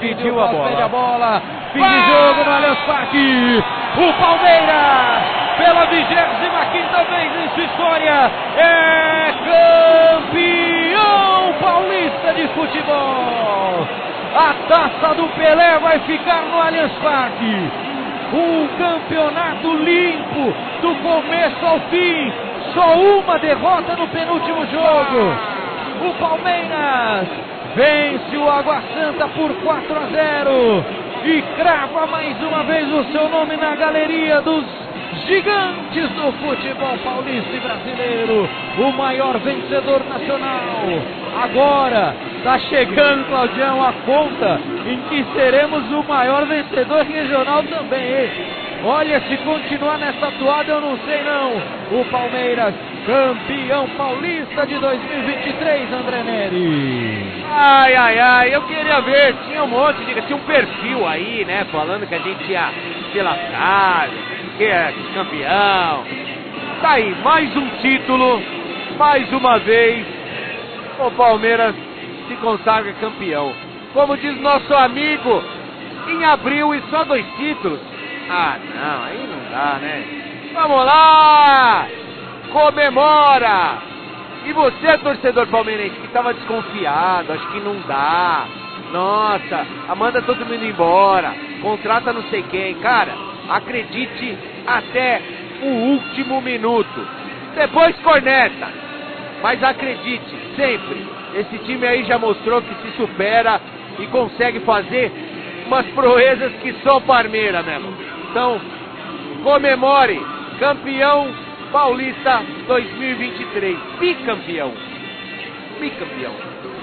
Pediu a bola. A bola. Fim de jogo no Allianz Parque. O Palmeiras, pela 25 vez em sua história, é campeão paulista de futebol. A taça do Pelé vai ficar no Allianz Parque. Um campeonato limpo, do começo ao fim. Só uma derrota no penúltimo jogo. O Palmeiras vence o Água Santa por 4 a 0 e crava mais uma vez o seu nome na galeria dos gigantes do futebol paulista e brasileiro, o maior vencedor nacional. Agora está chegando, Claudião, a conta em que seremos o maior vencedor regional também. Olha, se continuar nessa toada, eu não sei não. O Palmeiras, campeão paulista de 2023, André Neri. Ai, ai, ai, eu queria ver, tinha um monte de. Tinha um perfil aí, né? Falando que a gente ia se lascar, que é campeão. Tá aí, mais um título, mais uma vez, o Palmeiras se consagra campeão. Como diz nosso amigo, em abril e só dois títulos. Ah, não, aí não dá, né? Vamos lá! Comemora! E você, torcedor palmeirense, que estava desconfiado, acho que não dá. Nossa, manda todo mundo embora, contrata não sei quem. Cara, acredite até o último minuto. Depois corneta. Mas acredite, sempre. Esse time aí já mostrou que se supera e consegue fazer umas proezas que só Parmeira mesmo. Então, comemore, campeão paulista 2023, bicampeão, bicampeão.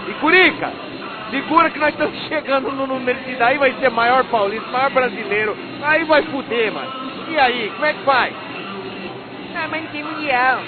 E Curica, segura que nós estamos chegando no número de daí vai ser maior paulista, maior brasileiro, aí vai fuder, mano. E aí, como é que faz? Ah, mas não tem mundial.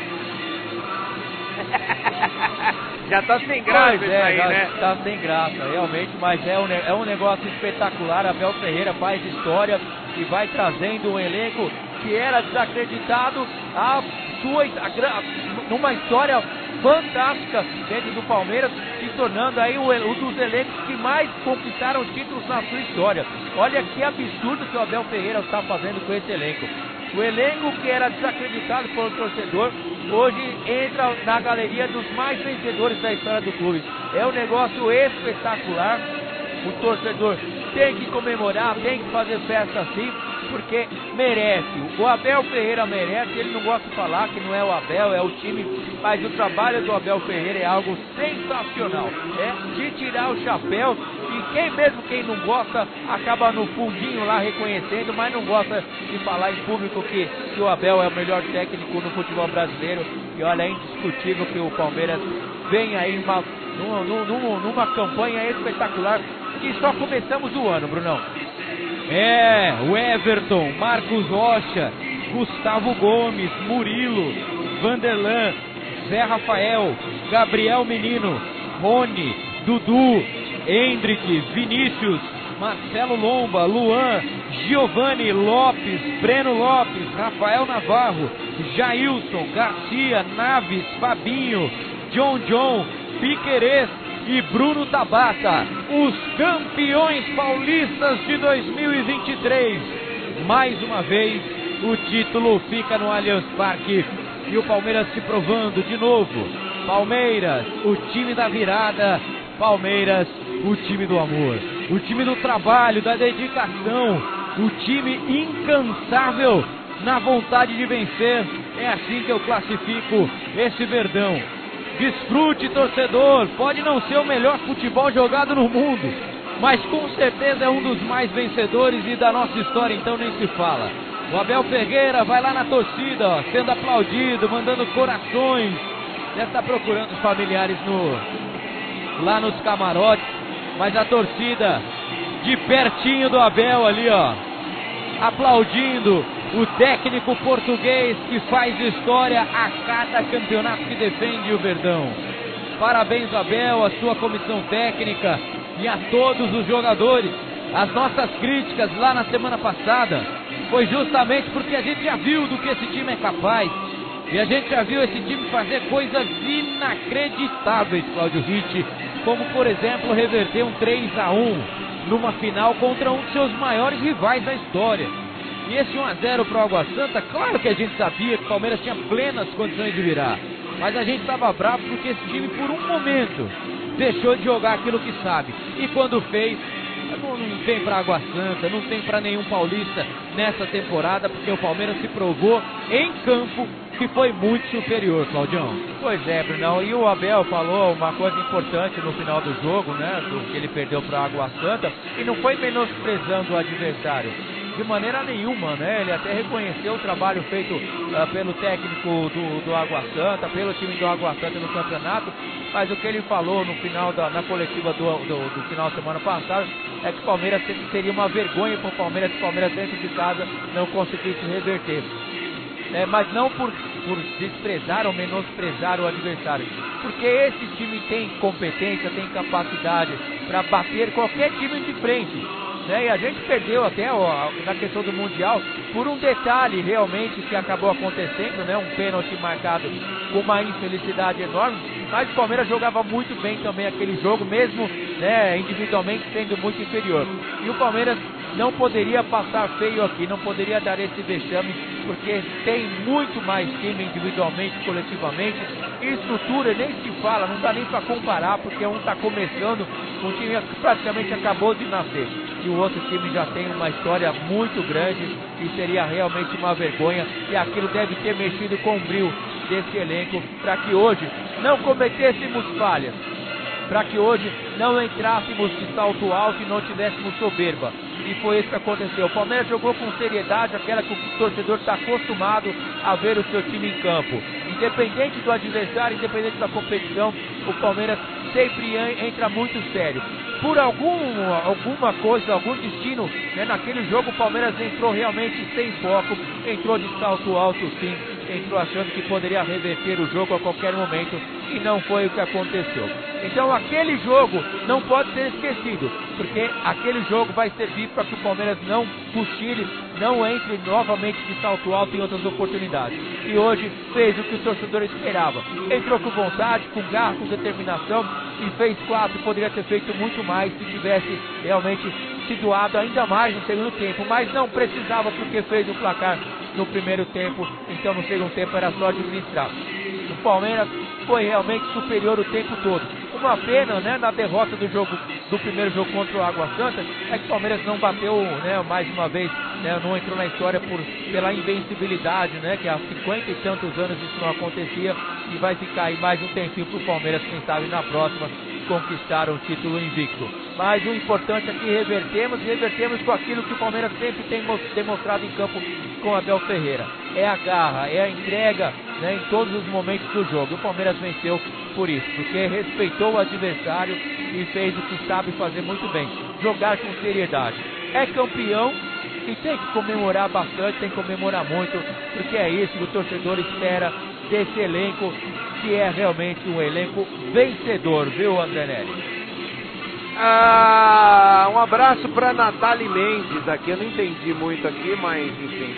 já tá sem graça Pois é, aí, já né? Tá sem graça, realmente, mas é um, é um negócio espetacular. Abel Ferreira faz história e vai trazendo um elenco que era desacreditado a sua a numa história fantástica dentro do Palmeiras, se tornando aí um dos elencos que mais conquistaram títulos na sua história. Olha que absurdo que o Abel Ferreira está fazendo com esse elenco. O elenco que era desacreditado pelo torcedor, hoje entra na galeria dos mais vencedores da história do clube. É um negócio espetacular. O torcedor tem que comemorar, tem que fazer festa assim, porque merece. O Abel Ferreira merece, ele não gosta de falar que não é o Abel, é o time, mas o trabalho do Abel Ferreira é algo sensacional. É de tirar o chapéu e quem mesmo quem não gosta acaba no fundinho lá reconhecendo, mas não gosta de falar em público que, que o Abel é o melhor técnico no futebol brasileiro. E olha, é indiscutível que o Palmeiras vem aí uma, numa, numa, numa campanha espetacular e só começamos o ano, Brunão. É, o Everton, Marcos Rocha, Gustavo Gomes, Murilo, Vanderlan, Zé Rafael, Gabriel Menino, Rony, Dudu, Hendrick, Vinícius, Marcelo Lomba, Luan, Giovanni Lopes, Breno Lopes, Rafael Navarro, Jailson, Garcia, Naves, Fabinho, John John, Piquerez e Bruno Tabata, os campeões paulistas de 2023. Mais uma vez, o título fica no Allianz Parque e o Palmeiras se provando de novo. Palmeiras, o time da virada. Palmeiras, o time do amor. O time do trabalho, da dedicação. O time incansável na vontade de vencer. É assim que eu classifico esse Verdão. Desfrute, torcedor. Pode não ser o melhor futebol jogado no mundo, mas com certeza é um dos mais vencedores e da nossa história, então nem se fala. O Abel Ferreira vai lá na torcida, ó, sendo aplaudido, mandando corações. Deve estar procurando os familiares no, lá nos camarotes, mas a torcida de pertinho do Abel ali, ó, aplaudindo o técnico português que faz história a cada campeonato que defende o Verdão. Parabéns, Abel, a sua comissão técnica e a todos os jogadores. As nossas críticas lá na semana passada foi justamente porque a gente já viu do que esse time é capaz. E a gente já viu esse time fazer coisas inacreditáveis, Cláudio Ritt, como por exemplo reverter um 3 a 1 numa final contra um dos seus maiores rivais da história. E esse 1 a 0 para o Água Santa, claro que a gente sabia que o Palmeiras tinha plenas condições de virar. Mas a gente estava bravo porque esse time, por um momento, deixou de jogar aquilo que sabe. E quando fez, não, não tem para Água Santa, não tem para nenhum paulista nessa temporada, porque o Palmeiras se provou em campo que foi muito superior, Claudião. Pois é, Brunão. E o Abel falou uma coisa importante no final do jogo, né? Do que ele perdeu para Água Santa. E não foi menosprezando o adversário. De maneira nenhuma, né? Ele até reconheceu o trabalho feito uh, pelo técnico do, do Água Santa, pelo time do Água Santa no campeonato. Mas o que ele falou no final da na coletiva do, do, do final de semana passada é que o Palmeiras seria uma vergonha para o Palmeiras se o Palmeiras dentro de casa não conseguisse reverter é, mas não por, por desprezar ou menosprezar o adversário, porque esse time tem competência, tem capacidade para bater qualquer time de frente. Né? E a gente perdeu até ó, na questão do Mundial por um detalhe realmente que acabou acontecendo, né? um pênalti marcado com uma infelicidade enorme. Mas o Palmeiras jogava muito bem também aquele jogo, mesmo né, individualmente sendo muito inferior. E o Palmeiras não poderia passar feio aqui, não poderia dar esse vexame porque tem muito mais time individualmente, coletivamente. Estrutura nem se fala, não dá nem para comparar, porque um está começando, um time praticamente acabou de nascer. E o outro time já tem uma história muito grande e seria realmente uma vergonha. E aquilo deve ter mexido com o brilho desse elenco para que hoje não cometêssemos falhas. Para que hoje não entrássemos de salto alto e não tivéssemos soberba e foi isso que aconteceu. O Palmeiras jogou com seriedade, aquela que o torcedor está acostumado a ver o seu time em campo. Independente do adversário, independente da competição, o Palmeiras sempre entra muito sério. Por algum, alguma coisa, algum destino, né, naquele jogo o Palmeiras entrou realmente sem foco, entrou de salto alto sim, entrou achando que poderia reverter o jogo a qualquer momento e não foi o que aconteceu. Então aquele jogo não pode ser esquecido, porque aquele jogo vai servir para que o Palmeiras não cochile, não entre novamente de salto alto em outras oportunidades. E hoje fez o que o torcedor esperava. Entrou com vontade, com garra, com determinação e fez quatro. Poderia ter feito muito mais se tivesse realmente se doado ainda mais no segundo tempo, mas não precisava porque fez o placar no primeiro tempo, então no segundo tempo era só administrar. O Palmeiras foi realmente superior o tempo todo. Uma pena, né, na derrota do jogo do primeiro jogo contra o Água Santa, é que o Palmeiras não bateu, né, mais uma vez, né, não entrou na história por, pela invencibilidade, né, que há 50 e tantos anos isso não acontecia e vai ficar aí mais um tempinho para o Palmeiras, quem sabe na próxima conquistar o título invicto. Mas o importante é que revertemos e revertemos com aquilo que o Palmeiras sempre tem demonstrado em campo com Abel Ferreira. É a garra, é a entrega né, em todos os momentos do jogo. O Palmeiras venceu por isso, porque respeitou o adversário e fez o que sabe fazer muito bem, jogar com seriedade. É campeão e tem que comemorar bastante, tem que comemorar muito, porque é isso que o torcedor espera desse elenco, que é realmente um elenco vencedor, viu, André Neri? Ah, um abraço para Nathalie Mendes aqui. Eu não entendi muito aqui, mas enfim.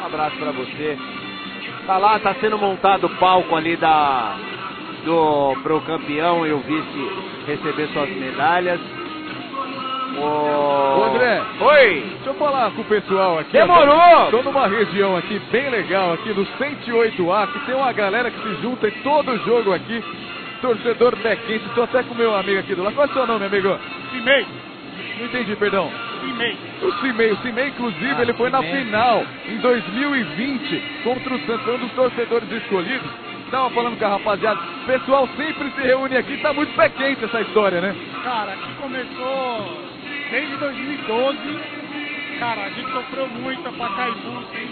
Um abraço para você. Tá lá, tá sendo montado o palco ali da do pro campeão e o vice receber suas medalhas. Ô André. Oi. Deixa eu falar com o pessoal aqui. Demorou. Estou numa região aqui bem legal aqui do 108A, que tem uma galera que se junta em todo jogo aqui torcedor Bequense. Estou até com meu amigo aqui do lado. Qual é o seu nome, amigo? Cimei. Não entendi, perdão. Cimei. O Cimei. O Cimei, inclusive, ah, ele foi na final em 2020 contra o Santos. Foi um dos torcedores escolhidos. Estava falando com a rapaziada. O pessoal sempre se reúne aqui. Tá muito pé quente essa história, né? Cara, aqui começou desde 2012. Cara, a gente sofreu muito a Pacaembu, sem,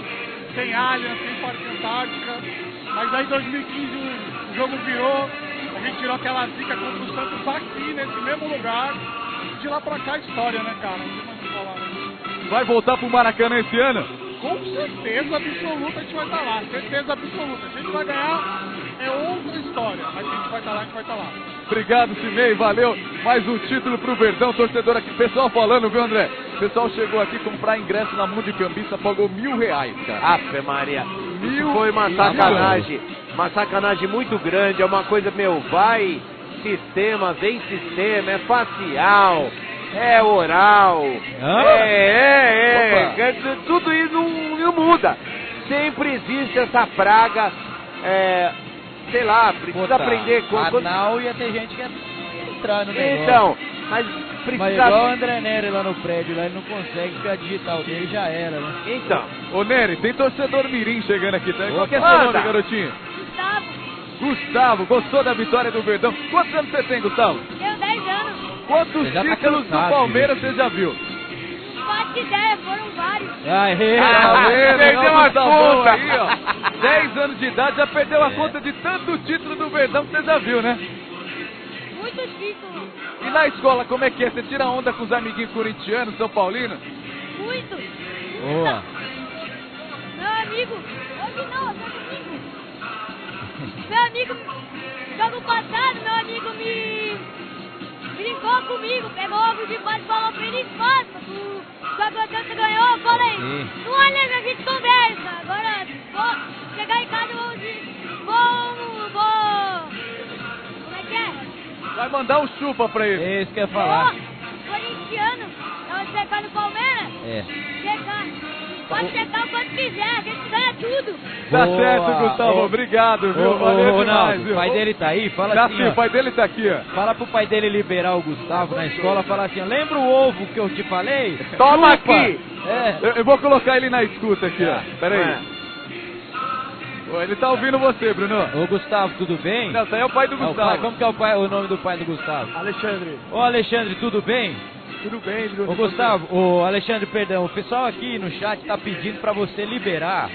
sem Allianz, sem Parque Antártica. Mas aí em 2015 o jogo virou a gente tirou aquela zica contra o Santos aqui, nesse mesmo lugar. De lá pra cá, a história, né, cara? Não tem mais o que falar, né? Vai voltar pro Maracanã esse ano? Com certeza absoluta a gente vai estar tá lá. Certeza absoluta. A gente vai ganhar, é outra história. Mas a gente vai estar tá lá, a gente vai estar tá lá. Obrigado, Cimei. Valeu. Mais um título pro Verdão, torcedor aqui. Pessoal falando, viu, André? O pessoal chegou aqui comprar ingresso na Mundo de Cambista, pagou mil reais, cara. Ave Maria. Mil foi uma sacanagem. Uma sacanagem muito grande, é uma coisa, meu, vai sistema, vem sistema, é facial. é oral, Hã? é, é, é, Opa. tu- tudo isso não, não muda. Sempre existe essa praga, é, sei lá, precisa Botar aprender com... com- Anal ia ter gente que ia entrar no negócio. Então, mas Mas precisa... igual o André Nery lá no prédio, lá ele não consegue, porque a digital dele já era, né? Então, Ô Nery, tem torcedor mirim chegando aqui também. Qual que é seu nome, garotinho? Gustavo, Gustavo, gostou da vitória do Verdão? Quantos anos você tem, Gustavo? tenho 10 anos. Quantos tá títulos do Palmeiras você já viu? Faço ideia, foram vários. Aê! Ah, Tá vendo? perdeu a Gustavão conta. Aí, ó. 10 anos de idade, já perdeu a conta de tanto título do Verdão que você já viu, né? Muitos títulos. E na escola, como é que é? Você tira onda com os amiguinhos corintianos, São Paulino? Muitos. Boa! Meu amigo, hoje não, foi domingo. Meu amigo, jogo passado, meu amigo me brincou comigo, pegou ovo de paz e falou pra ele, faça, tu, sua você ganhou, eu falei, Sim. não olha, a gente conversa, agora vou chegar em casa e vou, vou, vou, como é que é? Vai mandar um chupa pra ele. É isso que eu ia falar. Corintiano, tava checando o Palmeiras, É. checar, pode checar o quanto quiser, a gente ganha tudo. Tá Boa. certo, Gustavo. Ô, Obrigado, viu? ô, Valeu ô, demais, Ronaldo, o pai dele tá aí, fala Tá assim, sim, ó, o pai dele tá aqui, ó. Fala pro pai dele liberar o Gustavo na escola, fala assim, ó, lembra o ovo que eu te falei? Toma aqui. É. Eu, eu vou colocar ele na escuta aqui, ó. Tá. Pera aí. É. Ele tá ouvindo você, Bruno. Ô Gustavo, tudo bem? Não, isso aí é o pai do É o pai- Gustavo. como que é o, pai, o nome do pai do Gustavo? Alexandre, Ô Alexandre, tudo bem? tudo bem, Bruno? Ô Gustavo, ô Alexandre, perdão, o pessoal aqui no chat tá pedindo pra você liberar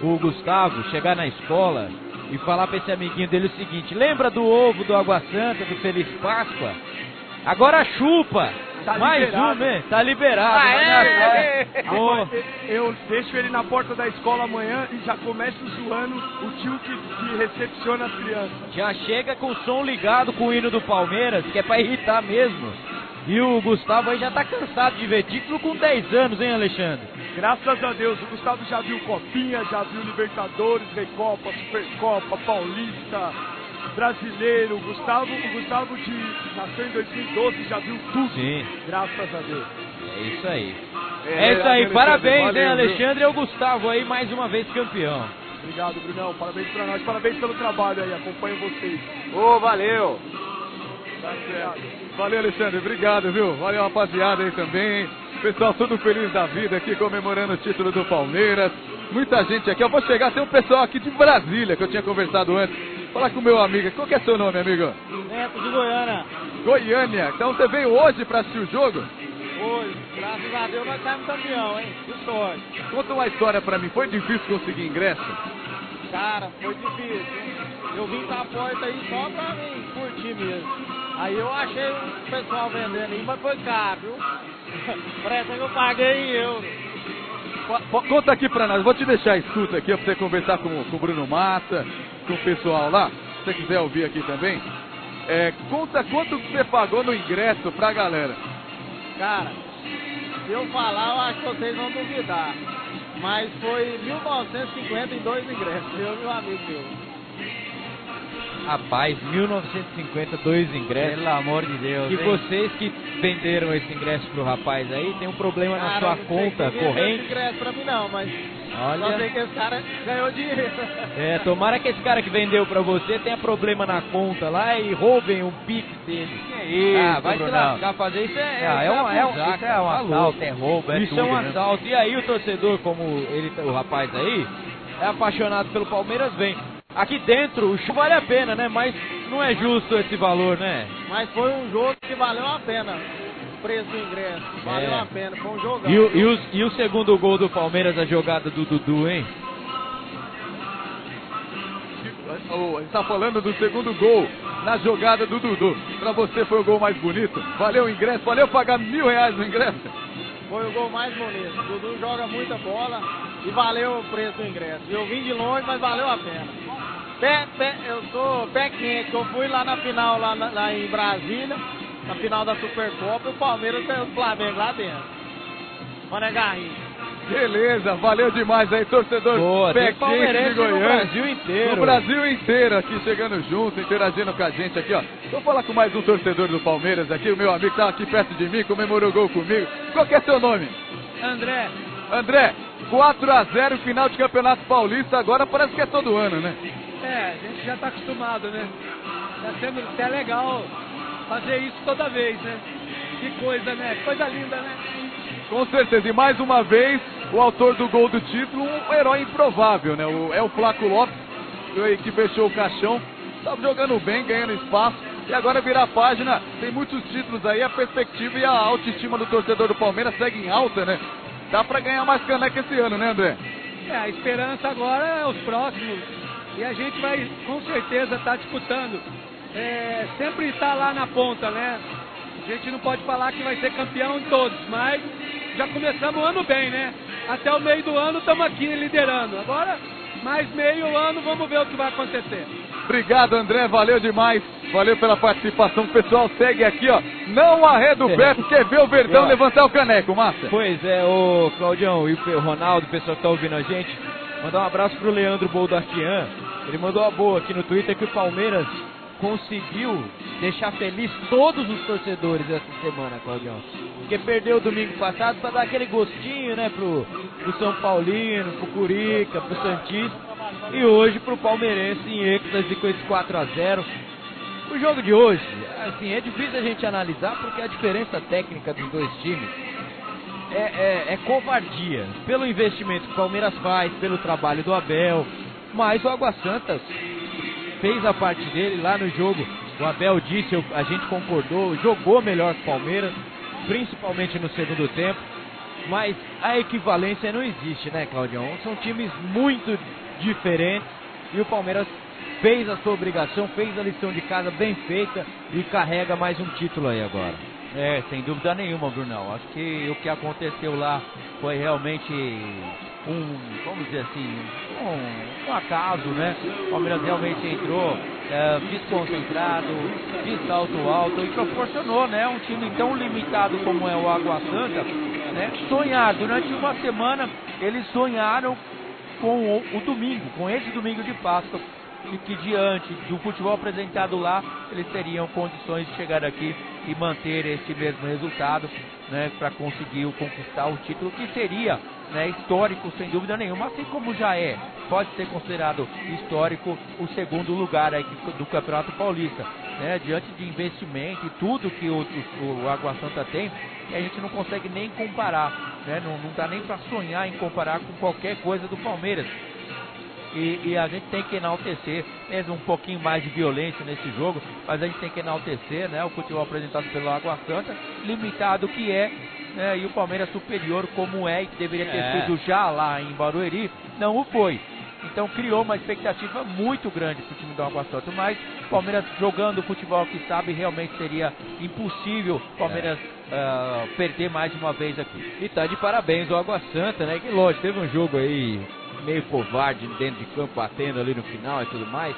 o Gustavo, chegar na escola e falar pra esse amiguinho dele o seguinte, lembra do ovo do Água Santa, do Feliz Páscoa? Agora chupa! Tá Mais liberado. um, né? Tá liberado. Ah, é? eu deixo ele na porta da escola amanhã e já começo zoando o tio que, que recepciona as crianças. Já chega com o som ligado com o hino do Palmeiras, que é pra irritar mesmo. E o Gustavo aí já tá cansado de ver título com 10 anos, hein, Alexandre? Graças a Deus, o Gustavo já viu Copinha, já viu Libertadores, Recopa, Supercopa, Paulista, Brasileiro. Gustavo, o Gustavo de, nasceu em 2012, já viu tudo. Sim. Graças a Deus. É isso aí. É, isso aí, Alexandre, parabéns, valeu, hein, viu? Alexandre e o Gustavo aí, mais uma vez campeão. Obrigado, Brunão. Parabéns pra nós. Parabéns pelo trabalho aí. Acompanho vocês. Ô, valeu. Tá certo. Valeu, Alexandre. Obrigado, viu? Valeu, rapaziada aí também. Pessoal, todo feliz da vida aqui, comemorando o título do Palmeiras. Muita gente aqui. Eu vou chegar, tem um pessoal aqui de Brasília, que eu tinha conversado antes. Falar com o meu amigo. Qual que é seu nome, amigo? Neto de Goiânia. Goiânia. Então você veio hoje pra assistir o jogo? Hoje, graças a Deus, nós saímos campeão, hein? Que sorte. Conta uma história pra mim. Foi difícil conseguir ingresso? Cara, foi difícil. Eu vim pra porta aí só pra mim curtir mesmo. Aí eu achei o pessoal vendendo aí, mas foi caro, viu? Parece que eu paguei po- Conta aqui pra nós. Vou te deixar escuta aqui pra você conversar com, com o Bruno Massa, com o pessoal lá. Se você quiser ouvir aqui também. É, conta quanto que você pagou no ingresso pra galera. Cara, se eu falar, eu acho que vocês vão duvidar. Mas foi 1950 em dois ingressos, eu e um amigo meu. Rapaz, 1950, dois ingressos. Pelo amor de Deus. E hein? vocês que venderam esse ingresso pro rapaz aí, tem um problema na Cara, sua não sei conta corrente. ingresso pra mim não, mas só sei Olha, que esse cara ganhou dinheiro. é, tomara que esse cara que vendeu pra você tenha problema na conta lá e roubem um pix dele. isso, ah, vai se Brunão. lascar fazer isso é, Ah, é, um, é, um, isso é cara, um tá assalto, é roubo, é Isso tudo, é um né? assalto. E aí o torcedor, como ele, o rapaz aí, é apaixonado pelo Palmeiras, vem. Aqui dentro o show vale a pena, né? Mas não é justo esse valor, né? Mas foi um jogo que valeu a pena. O preço do ingresso. Valeu É. a pena. Foi um jogão. E o, e, o, e o segundo gol do Palmeiras, a jogada do Dudu, hein? Oh, a gente tá falando do segundo gol na jogada do Dudu. Pra você foi o gol mais bonito. Valeu o ingresso, valeu pagar mil reais no ingresso. Foi o gol mais bonito. O Dudu joga muita bola e valeu o preço do ingresso. Eu vim de longe, mas valeu a pena. Pé, pé, eu sou pé quente. Eu fui lá na final, lá, na- lá em Brasília, na final da Supercopa, e o Palmeiras ganhou o Flamengo lá dentro. Mané Garrincha. Beleza, valeu demais aí, torcedor Boa, pé quente de no Goiânia. Brasil inteiro. No Brasil inteiro aqui chegando junto, interagindo com a gente aqui, ó. Vou falar com mais um torcedor do Palmeiras aqui, o meu amigo que tá aqui perto de mim, comemorou o gol comigo. Qual que é seu nome? André, André, 4 a 0 final de Campeonato Paulista, agora parece que é todo ano, né? é, a gente já tá acostumado, né? Tá sendo até legal fazer isso toda vez, né? Que coisa, né? Coisa linda, né? Com certeza, e mais uma vez, o autor do gol do título, um herói improvável, né? O, é o Flaco Lopes, que fechou o caixão, estava jogando bem, ganhando espaço, e agora virar a página, tem muitos títulos aí, a perspectiva e a autoestima do torcedor do Palmeiras segue em alta, né? Dá pra ganhar mais caneca esse ano, né, André? É, a esperança agora é os próximos. E a gente vai com certeza estar disputando. É, sempre estar lá na ponta, né? A gente não pode falar que vai ser campeão em todos, mas já começamos o ano bem, né? Até o meio do ano estamos aqui liderando. Agora, mais meio ano, vamos ver o que vai acontecer. Obrigado, André, valeu demais. Valeu pela participação. O pessoal segue aqui, ó. Não arreda o pé, porque vê o Verdão Ó. levantar o caneco, Márcia. Pois é, o Claudião e o Ronaldo, o pessoal que tá ouvindo a gente, mandar um abraço pro Leandro Boldarquian. Ele mandou uma boa aqui no Twitter que o Palmeiras conseguiu deixar feliz todos os torcedores essa semana, Claudião. Porque perdeu domingo passado para dar aquele gostinho, né, pro, pro São Paulino, pro Curica, pro Santista. E hoje pro Palmeirense em êxtase com esse 4 a 0 O jogo de hoje, assim, é difícil a gente analisar porque a diferença técnica dos dois times é, é- é covardia. Pelo investimento que o Palmeiras faz, pelo trabalho do Abel. Mas o Água Santa fez a parte dele lá no jogo. O Abel disse, a gente concordou, jogou melhor que o Palmeiras, principalmente no segundo tempo. Mas a equivalência não existe, né, Claudião? São times muito diferentes e o Palmeiras fez a sua obrigação, fez a lição de casa bem feita e carrega mais um título aí agora. É, sem dúvida nenhuma, Brunão. Acho que o que aconteceu lá foi realmente um, vamos dizer assim, um, um acaso, né? O Palmeiras realmente entrou é, desconcentrado, de salto alto e proporcionou, né? Um time tão limitado como é o Água Santa, né? Sonhar. Durante uma semana eles sonharam com o, o domingo, com esse domingo de Páscoa, e que diante do futebol apresentado lá, eles teriam condições de chegar aqui e manter esse mesmo resultado, né, para conseguir conquistar o título que seria, né, histórico sem dúvida nenhuma, assim como já é, pode ser considerado histórico o segundo lugar aí do Campeonato Paulista, né, diante de investimento e tudo que o, o, o Água Santa tem, a gente não consegue nem comparar, né, não, não dá nem para sonhar em comparar com qualquer coisa do Palmeiras. E, e a gente tem que enaltecer, mesmo um pouquinho mais de violência nesse jogo, mas a gente tem que enaltecer né, o futebol apresentado pelo Água Santa, limitado que é, né, e o Palmeiras superior como é e deveria ter É. sido já lá em Barueri, não o foi. Então criou uma expectativa muito grande para o time do Água Santa, mas o Palmeiras jogando o futebol que sabe realmente seria impossível o Palmeiras ah, perder mais uma vez aqui. E tá de parabéns o Água Santa, né? Que lógico, teve um jogo aí meio covarde dentro de campo, batendo ali no final e tudo mais.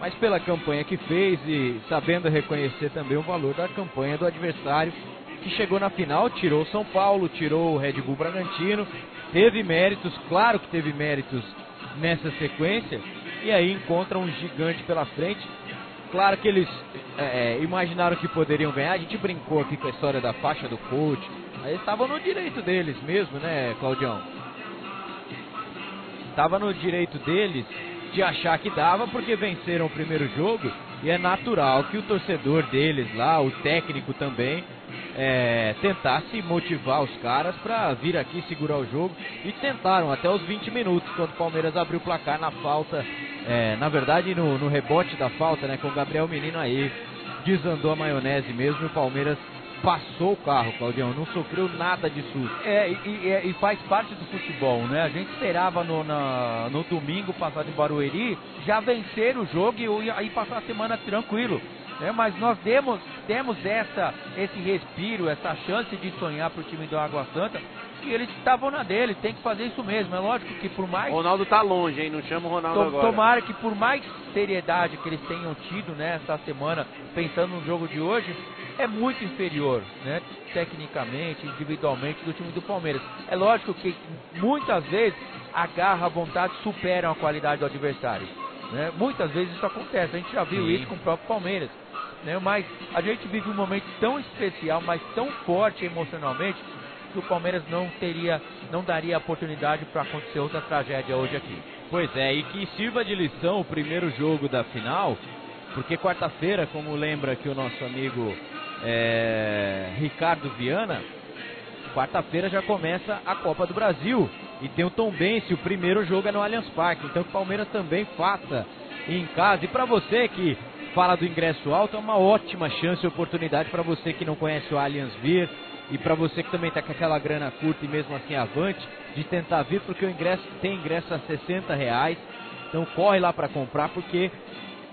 Mas pela campanha que fez e sabendo reconhecer também o valor da campanha do adversário, que chegou na final, tirou o São Paulo, tirou o Red Bull Bragantino, teve méritos, claro que teve méritos nessa sequência, e aí encontra um gigante pela frente. Claro que eles é, imaginaram que poderiam ganhar, a gente brincou aqui com a história da faixa do coach, mas eles estavam no direito deles mesmo, né, Claudião? Estava no direito deles de achar que dava porque venceram o primeiro jogo e é natural que o torcedor deles lá, o técnico também, é, tentasse motivar os caras para vir aqui segurar o jogo e tentaram até os 20 minutos quando o Palmeiras abriu o placar na falta, é, na verdade no, no rebote da falta, né, com o Gabriel Menino aí desandou a maionese mesmo e o Palmeiras passou o carro, Claudião, não sofreu nada de susto. É, e, e- e faz parte do futebol, né? A gente esperava no, na- no domingo passado em Barueri já vencer o jogo e aí passar a semana tranquilo. Né? Mas nós demos, temos essa, esse respiro, essa chance de sonhar para o time do Água Santa que eles estavam na dele, tem que fazer isso mesmo. É lógico que por mais. O Ronaldo tá longe, hein? Não chama o Ronaldo To- agora. Tomara que por mais seriedade que eles tenham tido nessa semana, pensando no jogo de hoje, é muito inferior, né? Tecnicamente, individualmente, do time do Palmeiras. É lógico que muitas vezes a garra, a vontade superam a qualidade do adversário. Né? Muitas vezes isso acontece, a gente já viu Sim. isso com o próprio Palmeiras. Né? Mas a gente vive um momento tão especial, mas tão forte emocionalmente, que o Palmeiras não teria, não daria oportunidade para acontecer outra tragédia hoje aqui. Pois é, e que sirva de lição o primeiro jogo da final, porque quarta-feira, como lembra que o nosso amigo é, Ricardo Viana, quarta-feira já começa a Copa do Brasil e tem o Tom Bense, o primeiro jogo é no Allianz Parque, então que o Palmeiras também faça em casa. E para você que fala do ingresso alto, é uma ótima chance e oportunidade para você que não conhece o Allianz vir e para você que também está com aquela grana curta e mesmo assim avante, de tentar vir, porque o ingresso tem ingresso a 60 reais. Então corre lá para comprar, porque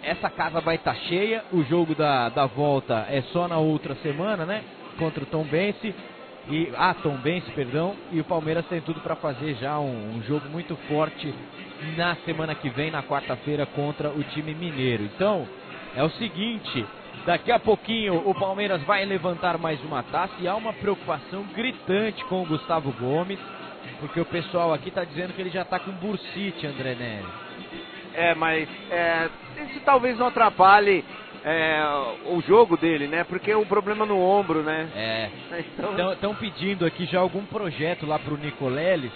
essa casa vai estar cheia. O jogo da, da volta é só na outra semana, né? Contra o Tom Bense. E, ah, Tom Bense, perdão. E o Palmeiras tem tudo para fazer já um, um jogo muito forte na semana que vem, na quarta-feira, contra o time mineiro. Então, é o seguinte. Daqui a pouquinho o Palmeiras vai levantar mais uma taça e há uma preocupação gritante com o Gustavo Gomes, porque o pessoal aqui está dizendo que ele já está com bursite, André Neri. É, mas é, isso talvez não atrapalhe é, o jogo dele, né? Porque o problema no ombro, né? É. Então, Estão pedindo aqui já algum projeto lá pro Nicoleles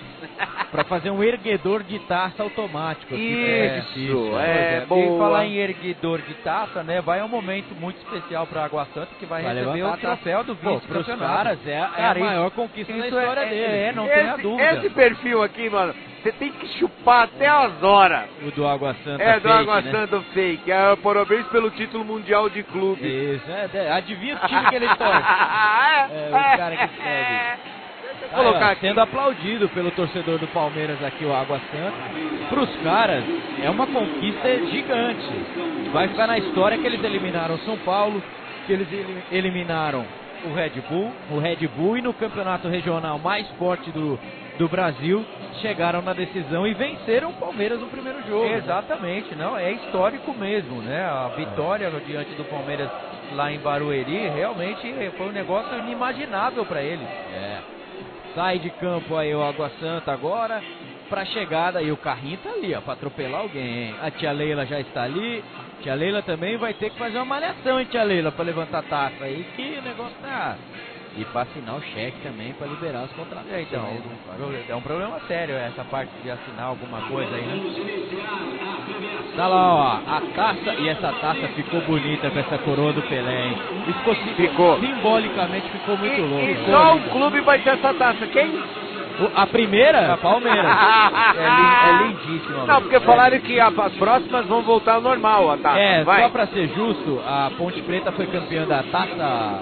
para fazer um erguedor de taça automático. aqui. Isso, É, é, E boa. falar em erguidor de taça, né? Vai um momento muito especial para Água Santa que vai, Vai receber o troféu do vice pros campeonato. caras é, a- é Cara, a maior conquista da história é- dele. é, não tenha esse, dúvida. esse perfil aqui, mano, você tem que chupar até as horas. O do Água Santa É, do fake, Água né? Santa Fake. É, parabéns pelo título mundial de clube. Isso, é, é, adivinha o time que ele torce. É, o cara que escreve. Deixa eu colocar aqui. Sendo aplaudido pelo torcedor do Palmeiras aqui, o Água Santa. Para os caras, é uma conquista gigante. Vai ficar na história que eles eliminaram o São Paulo, que eles eli- eliminaram o Red Bull, o Red Bull e no campeonato regional mais forte do, do Brasil, chegaram na decisão e venceram o Palmeiras no primeiro jogo. Exatamente, não, é histórico mesmo, né? A vitória diante do Palmeiras lá em Barueri realmente foi um negócio inimaginável para eles. É. Sai de campo aí o Água Santa agora pra chegada e o carrinho tá ali, ó, pra atropelar alguém, hein? A tia Leila já está ali. Tia Leila também vai ter que fazer uma malhação, hein, tia Leila, pra levantar a taça aí, que o negócio tá. E pra assinar o cheque também pra liberar os contratos. É, então, é um problema sério essa parte de assinar alguma coisa aí, né? Tá lá, ó, a taça, e essa taça ficou bonita com essa coroa do Pelé, hein? E ficou, sim- Ficou. simbolicamente ficou muito E, louco. e só um clube vai ter essa taça. Quem? O- A primeira, Palmeiras. É, é lindíssimo. Não, porque falaram que a- as próximas vão voltar ao normal a taça. É, vai. só pra ser justo, a Ponte Preta foi campeã da taça.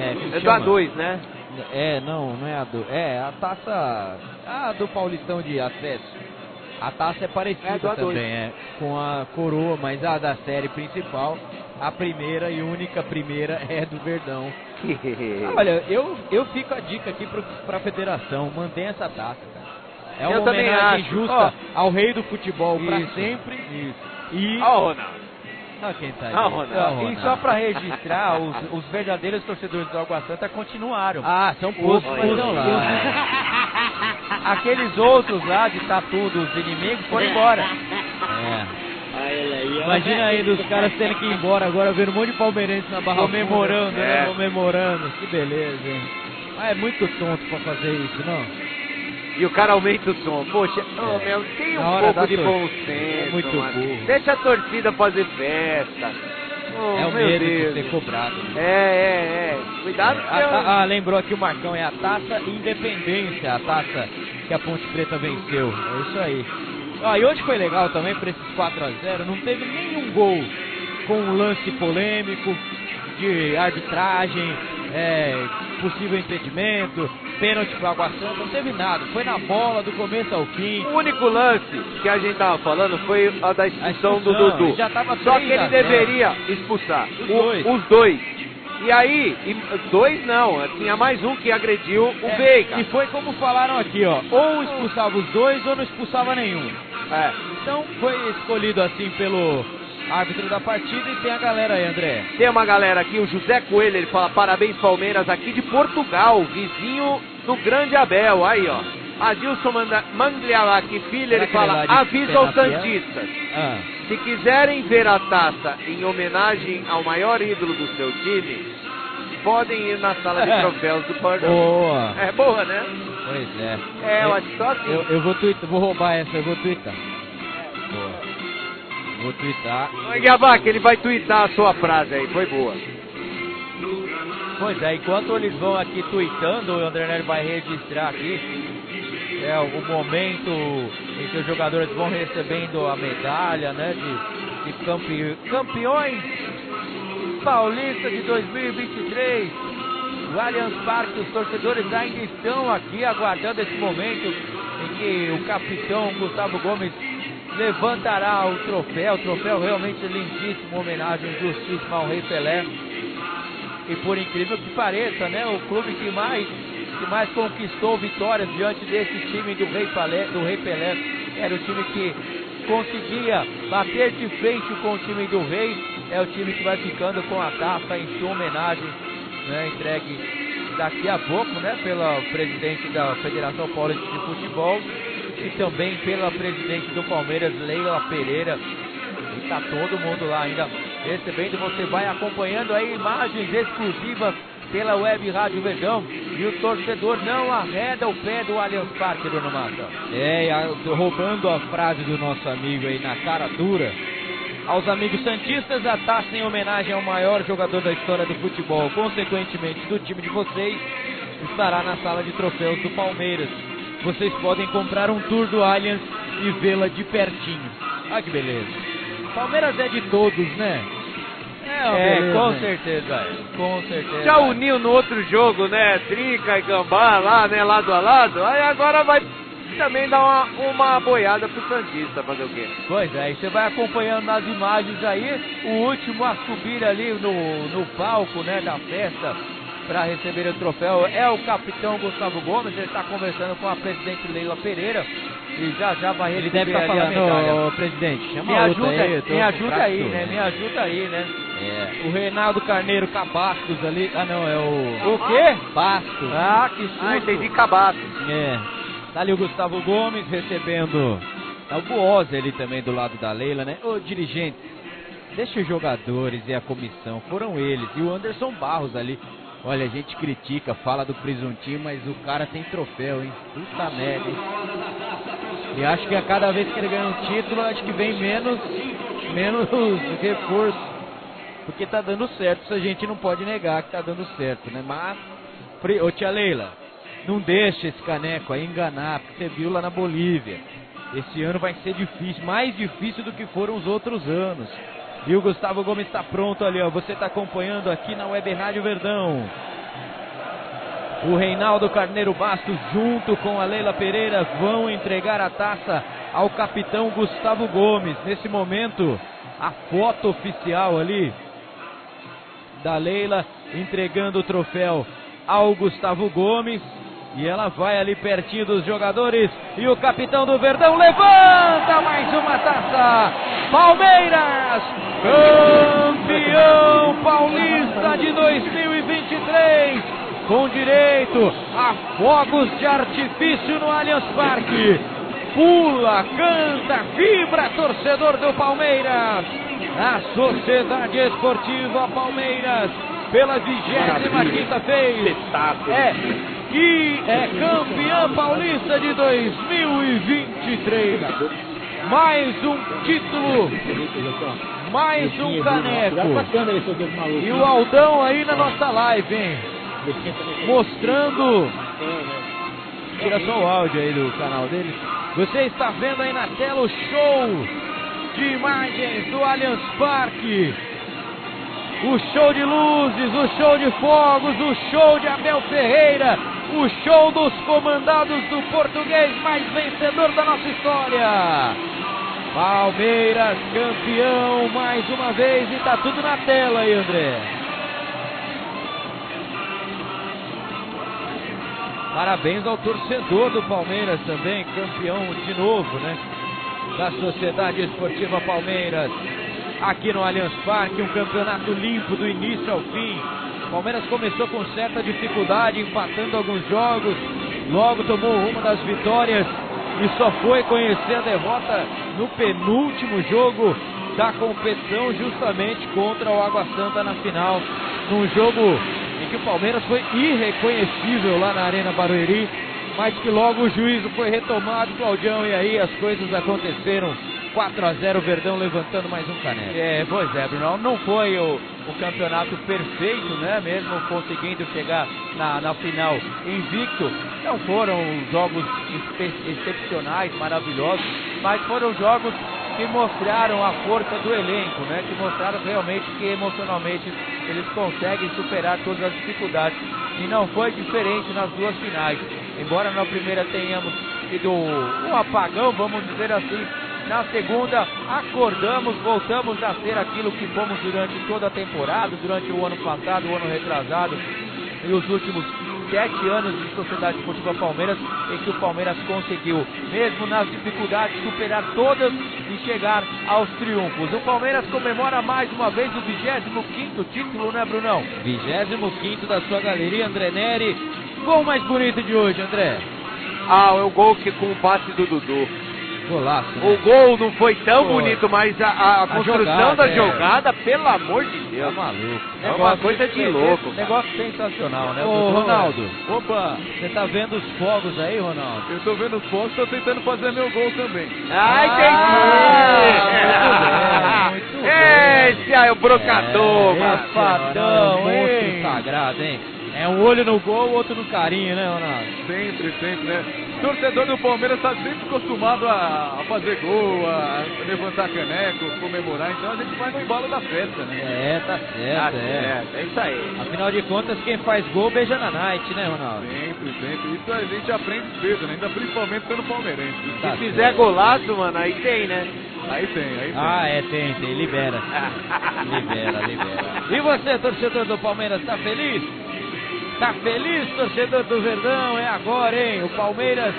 É, É do chama? A2, né? É, não, não é a do. É, a taça. A do Paulistão de acesso. A taça é parecida É do A2. também, é. Com a coroa, mas a da série principal, a primeira e única primeira é do Verdão. Olha, eu, eu fico a dica aqui pro, pra federação, mantém essa taça, cara. É uma Eu também homenagem acho. justa ao rei do futebol pra Isso, sempre. E. Ó, o Ronaldo. Olha quem tá aí. Ronaldo. Ó, E só para registrar, os, os verdadeiros torcedores do Água Santa continuaram. Ah, são poucos, Os- mas estão lá. Aqueles outros lá de tatu dos inimigos foram embora. É. Imagina aí dos caras tendo que ir embora agora, vendo um monte de palmeirense na barra Comemorando, funda. né? É, comemorando. Que beleza, hein? Mas é muito tonto pra fazer isso, não? E o cara aumenta o som. Poxa, ô, É. meu, tem um pouco de bom senso, É muito mano. burro. Deixa a torcida fazer festa. Oh, é o medo Deus. de ser cobrado. né? É, é, é. Cuidado Ah, que tá- ah, lembrou aqui o Marcão, é a taça Independência, a taça que a Ponte Preta venceu. É isso aí. Ah, e hoje foi legal também para esses 4x0, não teve nenhum gol com um lance polêmico de arbitragem, é, possível impedimento, pênalti para Água Santa, não teve nada. Foi na bola do começo ao fim. O único lance que a gente tava falando foi a da expulsão, do expulsão, Dudu. já tava Só 3 que ele a 0. deveria expulsar Os o- dois. os dois. E aí, e dois não, tinha mais um que agrediu o É, Veiga. E foi como falaram aqui, ó. Ou expulsava os dois ou não expulsava nenhum. É. Então foi escolhido assim pelo árbitro da partida e tem a galera aí, André. Tem uma galera aqui, o José Coelho, ele fala parabéns Palmeiras aqui de Portugal, vizinho do Grande Abel. Aí, ó. Adilson Manglialac Filho, ele fala, avisa aos Penafiel? Santistas. Ah, Se quiserem ver a taça em homenagem ao maior ídolo do seu time, podem ir na sala de troféus do Pardão. boa. É boa, né? Pois é. É, eu acho que só assim. Eu, eu vou twittar, vou roubar essa, eu vou twittar. Vou twittar. Oi, Gavac, ele vai twittar a sua frase aí, foi boa. Pois é, enquanto eles vão aqui tweetando, o André Nery vai registrar aqui é, o momento em que os jogadores vão recebendo a medalha né, de, de campe- campeões paulistas de 2023. O Allianz Parque, os torcedores ainda estão aqui aguardando esse momento em que o capitão Gustavo Gomes levantará o troféu. O troféu realmente lindíssimo, homenagem justíssima ao Rei Pelé. E por incrível que pareça, né, o clube que mais, que mais conquistou vitórias diante desse time do Rei Pelé, do Rei Pelé era o time que conseguia bater de frente com o time do Rei, é o time que vai ficando com a taça em sua homenagem, né, entregue daqui a pouco, né, pela presidente da Federação Paulista de Futebol e também pela presidente do Palmeiras, Leila Pereira. E tá todo mundo lá ainda recebendo. Você vai acompanhando aí imagens exclusivas pela Web Rádio Verdão. E o torcedor não arreda o pé do Allianz Parque, Bruno Massa. É, roubando a frase do nosso amigo aí na cara dura. Aos amigos Santistas, a taça em homenagem ao maior jogador da história do futebol, consequentemente do time de vocês, estará na sala de troféus do Palmeiras. Vocês podem comprar um tour do Allianz e vê-la de pertinho. Ah, que beleza. Palmeiras é de todos, né? É, beleza, com né? certeza, é. com certeza. Já uniu no outro jogo, né? Trica e Gambá lá, né? Lado a lado. Aí agora vai também dar uma, uma boiada pro Santista fazer o quê? Pois é, e você vai acompanhando nas imagens aí, o último a subir ali no, no palco, né, da festa para receber o troféu é o capitão Gustavo Gomes, ele está conversando com a presidente Leila Pereira e já já vai Ele receber deve estar ali a medalha. falando, ô presidente, chama Me ajuda, aí, me ajuda aí, né? Me ajuda aí, né? É, o Reinaldo Carneiro Cabastos ali. Ah, não, é o. O quê? Bastos. Ah, que susto. Ah, entendi cabaço. É. Tá ali o Gustavo Gomes recebendo. Tá o Buosi ali também do lado da Leila, né? Ô, dirigente, deixa os jogadores e a comissão, foram eles. E o Anderson Barros ali. Olha, a gente critica, fala do presuntinho, mas o cara tem troféu, hein? Puta merda, hein? E acho que a cada vez que ele ganha um título, acho que vem menos, menos reforço. Porque tá dando certo, isso a gente não pode negar que tá dando certo, né? Mas, ô tia Leila, não deixa esse caneco aí enganar, porque você viu lá na Bolívia. Esse ano vai ser difícil, mais difícil do que foram os outros anos. E o Gustavo Gomes está pronto ali, ó. Você está acompanhando aqui na Web Rádio Verdão. O Reinaldo Carneiro Bastos, junto com a Leila Pereira, vão entregar a taça ao capitão Gustavo Gomes. Nesse momento, a foto oficial ali da Leila entregando o troféu ao Gustavo Gomes. E ela vai ali pertinho dos jogadores. E o capitão do Verdão levanta mais uma taça. Palmeiras, campeão paulista de 2023. Com direito a fogos de artifício no Allianz Parque. Pula, canta, vibra, torcedor do Palmeiras. A Sociedade Esportiva Palmeiras, pela 25 vez. É, que é campeã paulista de 2023. Mais um título, mais um caneco. E o Aldão aí na nossa live, hein? Mostrando. Tira só o áudio aí do canal dele. Você está vendo aí na tela o show de imagens do Allianz Parque o show de luzes, o show de fogos, o show de Abel Ferreira, o show dos comandados do português mais vencedor da nossa história. Palmeiras campeão mais uma vez e tá tudo na tela aí, André. Parabéns ao torcedor do Palmeiras também, campeão de novo, né? Da Sociedade Esportiva Palmeiras. Aqui no Allianz Parque, um campeonato limpo do início ao fim. Palmeiras começou com certa dificuldade, empatando alguns jogos, logo tomou uma das vitórias e só foi conhecer a derrota no penúltimo jogo da competição, justamente contra o Água Santa na final, num jogo em que o Palmeiras foi irreconhecível lá na Arena Barueri, mas que logo o juízo foi retomado, Claudião, e aí as coisas aconteceram. 4 a 0 Verdão levantando mais um caneco. É, pois é, Bruno, não foi o, o campeonato perfeito, né? Mesmo conseguindo chegar na, na final invicto, não foram jogos excepcionais, maravilhosos, mas foram jogos que mostraram a força do elenco, né? Que mostraram realmente que emocionalmente eles conseguem superar todas as dificuldades. E não foi diferente nas duas finais. Embora na primeira tenhamos tido um apagão, vamos dizer assim, na segunda acordamos, voltamos a ser aquilo que fomos durante toda a temporada, durante o ano passado, o ano retrasado e os últimos sete anos de Sociedade Esportiva Palmeiras, em que o Palmeiras conseguiu, mesmo nas dificuldades, superar todas e chegar aos triunfos. O Palmeiras comemora mais uma vez o 25 título, né, Brunão? 25 da sua galeria, André Neri. Gol mais bonito de hoje, André. Ah, é o gol que com o passe do Dudu. Golaço. Né? O gol não foi tão bonito, mas a, a, a construção jogada, da é. jogada, pelo amor de Deus. Tá maluco. É uma coisa de louco. Negócio sensacional, né? Ô, Ronaldo. Opa. Você tá vendo os fogos aí, Ronaldo? Eu tô vendo os fogos, tô tentando fazer meu gol também. Ah, entendi. Ah, muito bem. Muito bem. Esse aí é o brocador, é, Fadão, hein? sagrado, hein? É um olho no gol, outro no carinho, né, Ronaldo? Sempre, sempre, né? Torcedor do Palmeiras está sempre acostumado a, fazer gol, a levantar caneco, comemorar, então a gente vai no embalo da festa, né? É, tá certo, tá é. é isso aí. Afinal de contas, quem faz gol beija na night, né, Ronaldo? Sempre, sempre. Isso a gente aprende cedo, né? Ainda principalmente sendo palmeirense. Tá Se fizer golaço, mano, aí tem, né? Aí tem, aí tem. Ah, é, tem, tem. Libera. libera, libera. E você, torcedor do Palmeiras, tá feliz? Tá feliz, torcedor do Verdão? É agora, hein? O Palmeiras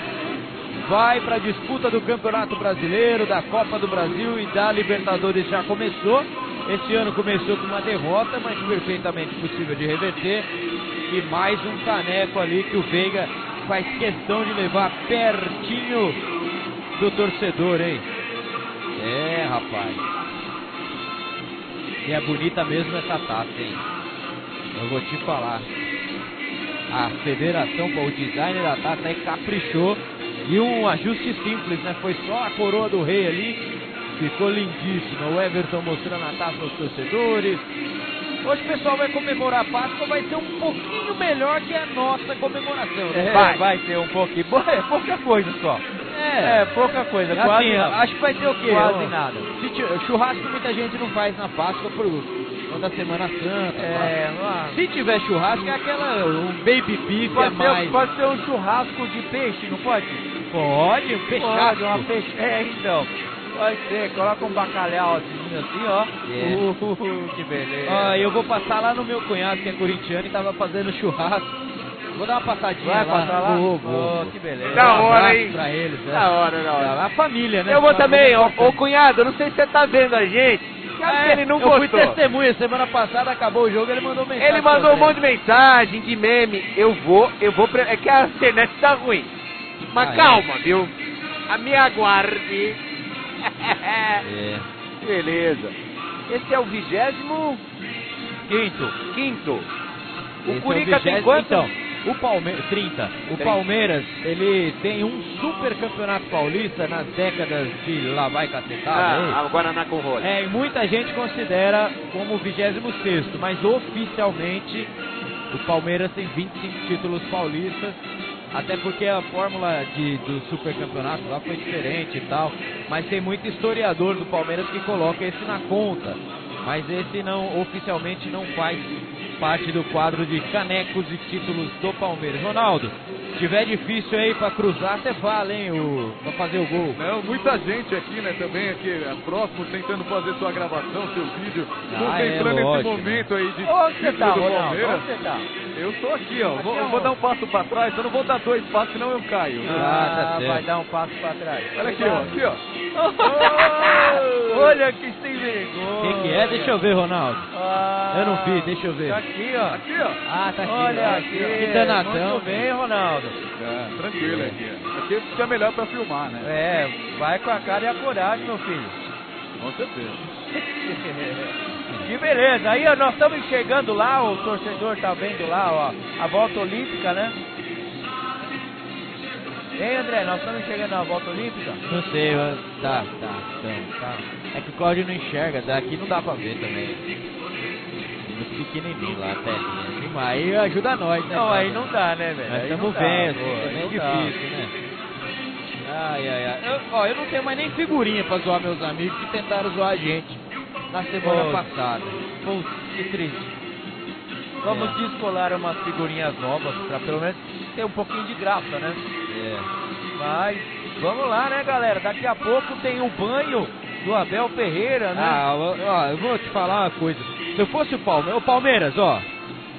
vai para a disputa do Campeonato Brasileiro, da Copa do Brasil e da Libertadores já começou. Esse ano começou com uma derrota, mas perfeitamente possível de reverter. E mais um caneco ali que o Veiga faz questão de levar pertinho do torcedor, hein? É, rapaz. E é bonita mesmo essa taça, hein? Eu vou te falar a federação, o design da taça aí caprichou e um ajuste simples, né? Foi só a coroa do rei ali, ficou lindíssimo. O Everton mostrando a taça aos torcedores. Hoje o pessoal vai comemorar a Páscoa, vai ser um pouquinho melhor que a nossa comemoração. Né? É, vai. vai ter um pouquinho. É pouca coisa só. É, é pouca coisa. Assim, quase acho que vai ter o quê? Quase nada. Churrasco muita gente não faz na Páscoa por da Semana Santa. É, se tiver churrasco, é aquela. Um baby beef pode é mais. Pode ser um churrasco de peixe, não pode? Pode, um peixado. Uma peixe. É, então. Pode ser, coloca um bacalhau assim, ó. Yeah. Uh, uh, uh, que beleza. Ó, eu vou passar lá no meu cunhado, que é corintiano, e tava fazendo churrasco. Vou dar uma passadinha Vai lá. passar lá? Vou, vou. Oh, que beleza. Da hora, hein? Pra eles, né? Da hora, da hora. A família, né? Eu vou também, ô, ô cunhado, não sei se você tá vendo a gente. É, ele não eu gostou. fui testemunha, semana passada acabou o jogo, ele mandou mensagem. Ele mandou um monte de mensagem, de meme. Eu vou, eu vou. É que a internet tá ruim. Mas ah, calma, é. viu? A me aguarde. é. Beleza. Esse é o vigésimo quinto. Quinto. O Esse Curica é o tem quanto? Então, o Palmeiras, 30. O 30. Palmeiras, ele tem um super campeonato paulista nas décadas de lá vai cacetada. Ah, agora na Conrole. É, e muita gente considera como o 26, mas oficialmente o Palmeiras tem 25 títulos paulistas. Até porque a fórmula de, do super campeonato lá foi diferente e tal. Mas tem muito historiador do Palmeiras que coloca esse na conta. Mas esse não oficialmente não faz parte do quadro de canecos e títulos do Palmeiras. Ronaldo, se tiver difícil aí para cruzar, você fala, hein, o, pra fazer o gol. Não, muita gente aqui, né, também aqui é, próximo, tentando fazer sua gravação, seu vídeo, ah, contemplando é, esse momento aí de Onde você tá, do Ronaldo? Palmeiras. Onde você tá? Eu tô aqui, ó. Vou, eu vou dar um passo pra trás, eu não vou dar dois passos, senão eu caio. Ah, tá certo. vai dar um passo pra trás. Olha aqui, ó. Aqui, ó. Olha que sem vergonha. O que, que é? Deixa eu ver, Ronaldo. Ah, Eu não vi, deixa eu ver. Tá aqui, ó. Aqui, ó. Ah, tá aqui. Olha ó. aqui. Que danadão. Muito bem, Ronaldo. É, tranquilo aqui. Aqui fica melhor pra filmar, né? É, vai com a cara e a coragem, meu filho. Com certeza. Que beleza. Aí ó, nós estamos enxergando lá, o torcedor tá vendo lá, ó, a volta olímpica, né? Hein, André, nós estamos enxergando a volta olímpica? Não sei, mas tá, tá, então, tá. É que o Cláudio não enxerga, daqui não dá pra ver também. Muito pequenininho lá, a telinha. Mas Aí ajuda nós, né? Não, aí Cláudio? não dá, né, velho? Nós Aí estamos vendo, é aí difícil, né? Ai, ai, ai. Eu, ó, eu não tenho mais nem figurinha pra zoar meus amigos que tentaram zoar a gente na semana Pô. passada. Putz, que triste. Vamos É. descolar umas figurinhas novas pra pelo menos ter um pouquinho de graça, né? É. Mas vamos lá, né, galera? Daqui a pouco tem o banho do Abel Ferreira, né? Ah, ó, ó, eu vou te falar uma coisa. Se eu fosse o Palmeiras, o Palmeiras, ó,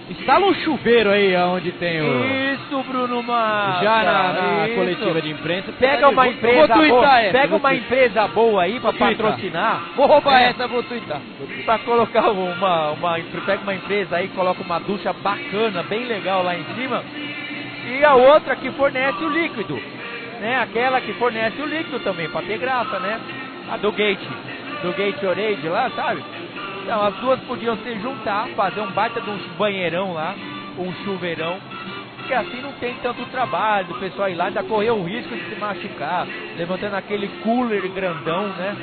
instala um chuveiro aí onde tem o. Isso, Bruno Massa. Já na, na isso. coletiva de imprensa. Pega uma Vou- empresa vou twittar boa, essa, pega vou uma empresa boa aí pra Vou patrocinar. Vou roubar É. essa, vou twittar. Pra colocar uma, uma. Pega uma empresa aí, coloca uma ducha bacana, bem legal lá em cima. E a outra que fornece o líquido. Né? Aquela que fornece o líquido também, pra ter graça, né? A do Gate. Do Gatorade lá, sabe? Então as duas podiam se juntar, fazer um baita de um banheirão lá, um chuveirão. Que assim não tem tanto trabalho do pessoal ir lá, ainda correr o risco de se machucar, levantando aquele cooler grandão, né?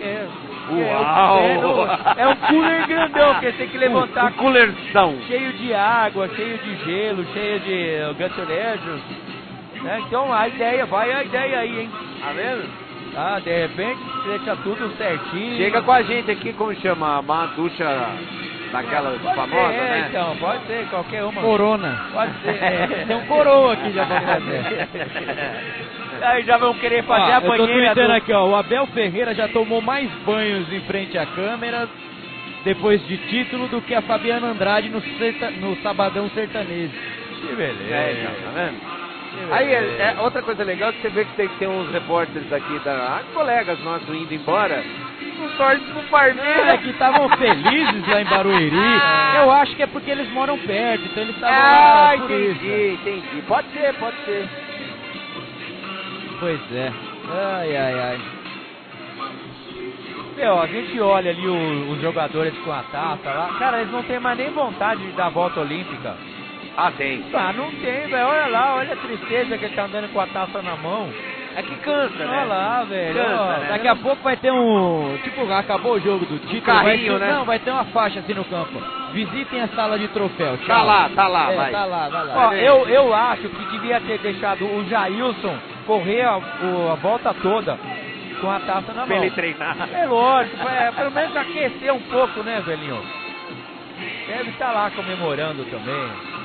É, Uau! É, é, é um cooler grandão, que você tem que levantar Um coolerzão. cheio de água, cheio de gelo, cheio de uh, Gatorade. Né? Então a ideia, vai a ideia aí, hein? Tá vendo? Tá, de repente deixa tudo certinho. Chega com a gente aqui, como chama? Uma ducha daquela Pode famosa, ser, é, né? então, pode ser, qualquer uma. Corona. Pode ser. É. Tem um coroa aqui já pra fazer. Aí já vão querer fazer Ó, a eu tô banheira do... aqui, ó. O Abel Ferreira já tomou mais banhos em frente à câmera depois de título do que a Fabiana Andrade no, serta- no Sabadão Sertanejo. Que beleza. É, então, tá vendo? Aí, é, é, outra coisa legal que você vê que tem, tem uns repórteres aqui, da, ah, colegas nossos indo embora, não torce pro É Palmeiras. que estavam felizes lá em Barueri. Ah. Eu acho que é porque eles moram perto, então eles estavam Ah, lá por isso. entendi, entendi. Pode ser, pode ser. Pois é. Ai, ai, ai. Meu, a gente olha ali os jogadores com a taça lá, cara, eles não têm mais nem vontade de dar a volta olímpica. Ah, tem. Ah, não tem, velho. Olha lá, olha a tristeza que ele tá andando com a taça na mão. É que cansa, né? Olha lá, velho. Cansa, ó, né? Daqui a pouco vai ter um. Tipo, acabou o jogo do título. carrinho, vai ter, né? Não, vai ter uma faixa assim no campo. Visitem a sala de troféu. Tchau. Tá lá, tá lá, É, vai. tá lá, vai lá. Ó, eu, eu acho que devia ter deixado o Jailson correr a, a volta toda com a taça na Pra mão. ele treinar. É lógico, é, pelo menos aquecer um pouco, né, velhinho? Deve estar lá comemorando também.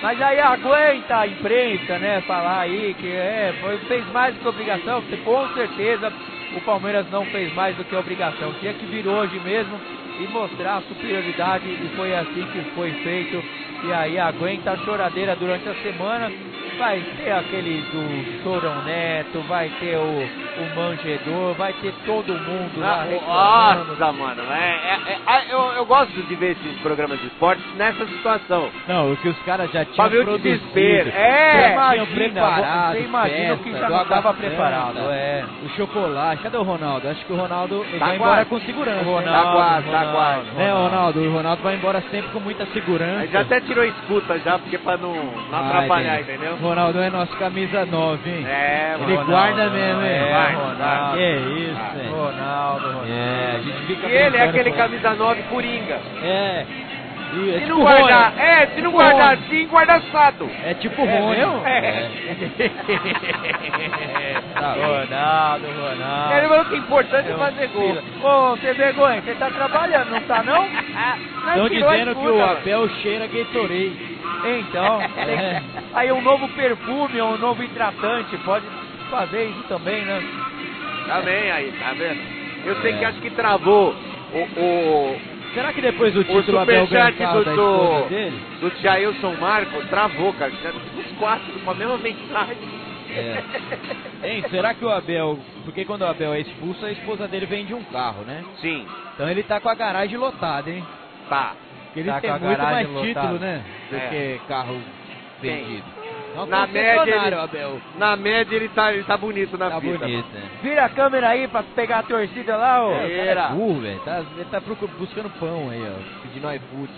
Mas aí aguenta a imprensa, né, falar aí que é, foi, fez mais do que obrigação, porque com certeza o Palmeiras não fez mais do que obrigação. Tinha que vir hoje mesmo e mostrar a superioridade e foi assim que foi feito. E aí aguenta a choradeira durante a semana. Vai ter aquele do Chorão Neto, vai ter o, o Manjedor, vai ter todo mundo lá Ah. Nossa, mano, é, é- é- ah, eu, eu gosto de ver esses programas de esporte nessa situação. Não, o que os caras já tinham Pra ver o desespero. É, imagina, preparado. você imagina o que já não tava Água preparado, é. O chocolate. Cadê o Ronaldo? Acho que o Ronaldo ele Tá vai embora quase. com segurança. O né? Tá quase, tá Ronaldo, quase. Né, Ronaldo? O Ronaldo vai embora sempre com muita segurança. Aí já até tirou escuta já, porque pra não, não Ah, atrapalhar, entendeu? Ronaldo é nosso camisa 9, hein? É, Ele mano. guarda mesmo, hein? É, Vai, Ronaldo. Que isso, hein? Ronaldo, Ronaldo. É, a gente fica E ele é aquele camisa 9 coringa. É. E é Se tipo não guardar, Rony. é, se não guardar Rony. assim, guarda assado. É tipo É Rony. mesmo? É. Tá. Ronaldo, Ronaldo. Ele falou que o importante é fazer gol. Ô, você vergonha, você tá trabalhando, não tá não? Estão dizendo que o. Abel cheira Gatorade. Então, É. aí um novo perfume, um novo hidratante, pode fazer isso também, né? Tá bem aí, tá vendo? Eu sei É. que acho que travou o, o, Será que depois do O título Abel ganha superchat do, do, dele? do Jailson Marco travou, cara. Os quatro com a mesma mensagem. É. Hein, será que o Abel. Porque quando o Abel é expulso, a esposa dele vende um carro, né? Sim, Então ele tá com a garagem lotada, hein? tá. Porque ele Tá muito mais garagem título, né? Do É. que carro vendido. Na média, ele- Abel. Na média ele tá, ele tá bonito na Tá fita. bonito, né? Vira a câmera aí pra pegar a torcida lá, ô. É, é burro, velho. Tá, ele tá buscando pão aí, ó. Pedindo iFood.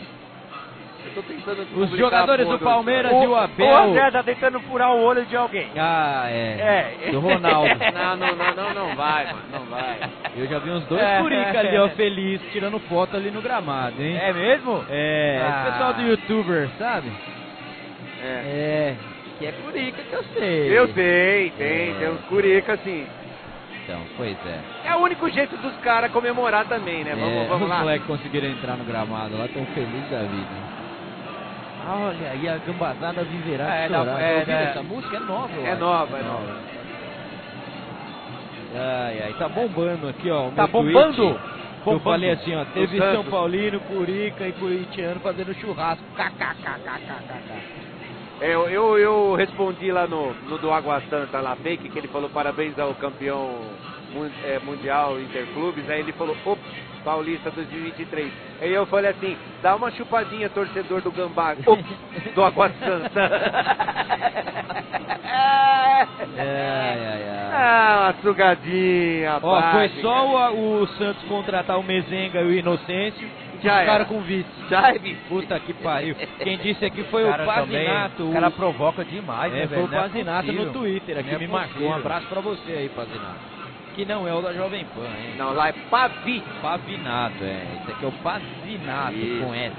Os jogadores do Palmeiras e o O Abel. André tá tentando furar o olho de alguém. Ah, é. É. Do Ronaldo. Não, não, não, não, não vai, mano, não vai. Eu já vi uns dois É. curica ali, ó, feliz, tirando foto ali no gramado, hein? É mesmo? É, Ah. esse pessoal do youtuber, sabe? É. É, que é curica que eu sei. Eu sei, tem, É. tem uns curica assim. Então, pois é. É o único jeito dos caras comemorar também, né? Vamos, é, vamos os lá. moleques conseguiram entrar no gramado lá, tão felizes da vida. Olha aí, a gambazada viverá É, de não, chorar. é, né? essa música? É nova, É nova, é nova. Ai, ai, tá bombando aqui, ó. Tá tweet. bombando? Eu falei assim, ó, teve Santos. São Paulino, Curica e Curitiano fazendo churrasco. KKKKKK. É, Eu, eu, eu respondi lá no, no do Água Santa, lá, fake, que ele falou parabéns ao campeão é, mundial Interclubes. Aí ele falou, ops, Paulista 2023. Aí eu falei assim, dá uma chupadinha, torcedor do Gambá. Ops, do Água Santa. Ai, ai, ai. Ah, uma sugadinha, Ó, foi básica. só o, o Santos contratar o Mezenga e o Inocêncio e Já ficaram era. com vice. Já é bicho. Puta que pariu. Quem disse aqui foi cara o também, Pazinato. O cara provoca demais, né, É, foi velho? o Não é Pazinato no. Twitter aqui, é me marcou. Um abraço pra você aí, Pazinato. Que não é o da Jovem Pan, hein? Não, lá é Pavi. Pavinato, é. Esse aqui é o Pazinato, Isso. com S.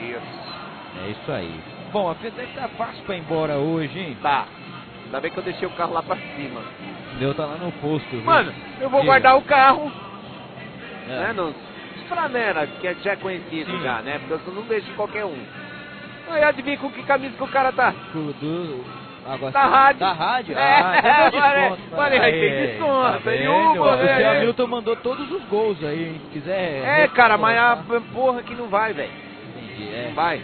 Isso. É isso aí. Bom, a Fede tá fácil pra ir embora hoje, hein? Tá. Ainda bem que eu deixei o carro lá pra cima. O meu tá lá no posto, viu? Mano, eu vou Diga. guardar o carro, É. né, nos Flanera, que é- já é conhecido Sim. já, né? Porque eu não deixo qualquer um. Aí adivinha com que camisa que o cara tá? Do, agora, Da rádio. Da rádio? É, Ah, então falei- desconto. falei, aí tem Aí, desconto, tá tem vendo? Uber, O seu Hamilton mandou todos os gols aí, hein? Se quiser... É, cara, mas a porra que não vai, velho. Entendi, é. Não vai.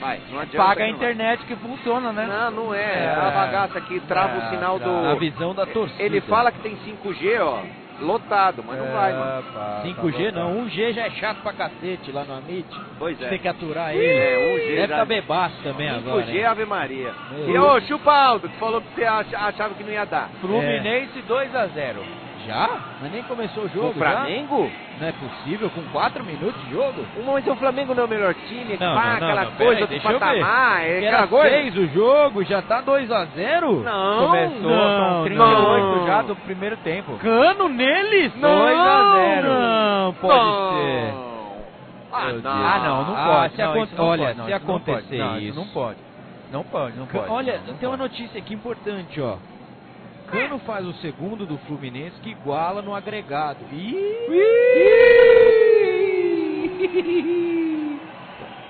Vai, não adianta. Paga a que não vai. internet que funciona, né? Não, não é. É. A bagaça aqui trava É, o sinal do. A visão da torcida. Ele fala que tem 5G, ó, lotado, mas não vai, mano. É, pá, 5G tá não, 1G já é chato pra cacete lá no Amit. Pois é. Tem que aturar ele. É, 1G Deve já- tá bebaço também agora. 5G hein? Ave Maria. Meu E ô, chupa Aldo, que falou que você acha- achava que não ia dar. Fluminense 2x0. Já? Mas nem começou o jogo. o Flamengo? já? Não é possível, com 4 minutos de jogo? Mas o Flamengo não é o melhor time, Não, pá, não, não, aquela não, coisa peraí, do patamar, é Que aquela era coisa. 6 o jogo, já tá 2x0? Não, Começou, não, são 38 não. já do primeiro tempo. Cano neles? 2 a 0. Não, pode Não. ser. Ah, não. Ah, não, não Ah, pode. se não, isso não olha, pode, não, se não acontecer Não, isso- não pode. Não pode, não pode. Olha, não, não tem uma notícia aqui importante, ó. Cano faz o segundo do Fluminense que iguala no agregado.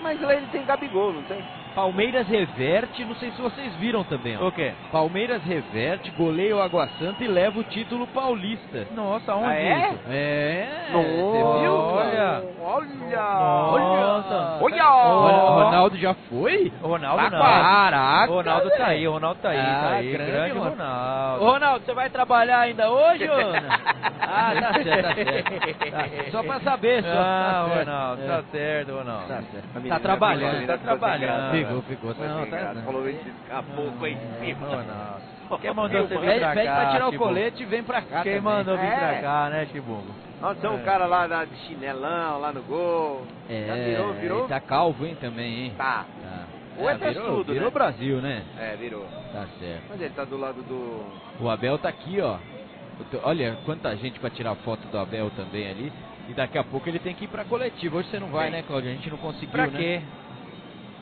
Mas lá ele tem Gabigol, não tem? Palmeiras reverte, não sei se vocês viram também, ó. O quê? Palmeiras reverte, goleia o Água Santa e leva o título paulista. Nossa, onde Ah, é? isso? É, Nossa, você viu? Olha. Olha! Nossa. Olha! Olha, Ronaldo já foi? O Ronaldo Tá não. Caraca, O Ronaldo tá aí, o Ronaldo tá aí, Ah, tá aí. grande Grande, Ronaldo. Ronaldo. Ô, Ronaldo, você vai trabalhar ainda hoje, Ana? ah, tá certo, tá certo. Tá. Só pra saber, só. Ah, tá. Ronaldo, É. tá certo, Ronaldo. Tá certo. Tá trabalhando, menina tá sem trabalhando. Ficou, ficou. Ficou Não, tá-. Falou esse caboclo aí em cima. Ronaldo. Quem mandou você vir Pede, pra pede cá, pra tirar o colete e vem pra cá Quem também. mandou vir É. pra cá, né, Chibungo? Nossa, tem um É. cara lá na- de chinelão, lá no gol. É, Já virou, virou? ele tá calvo, hein, também, hein? Tá. Tá. Ou é virou, testudo, virou né? Brasil, né? É, virou. Tá certo. Mas ele tá do lado do... O Abel tá aqui, ó. Olha quanta gente pra tirar foto do Abel também ali. E daqui a pouco ele tem que ir pra coletiva. Hoje você não vai, Tem. né, Claudio? A gente não conseguiu, Pra né? quê?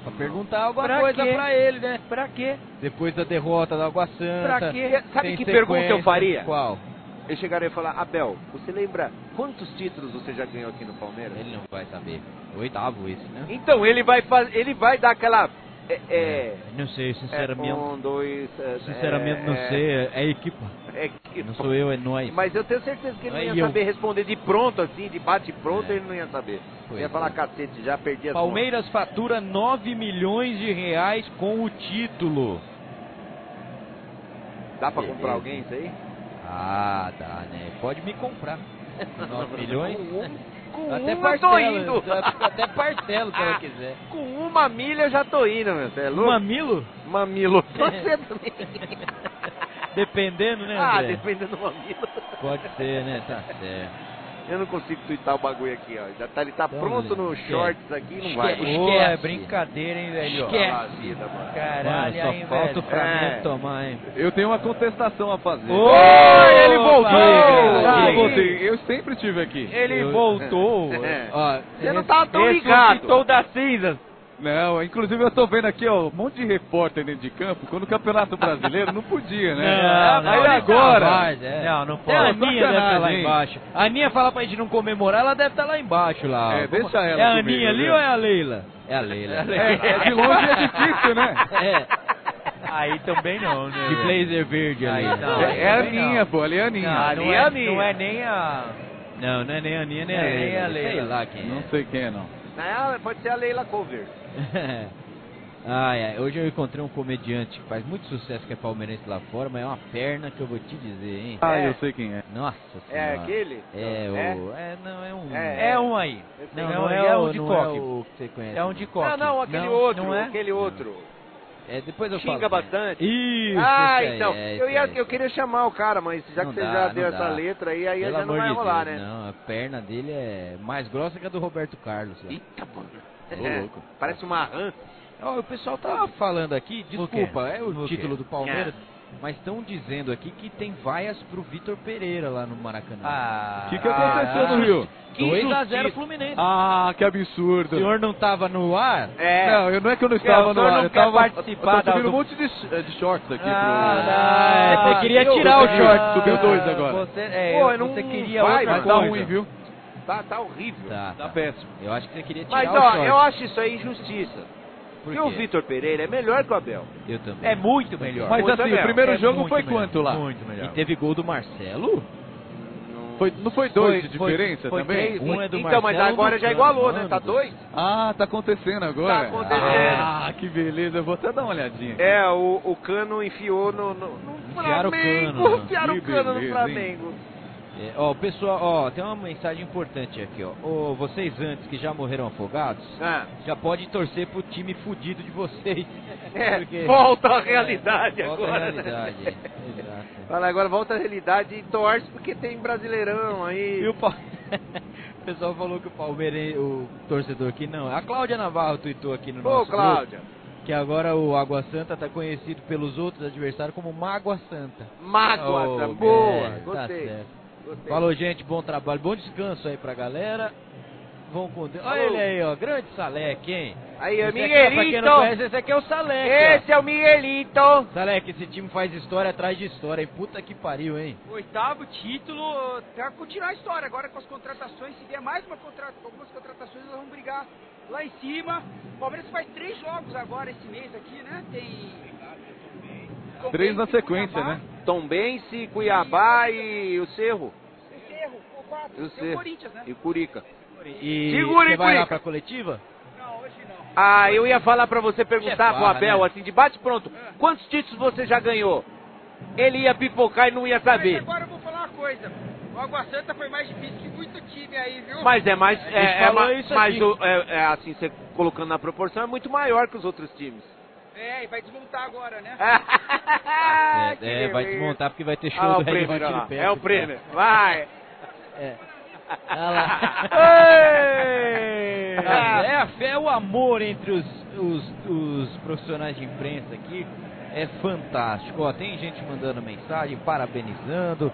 Pra perguntar alguma Pra coisa quê? pra ele, né? Pra quê? Depois da derrota da Água Santa. Pra quê? Sabe que pergunta eu faria? Qual? Eu chegaria e falar, Abel, você lembra quantos títulos você já ganhou aqui no Palmeiras? Ele não vai saber. Oitavo esse, né? Então, ele vai fazer, ele vai dar aquela... É, é, Não sei, é, sinceramente. um, dois... é, sinceramente não é, sei. É a equipa. É, que- Não sou eu, é nós. Mas eu tenho certeza que ele não É ia eu. saber responder de pronto, assim, de bate pronto, É. ele não ia saber. Ia falar cacete, já perdi as Palmeiras fatura 9 milhões de reais com o título. Dá pra comprar alguém isso aí? Ah, dá, né? Pode me comprar. 9 milhões? Com até uma eu tô parcelo, indo. Até parcelo se ela quiser. Com uma milha eu já tô indo, meu. Você é louco? Mamilo? Mamilo. Você também. Dependendo, né, Ah, André? dependendo do mamilo. Pode ser, né? Tá certo. Eu não consigo twittar o bagulho aqui, ó. Já tá, ele tá Então, pronto no esquece. shorts aqui, não vai. Esquece. mano. Ô, é brincadeira, hein, velho? Esquece. vida, mano. Caralho, Mano, só hein, falta velho? o Flamengo É. tomar, hein? Eu tenho uma contestação a fazer. Oi, ele voltou! Eu, Aí. voltei, eu sempre estive aqui. Ele Eu- voltou. É. Ó, Você não tava tão Ressuscitou ligado. das cinzas. Não, inclusive eu tô vendo aqui, ó, um monte de repórter dentro de campo, quando o Campeonato Brasileiro não podia, né? Não, Aí não, agora. Rapaz, é. Não, não É, pode. a Aninha deve estar lá sacanagem, hein? embaixo. A Aninha fala pra gente não comemorar, ela deve estar lá embaixo lá. É, deixa ela É a comigo, Aninha ali viu? ou é a Leila? É a Leila. É, é, de longe é difícil, né? É. Aí também não, né? De blazer verde ali. Aí não. É, é a Aninha, pô, ali é a Aninha. Não, Ali não, é é, a Aninha. não é nem a. Não, não é nem a Aninha, nem a É, Leila. a Sei Leila. lá quem Não é. sei quem é, não. Não, pode ser a Leila Cover. Ai, ai, hoje eu encontrei um comediante que faz muito sucesso que é palmeirense lá fora, mas é uma perna que eu vou te dizer, hein? Ah, É. eu sei quem é. Nossa É senhora. aquele? É, É? o. É, não, é um. É, É um aí. Não, Não, não, é é, o de não coque. É o que você conhece. É um de coque. Não, não, aquele Não, outro, não é? aquele outro. É, depois eu Xinga falo. bastante. Isso, ah, aí, então, é, eu, ia, eu queria chamar o cara, mas já Não que você dá, já não deu essa dá. letra aí, aí Pelo já não vai de rolar, Deus, né? Não, a perna dele é mais grossa que a do Roberto Carlos. lá. Eita, mano. É, louco. Parece uma rã. Ó, o pessoal tá falando aqui, desculpa, é o, título do Palmeiras, mas estão dizendo aqui que tem vaias pro Vitor Pereira lá no Maracanã. Ah. O que, que aconteceu no Rio? 2 a 0 Fluminense. Ah, que O absurdo. senhor não tava no ar? É. Não, eu não é que eu não o estava senhor no não ar, eu quer tava participar eu subindo um monte de, de shorts aqui Ah, pro... você queria eu- tirar o eu- short. Subiu dois agora. Você, é, Pô, eu- não você queria vai, outra Mas tá coisa. ruim, viu? Tá, tá horrível. Tá, Tá tá. péssimo. Eu acho que você queria tirar Mas, o ó, short. eu acho isso aí injustiça. Por Porque o? Vitor Pereira é melhor que o Abel. Eu também. É muito melhor. Mas Muito assim, melhor. o primeiro É jogo foi melhor, quanto lá? Muito melhor. E teve gol do Marcelo? Foi, não foi dois Foi- de diferença foi também? três, Um é do então, mas Marcelo, agora do já Cano, igualou, né? mano Tá do dois? Ah, tá acontecendo agora? Tá acontecendo. Ah, que beleza. Eu vou até dar uma olhadinha. É, o, o Cano enfiou no, no, no Enfiaram o Flamengo. Cano, né? Enfiaram o Cano no Flamengo. É, ó, pessoal, ó, tem uma mensagem importante aqui, ó. Ô, vocês antes que já morreram afogados, Ah, já pode torcer pro time fudido de vocês. é, Porque- volta à realidade Volta à agora. realidade. né? Exato. Fala agora, volta à realidade e torce porque tem brasileirão aí. E o, Pa- o pessoal falou que o Palmeiras, o torcedor aqui não. A Cláudia Navarro tweetou aqui no Ô, nosso Cláudia, grupo que agora o Água Santa tá conhecido pelos outros adversários como Mágoa Santa. mágoa, Oh, tá boa. é, tá Gostei. certo. Gostei. Falou, gente, bom trabalho, bom descanso aí pra galera. Vão com Deus. Olha ele aí, ó, grande Salek, hein? Aí, é Esse aqui, ó, pra quem não Miguelito. conhece, esse aqui é o Salek. ó. Esse é o Miguelito. Salek, esse time faz história atrás de história, hein? Puta que pariu, hein? Oitavo título, pra continuar a história. Agora com as contratações, se vier mais uma contra... algumas contratações, nós vamos brigar lá em cima. O Palmeiras faz três jogos agora esse mês aqui, né? Tem. Três na sequência, Cuiabá, né? Tombense, Cuiabá e o Cerro. Tem Cerro, ou quatro. E o o Cerro. Corinthians, né? E o Curica. E Segura, você vai lá Curica? pra coletiva? Não, hoje não. Ah, eu ia falar pra você perguntar É pro Abel, né? assim, de bate pronto. Quantos títulos você já ganhou? Ele ia pipocar e não ia Mas saber. agora eu vou falar uma coisa. O Água Santa foi mais difícil que muito time aí, viu? Mas é mais. É, é mas o- é, é assim, você colocando na proporção, é muito maior que os outros times. É, e vai desmontar agora, né? Ah, é, é, vai desmontar porque vai ter show Ah, do Red Hot Chili. Peppers. É o prêmio. Vai. É. Olha lá. Ei! É a fé, o amor entre os, os, os profissionais de imprensa aqui é fantástico. Ó, tem gente mandando mensagem, parabenizando.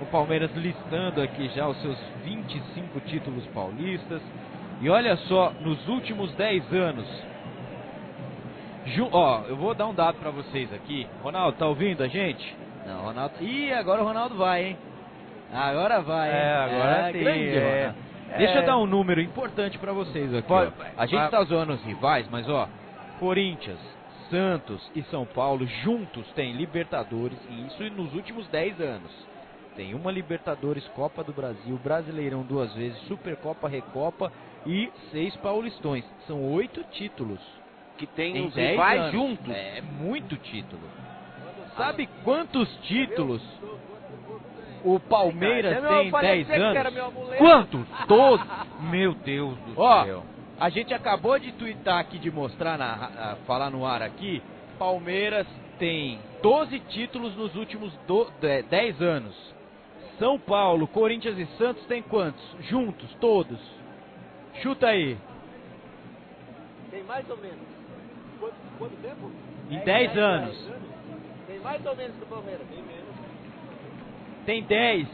O Palmeiras listando aqui já os seus 25 títulos paulistas. E olha só, nos últimos 10 anos. Ju- ó, eu vou dar um dado pra vocês aqui. Ronaldo, tá ouvindo a gente? Não, Ronaldo. Ih, agora o Ronaldo vai, hein? Agora vai, hein? É, agora sim, grande, é. Ronaldo. Deixa É. eu dar um número importante pra vocês aqui. Pode-. A gente tá zoando os rivais, mas ó, Corinthians, Santos e São Paulo juntos têm Libertadores, e isso nos últimos 10 anos. Tem uma Libertadores, Copa do Brasil, Brasileirão duas vezes, Supercopa, Recopa e seis paulistões. São oito títulos. Que tem em os 10 rivais anos. juntos. É muito título. Sabe quantos títulos o Palmeiras É tem em falei 10 pra você que era anos? Quantos? Doze? Meu Deus do Ó, céu. A gente acabou de twittar aqui, de mostrar, na, a- falar no ar aqui. Palmeiras tem 12 títulos nos últimos do, de- 10 anos. São Paulo, Corinthians e Santos tem quantos? Juntos, todos. Chuta aí. Tem mais ou menos. Quanto, tempo? Em 10 anos. Tem mais ou menos que o Palmeiras. Tem menos. Tem 10.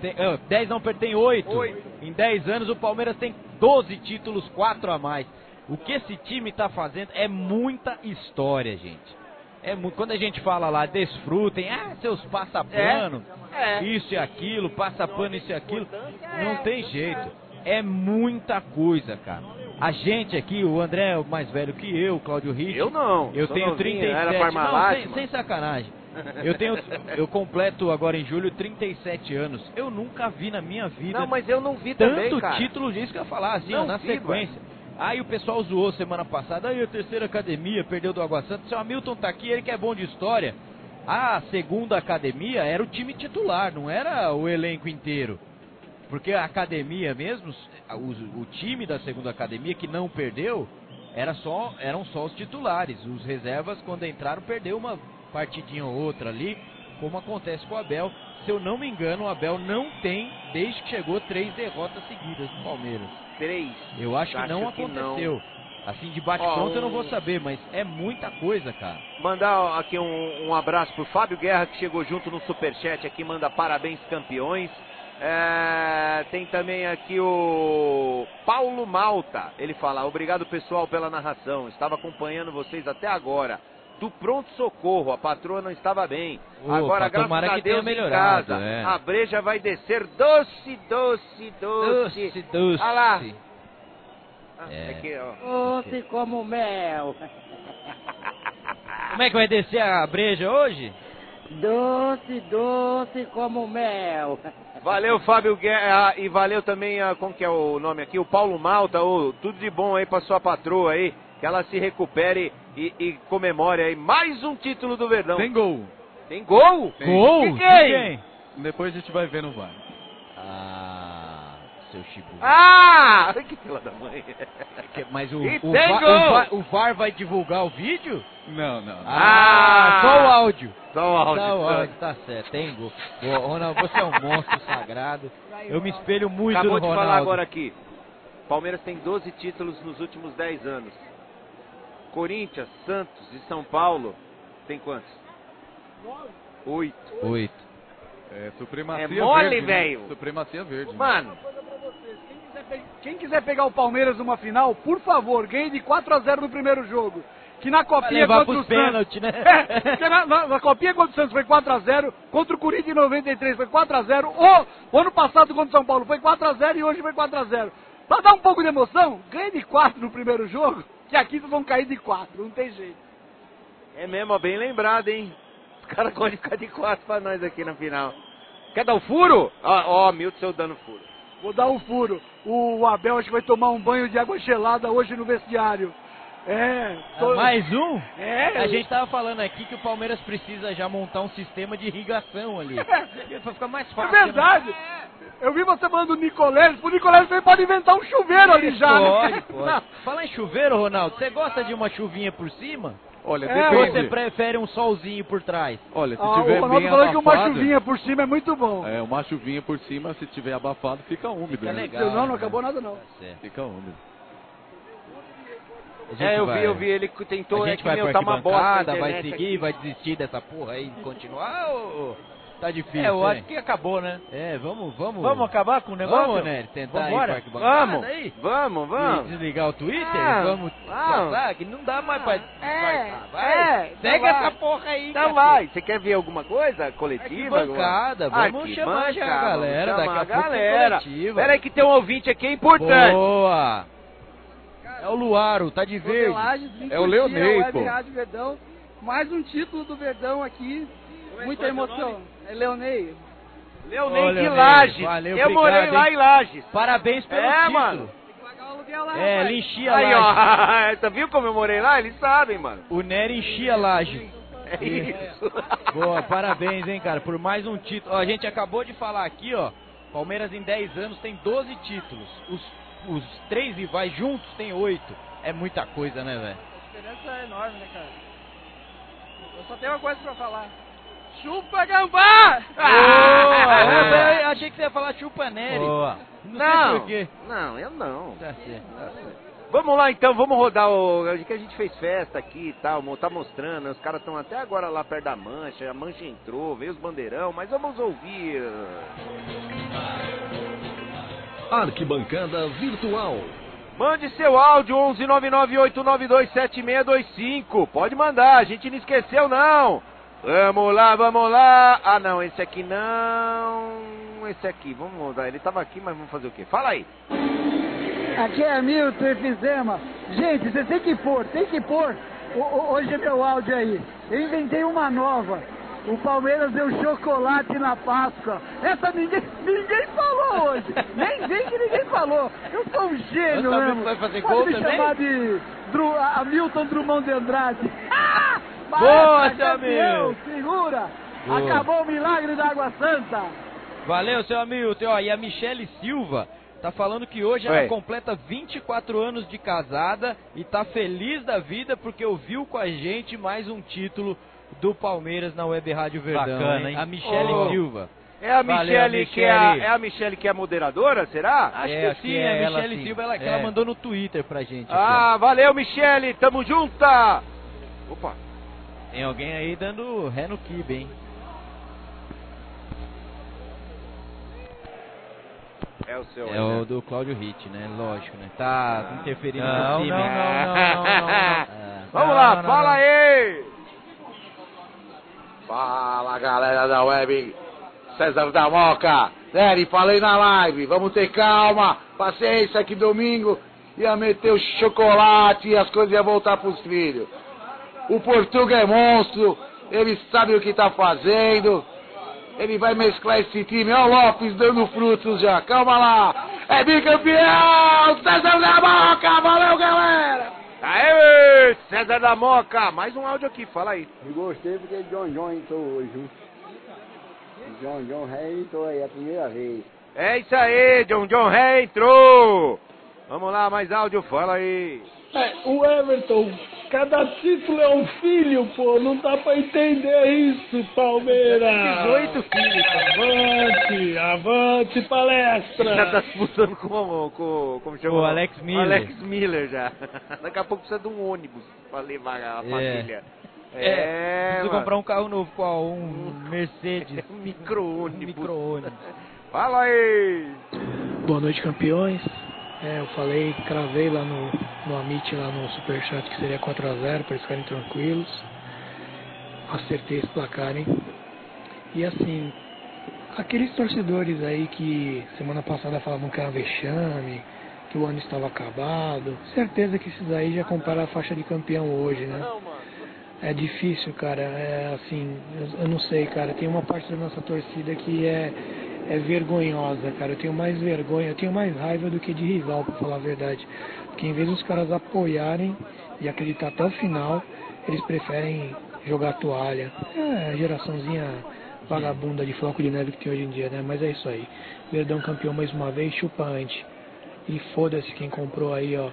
Tem, ah, 10 não, tem 8. Oito. Em 10 anos o Palmeiras tem 12 títulos, 4 a mais. O que esse time está fazendo é muita história, gente. É mu- quando a gente fala lá, desfrutem, ah, seus passapano, É. isso e aquilo, passapano, isso e aquilo. Não tem jeito. É muita coisa, cara. A gente aqui, o André é mais velho que eu, o Cláudio Rich. Eu não. Eu tenho novinho, 37. Era Não, sem, mano. sem sacanagem. Eu tenho, eu completo agora em julho 37 anos. Eu nunca vi na minha vida Não, mas eu não vi tanto também, cara. título disso que eu ia falar, assim, Não ó, na vi, sequência. Aí o pessoal zoou semana passada, aí a terceira academia perdeu do Água Santa. Seu Hamilton tá aqui, ele que é bom de história. A segunda academia era o time titular, não era o elenco inteiro. Porque a academia mesmo, o, o time da segunda academia que não perdeu, era só, eram só os titulares. Os reservas, quando entraram, perdeu uma partidinha ou outra ali, como acontece com o Abel. Se eu não me engano, o Abel não tem, desde que chegou, três derrotas seguidas no Palmeiras. Três. Eu acho, que não Acho que aconteceu. Assim, de bate Ó, pronto eu não um- vou saber, mas é muita coisa, cara. Mandar aqui um, um abraço pro Fábio Guerra, que chegou junto no Superchat aqui, manda parabéns campeões. É, tem também aqui o Paulo Malta. Ele fala: Obrigado pessoal pela narração. Estava acompanhando vocês até agora. Do pronto socorro, a patroa não estava bem. Opa, agora, graças a que Deus, em casa, é. a breja vai descer doce, doce, doce. Doce, doce. Olha lá. Ah, É. aqui, ó. Doce como mel. Como é que vai descer a breja hoje? Doce, doce como mel. Valeu, Fábio Guerra, e valeu também, a, como que é o nome aqui, o Paulo Malta, ô, tudo de bom aí pra sua patroa aí, que ela se recupere e, e comemore aí mais um título do Verdão. Tem gol. Tem gol? Tem. Gol? De De quem? quem? Depois a gente vai ver no VAR. Ah, seu Chico. Ah! Que fila da mãe. Que- Mas o, o, tem VAR, gol! o, VAR, o VAR vai divulgar o vídeo? Não, não. Ah, só o áudio. Só o áudio. Só o áudio, tá certo. Tem gol. Boa, Ronaldo, você é um monstro sagrado. Eu me espelho muito Acabou no de Ronaldo. falar agora aqui. Palmeiras tem 12 títulos nos últimos 10 anos. Corinthians, Santos e São Paulo tem quantos? Oito. Oito. É supremacia É mole, verde, né? velho. Supremacia verde. né? Mano, Quem quiser pegar o Palmeiras numa final, por favor, ganhe de 4 a 0 no primeiro jogo. Que na copinha contra o Santos. pênaltis, né? É, na, na- na copinha contra o Santos foi 4x0, contra o Corinthians em 93 foi 4x0, o, o ano passado contra o São Paulo foi 4x0 e hoje foi 4x0. Pra dar um pouco de emoção, ganhe de 4 no primeiro jogo, que aqui vocês vão cair de 4, não tem jeito. é mesmo, ó, bem lembrado, hein? Os caras podem ficar de quatro pra nós aqui na final. Quer dar o furo? Ó, ó, Milton, seu dando furo. Vou dar um furo. O Abel acho que vai tomar um banho de água gelada hoje no vestiário. É. tô- Mais um? É. A gente tava falando aqui que o Palmeiras precisa já montar um sistema de irrigação ali. Pra ficar mais É fácil. né? verdade. Eu vi você falando do Nicoleles, o Nicoleles também pode inventar um chuveiro ali já, Pode, né? pode. Falar em chuveiro, Ronaldo, você gosta de uma chuvinha por cima? Olha, É, depende. você prefere um solzinho por trás? Olha, se Ah, tiver o bem falou que uma abafado, chuvinha por cima é muito bom. É, uma chuvinha por cima, se tiver abafado, fica úmido. Fica né? legal. não, não né? acabou nada não. Tá. Fica úmido. A É, eu vai- vi, eu vi, ele que tentou, A é gente que vai meu, tá uma bosta. a vai seguir, aqui. vai desistir dessa porra aí e continuar ou tá difícil? É, eu hein? acho que acabou, né? É, vamos, vamos. Vamos acabar com o negócio? Vamos, né? Tentar Vambora? ir Vamos, aí? vamos, E vamos. desligar o Twitter? Ah, vamos vamos. passar, que não dá mais pra É, disfarçar. Vai, é, segue então vai. essa porra aí, Então cacete. vai, você quer ver alguma coisa coletiva? Arquibancada, agora? vamos chamar já a galera, vamos daqui a chamar tem galera. coletiva. Pera aí que tem um ouvinte aqui importante. Boa! É o Luaro, tá de verde. É o Leonei, pô. Rádio Verdão. Mais um título do Verdão aqui. Muita emoção. É Leonei. Leonei Ô, de Leonei, Lages. valeu, Eu obrigado, morei lá hein? em Lages. Parabéns pelo É, título. mano. lá. É, ele enchia a Aí, laje. ó. Você viu como eu morei lá? Eles sabem, mano. O Nery enchia a laje. É isso. Boa, parabéns, hein, cara, por mais um título. Ó, a gente acabou de falar aqui, ó. Palmeiras em 10 anos tem 12 títulos. Os, os três rivais juntos tem 8. É muita coisa, né, velho? A diferença é enorme, né, cara? Eu só tenho uma coisa pra falar. Chupa gambá! Boa! É. Eu achei que você ia falar chupa Nery. Boa. Não, Não, não, eu não. Tá certo. Vamos lá então, vamos rodar o. Que a gente fez festa aqui e tal, tá mostrando, os caras estão até agora lá perto da mancha, a mancha entrou, veio os bandeirão, mas vamos ouvir. Arquibancada Virtual. Mande seu áudio 11998927625. Pode mandar, a gente não esqueceu não. Vamos lá, vamos lá. Ah não, esse aqui não. Esse aqui, vamos mudar. Ele tava aqui, mas vamos fazer o quê? Fala aí. Aqui é Milton Efizema. Gente, você tem que pôr, tem que pôr. O- o- hoje é meu áudio aí. Eu inventei uma nova. O Palmeiras deu chocolate na Páscoa. Essa ninguém, ninguém falou hoje. Nem vem que ninguém falou. Eu sou um gênio Você mesmo. vai fazer Pode gol me também? chamar de Dru, a Milton Drummond de Andrade. Ah! Boa, seu amigo. Segura. Boa. Acabou o milagre da Água Santa. Valeu, seu amigo. Ó, e a Michele Silva tá falando que hoje ela Oi. completa 24 anos de casada e tá feliz da vida porque ouviu com a gente mais um título do Palmeiras na Web Rádio Verdão. Bacana, hein? A Michele Oh. Silva. É a Valeu, Michele que é a, Michele. é a Michele que é a moderadora, será? Acho É, que acho sim, que é a ela Michele sim. Silva, ela, que É. ela mandou no Twitter pra gente. aqui, Ah, valeu Michele, tamo junta. Opa. Tem alguém aí dando ré no kibe, hein? É o seu. É aí, o né? do Cláudio Hit, né? Lógico, né? Tá interferindo Não, no time. não, não, não, não, não, não. É. Vamos Não, lá, não, fala não. aí. Fala galera da web, César da Moca, Nery, falei na live, vamos ter calma, paciência que domingo ia meter o chocolate e as coisas iam voltar pros trilhos. O Portuga é monstro, ele sabe o que tá fazendo, ele vai mesclar esse time, ó Lopes dando frutos já, calma lá, é bicampeão, César da Moca, valeu galera! Aê, César da Moca, mais um áudio aqui, fala aí. Eu gostei porque John John entrou hoje. John John Rey entrou aí a primeira vez. É isso aí, John John Rey entrou. Vamos lá, mais áudio, fala aí. É, o Everton, cada título é um filho, pô, não dá pra entender isso, Palmeiras. 18 filhos. Avante, avante Já palestra. tá disputando com, o- com como chama? O Alex Miller. Alex Miller já. Daqui a pouco precisa de um ônibus pra levar a família. É, preciso mano. comprar um carro novo, qual? Um Mercedes. Um micro-ônibus. Um micro-ônibus. Fala aí. Boa noite, campeões. É, eu falei, cravei lá no, no Amit, lá no Superchat, que seria 4x0, para eles ficarem tranquilos. Acertei esse placar, hein? E assim, aqueles torcedores aí que semana passada falavam que era vexame, que o ano estava acabado, certeza que esses aí já compraram a faixa de campeão hoje, né? É difícil, cara. É assim, eu, eu não sei, cara. Tem uma parte da nossa torcida que é, é vergonhosa, cara. Eu tenho mais vergonha, eu tenho mais raiva do que de rival, pra falar a verdade. Porque em vez dos caras apoiarem e acreditar até o final, eles preferem jogar toalha. É a geraçãozinha vagabunda de floco de neve que tem hoje em dia, né? Mas é isso aí. Verdão campeão mais uma vez, chupante. E foda-se quem comprou aí, ó,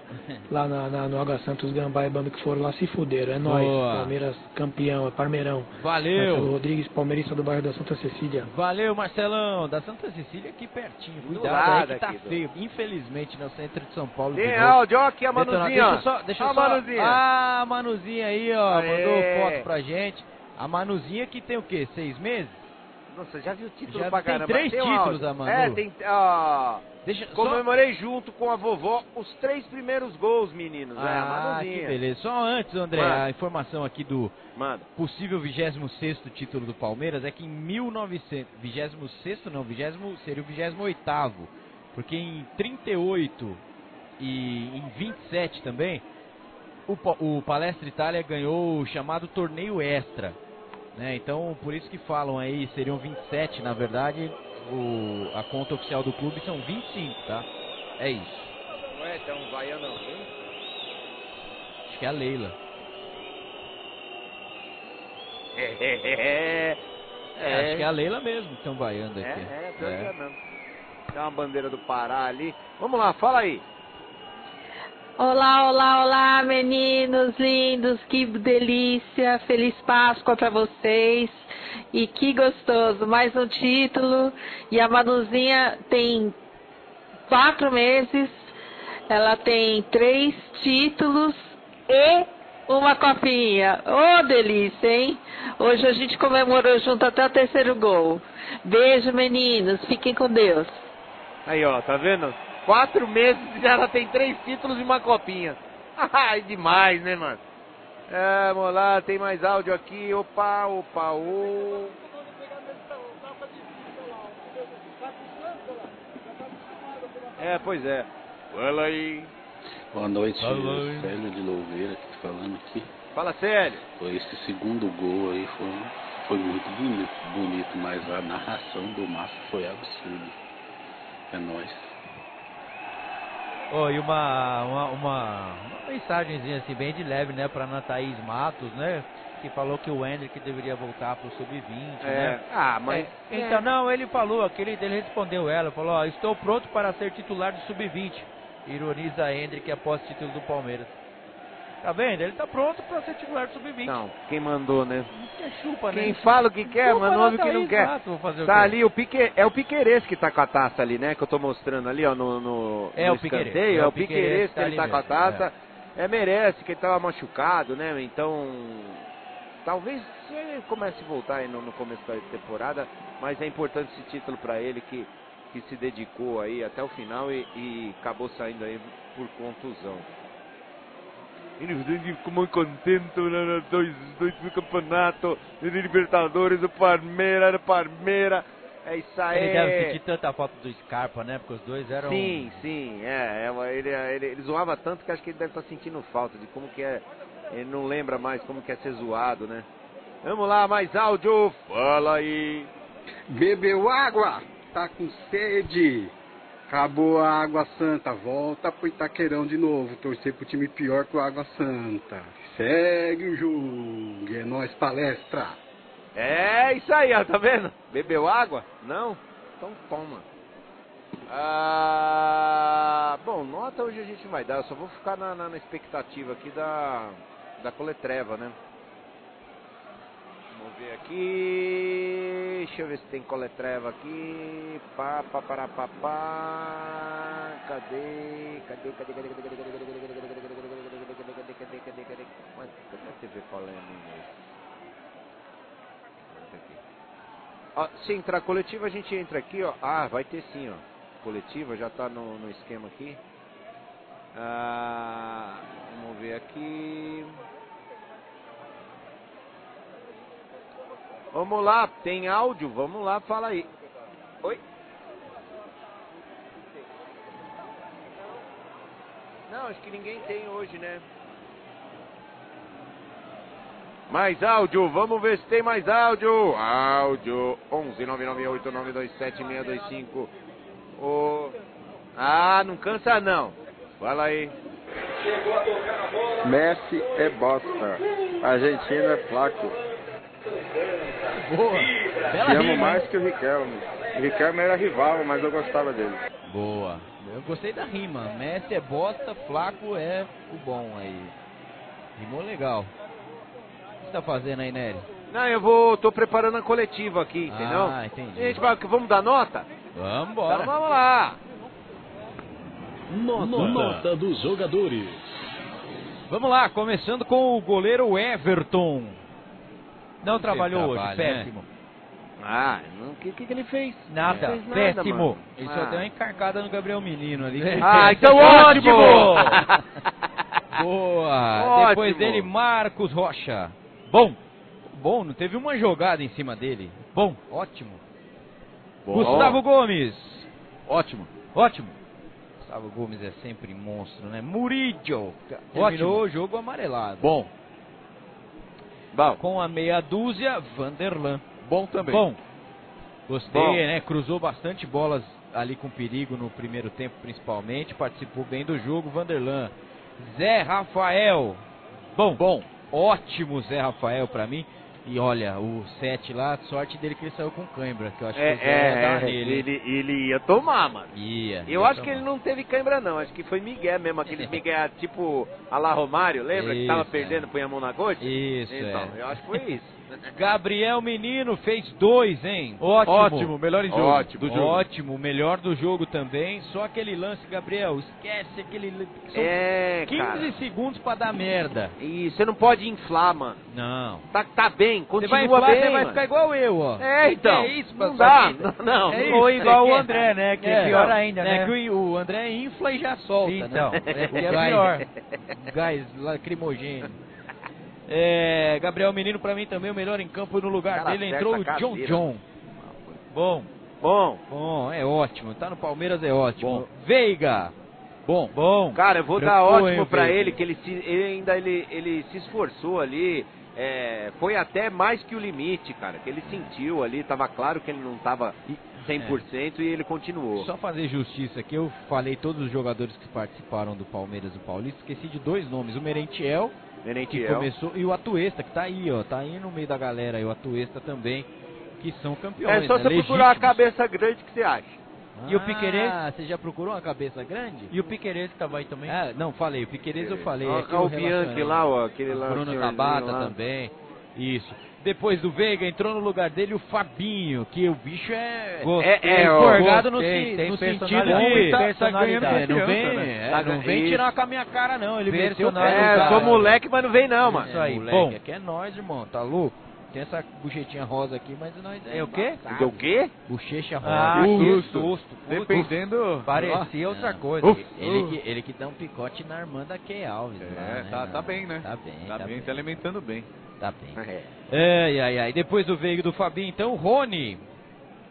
lá na, na- no H Santos Gambá e Bando que foram lá se fuderam. É nóis. Boa. Palmeiras campeão, é Parmeirão. Valeu. Marcelo Rodrigues, palmeirista do bairro da Santa Cecília. Valeu, Marcelão. Da Santa Cecília aqui pertinho. Do Cuidado lado aí que tá aqui, do- feio. Infelizmente, no centro de São Paulo. Tem áudio, ó, aqui a. Manuzinha. Deixa eu só, deixa eu a só- Manuzinha. Ah, a Manuzinha aí, ó. Aê. Mandou foto pra gente. A Manuzinha que tem o quê? Seis meses? Nossa, já viu o título Já pra tem caramba. três um títulos, áudio. a Manu. É, tem... ó, Deixa só... comemorei junto com a vovó os três primeiros gols, meninos. é, Ah, Manuzinha. que beleza. Só antes, André, Manda. a informação aqui do Manda. possível 26 título do Palmeiras é que em 1900, 26 não, 20 seria o 28 porque em 38 e em 27 também o, o Palestra Itália ganhou o chamado torneio extra, né? Então por isso que falam aí seriam 27, na verdade o, a conta oficial do clube são 25, tá? É isso. É, então vaiando alguém. Acho que é a Leila. É, Acho que é a Leila mesmo que estão vaiando É, aqui. é, pior que é mesmo. Tem uma bandeira do Pará ali. Vamos lá, fala aí. Olá, olá, olá, meninos lindos, que delícia, feliz Páscoa para vocês. E que gostoso, mais um título. E a Manuzinha tem quatro meses, ela tem três títulos e uma copinha. Ô, delícia, hein? Hoje a gente comemorou junto até o terceiro gol. Beijo, meninos, fiquem com Deus. Aí, ó, tá vendo? Quatro meses e já ela tem três títulos e uma copinha. Ai, demais, né, mano? É, vamos lá, tem mais áudio aqui. Opa, opa, ô. É, pois é. Fala aí. Boa noite, Fala aí. Célio de Louveira que tá falando aqui. Fala sério. Foi esse segundo gol aí foi, foi muito bonito, bonito, mas a narração do Márcio foi absurda. É nóis. Oh, e uma, uma, uma, uma mensagenzinha assim, bem de leve, né, pra Ana Thaís Matos, né? Que falou que o Hendrick deveria voltar pro sub-20, É. né? Ah, mas- É, então, não, ele falou, aquele, ele respondeu ela, falou, ó, estou pronto para ser titular do sub-20. Ironiza Hendrick após título do Palmeiras. Tá vendo? Ele tá pronto para ser titular do sub-20. Não, quem mandou, né? Que chupa, né? Quem fala o que quer, Chupa ouve o que não quer. Matos, vou fazer o Tá ali, o Pique, é o Piqueires que tá com a taça ali, né? Que eu tô mostrando ali, ó, no, no, É no o escanteio. é É o Piqueires que tá ele tá com a mesmo, taça. É, merece, que ele tava machucado, né? Então, talvez ele comece a voltar aí no, no começo da temporada, mas é importante esse título pra ele que, que se dedicou aí até o final e, e acabou saindo aí por contusão. Ele ficou muito contente nos dois, dois campeonatos de Libertadores, do Palmeiras, do Palmeiras. É isso aí. Ele deve sentir tanta falta do Scarpa, né? Porque os dois eram... Sim, sim, é, é, ele, ele, ele zoava tanto que acho que ele deve estar sentindo falta de como que é, ele não lembra mais como que é ser zoado, né? Vamos lá, mais áudio, fala aí. Bebeu água? Tá com sede? Acabou a Água Santa, volta pro Itaquerão de novo, torcer pro time pior que o Água Santa. Segue o jogo, é nóis palestra. É isso aí, ó, tá vendo? Bebeu água? Não? Então toma. Ah, bom, nota hoje a gente vai dar, eu só vou ficar na, na- na expectativa aqui da, da coletreva, né? Vamos ver aqui. Deixa eu ver se tem coletreva aqui. Pá, pá, pará, pá, pá. Cadê? Cadê? Cadê? Cadê? Cadê? Cadê? Cadê? Cadê? Cadê? Cadê? Cadê? Cadê? Cadê? Cadê? Cadê? Cadê? Cadê? Mas cadê a TV Polêmica? Ó, se entrar coletiva, a gente entra aqui, ó. Ah, vai ter sim, ó. Coletiva, já tá no, no esquema aqui. Ah, vamos ver aqui. Vamos lá, tem áudio, vamos lá, fala aí. Oi? Não, acho que ninguém tem hoje, né? Mais áudio, vamos ver se tem mais áudio. Áudio 11 998 927 625. Ô. Ah, não cansa não. Fala aí. Messi é bosta. Argentina é flaco. Boa. Bela Te amo rima, mais hein? que o Riquelme. O Riquelme era rival, mas eu gostava dele. Boa. Eu gostei da rima. Messi é bosta, Flaco é o bom aí. Rimou legal. O que você tá fazendo aí, Nery? Não, eu vou, tô preparando a coletiva aqui, entendeu? Ah, entendi. Gente, vai- vamos dar nota? Vamos embora. Então vamos lá. Nota, Nota. dos jogadores. Vamos lá, começando com o goleiro Everton. Não trabalhou hoje, trabalho, né? péssimo. Ah, o que, que, que ele fez? Nada, Não fez nada, péssimo. mano. Ele Ah. só deu uma encarcada no Gabriel Menino ali. Ah, então ótimo! Boa! Ótimo. Depois dele, Marcos Rocha. Bom. Bom, não teve uma jogada em cima dele. Bom, ótimo. Bom. Gustavo Gomes. Ótimo. Ótimo. Gustavo Gomes é sempre monstro, né? Murillo. Terminou o jogo amarelado. Bom. Bom. Com a meia dúzia, Vanderlan. Bom também. Bom. Gostei, Bom. né? Cruzou bastante bolas ali com perigo no primeiro tempo, principalmente. Participou bem do jogo. Vanderlan. Zé Rafael. Bom, bom. Ótimo Zé Rafael pra mim. E olha, o 7 lá, sorte dele que ele saiu com cãibra, que eu acho É, que é, nele. ele, ele ia tomar, mano. Ia. Eu ia acho que tomar. ele não teve cãibra, não. Acho que foi Miguel mesmo. Aqueles Miguel tipo a lá Romário, lembra? que tava Isso, perdendo, põe a mão na coxa? Isso, Então, é. eu acho que foi isso. Gabriel Menino fez dois, hein? Ótimo. Ótimo, melhor em jogo Ótimo, do jogo. ótimo, melhor do jogo também. Só aquele lance, Gabriel, esquece aquele. São É, 15 cara. segundos pra dar merda. E você não pode inflar, mano. Não. Tá, tá bem, Você continua vai inflar, bem, você vai ficar igual eu, ó. É, então. É isso, não dá. vida? Não, não. É Ou isso, igual é o que- André, né? Que é, pior ainda, né? É que o, o André infla e já solta, Então, né? é O é pior. o Gás lacrimogêneo. É, Gabriel Menino pra mim também o melhor em campo no lugar Cara, dele entrou o John. John. Bom, Bom, bom, é ótimo. Tá no Palmeiras é ótimo. Veiga. Bom, bom. cara, eu vou dar ótimo Veiga? ele, que ele, se, ele ainda ele, ele se esforçou ali. é, foi até mais que o limite, cara. Que ele sentiu ali, tava claro que ele não tava 100% e ele continuou. Só fazer justiça aqui, eu falei todos os jogadores que participaram do Palmeiras e do Paulista, esqueci de dois nomes, o Merentiel, que Merentiel. começou, e o Atuesta, que tá aí, ó, tá aí no meio da galera, e o Atuesta também, que são campeões, É só né, você procurar a cabeça grande que você acha. E o Piquerez? Ah, você já procurou uma cabeça grande? E o Piquerez que tava aí também? Ah, não, falei, o Piquerez eu falei. Ó, aqui ó, eu o Bianchi lá, ó, aquele lá, Bruno Tabata lá. também, isso. Depois do Veiga, entrou no lugar dele o Fabinho, que o bicho é... Gostei, é, é no, tem no sentido de... Tá- tá ganhando É, não vem, né? é, Tá não vem tirar com a minha cara não, ele meteu É, sou moleque, mas não vem não, mano. Isso aí, moleque. bom. Aqui é nós, irmão, tá louco? Tem essa bochetinha rosa aqui, mas nós é, É o quê? embaçado. O quê? Bochecha rosa. Ah, Uh, que susto. susto. Dependendo. Parecia outra coisa. Ele, que, ele que dá um picote na irmã da Key Alves. É, lá, né? tá, tá bem, né? Tá bem, Tá tá bem, se alimentando bem. Tá bem. É. Ai, ai, ai. Depois do veio do Fabinho, então, Rony.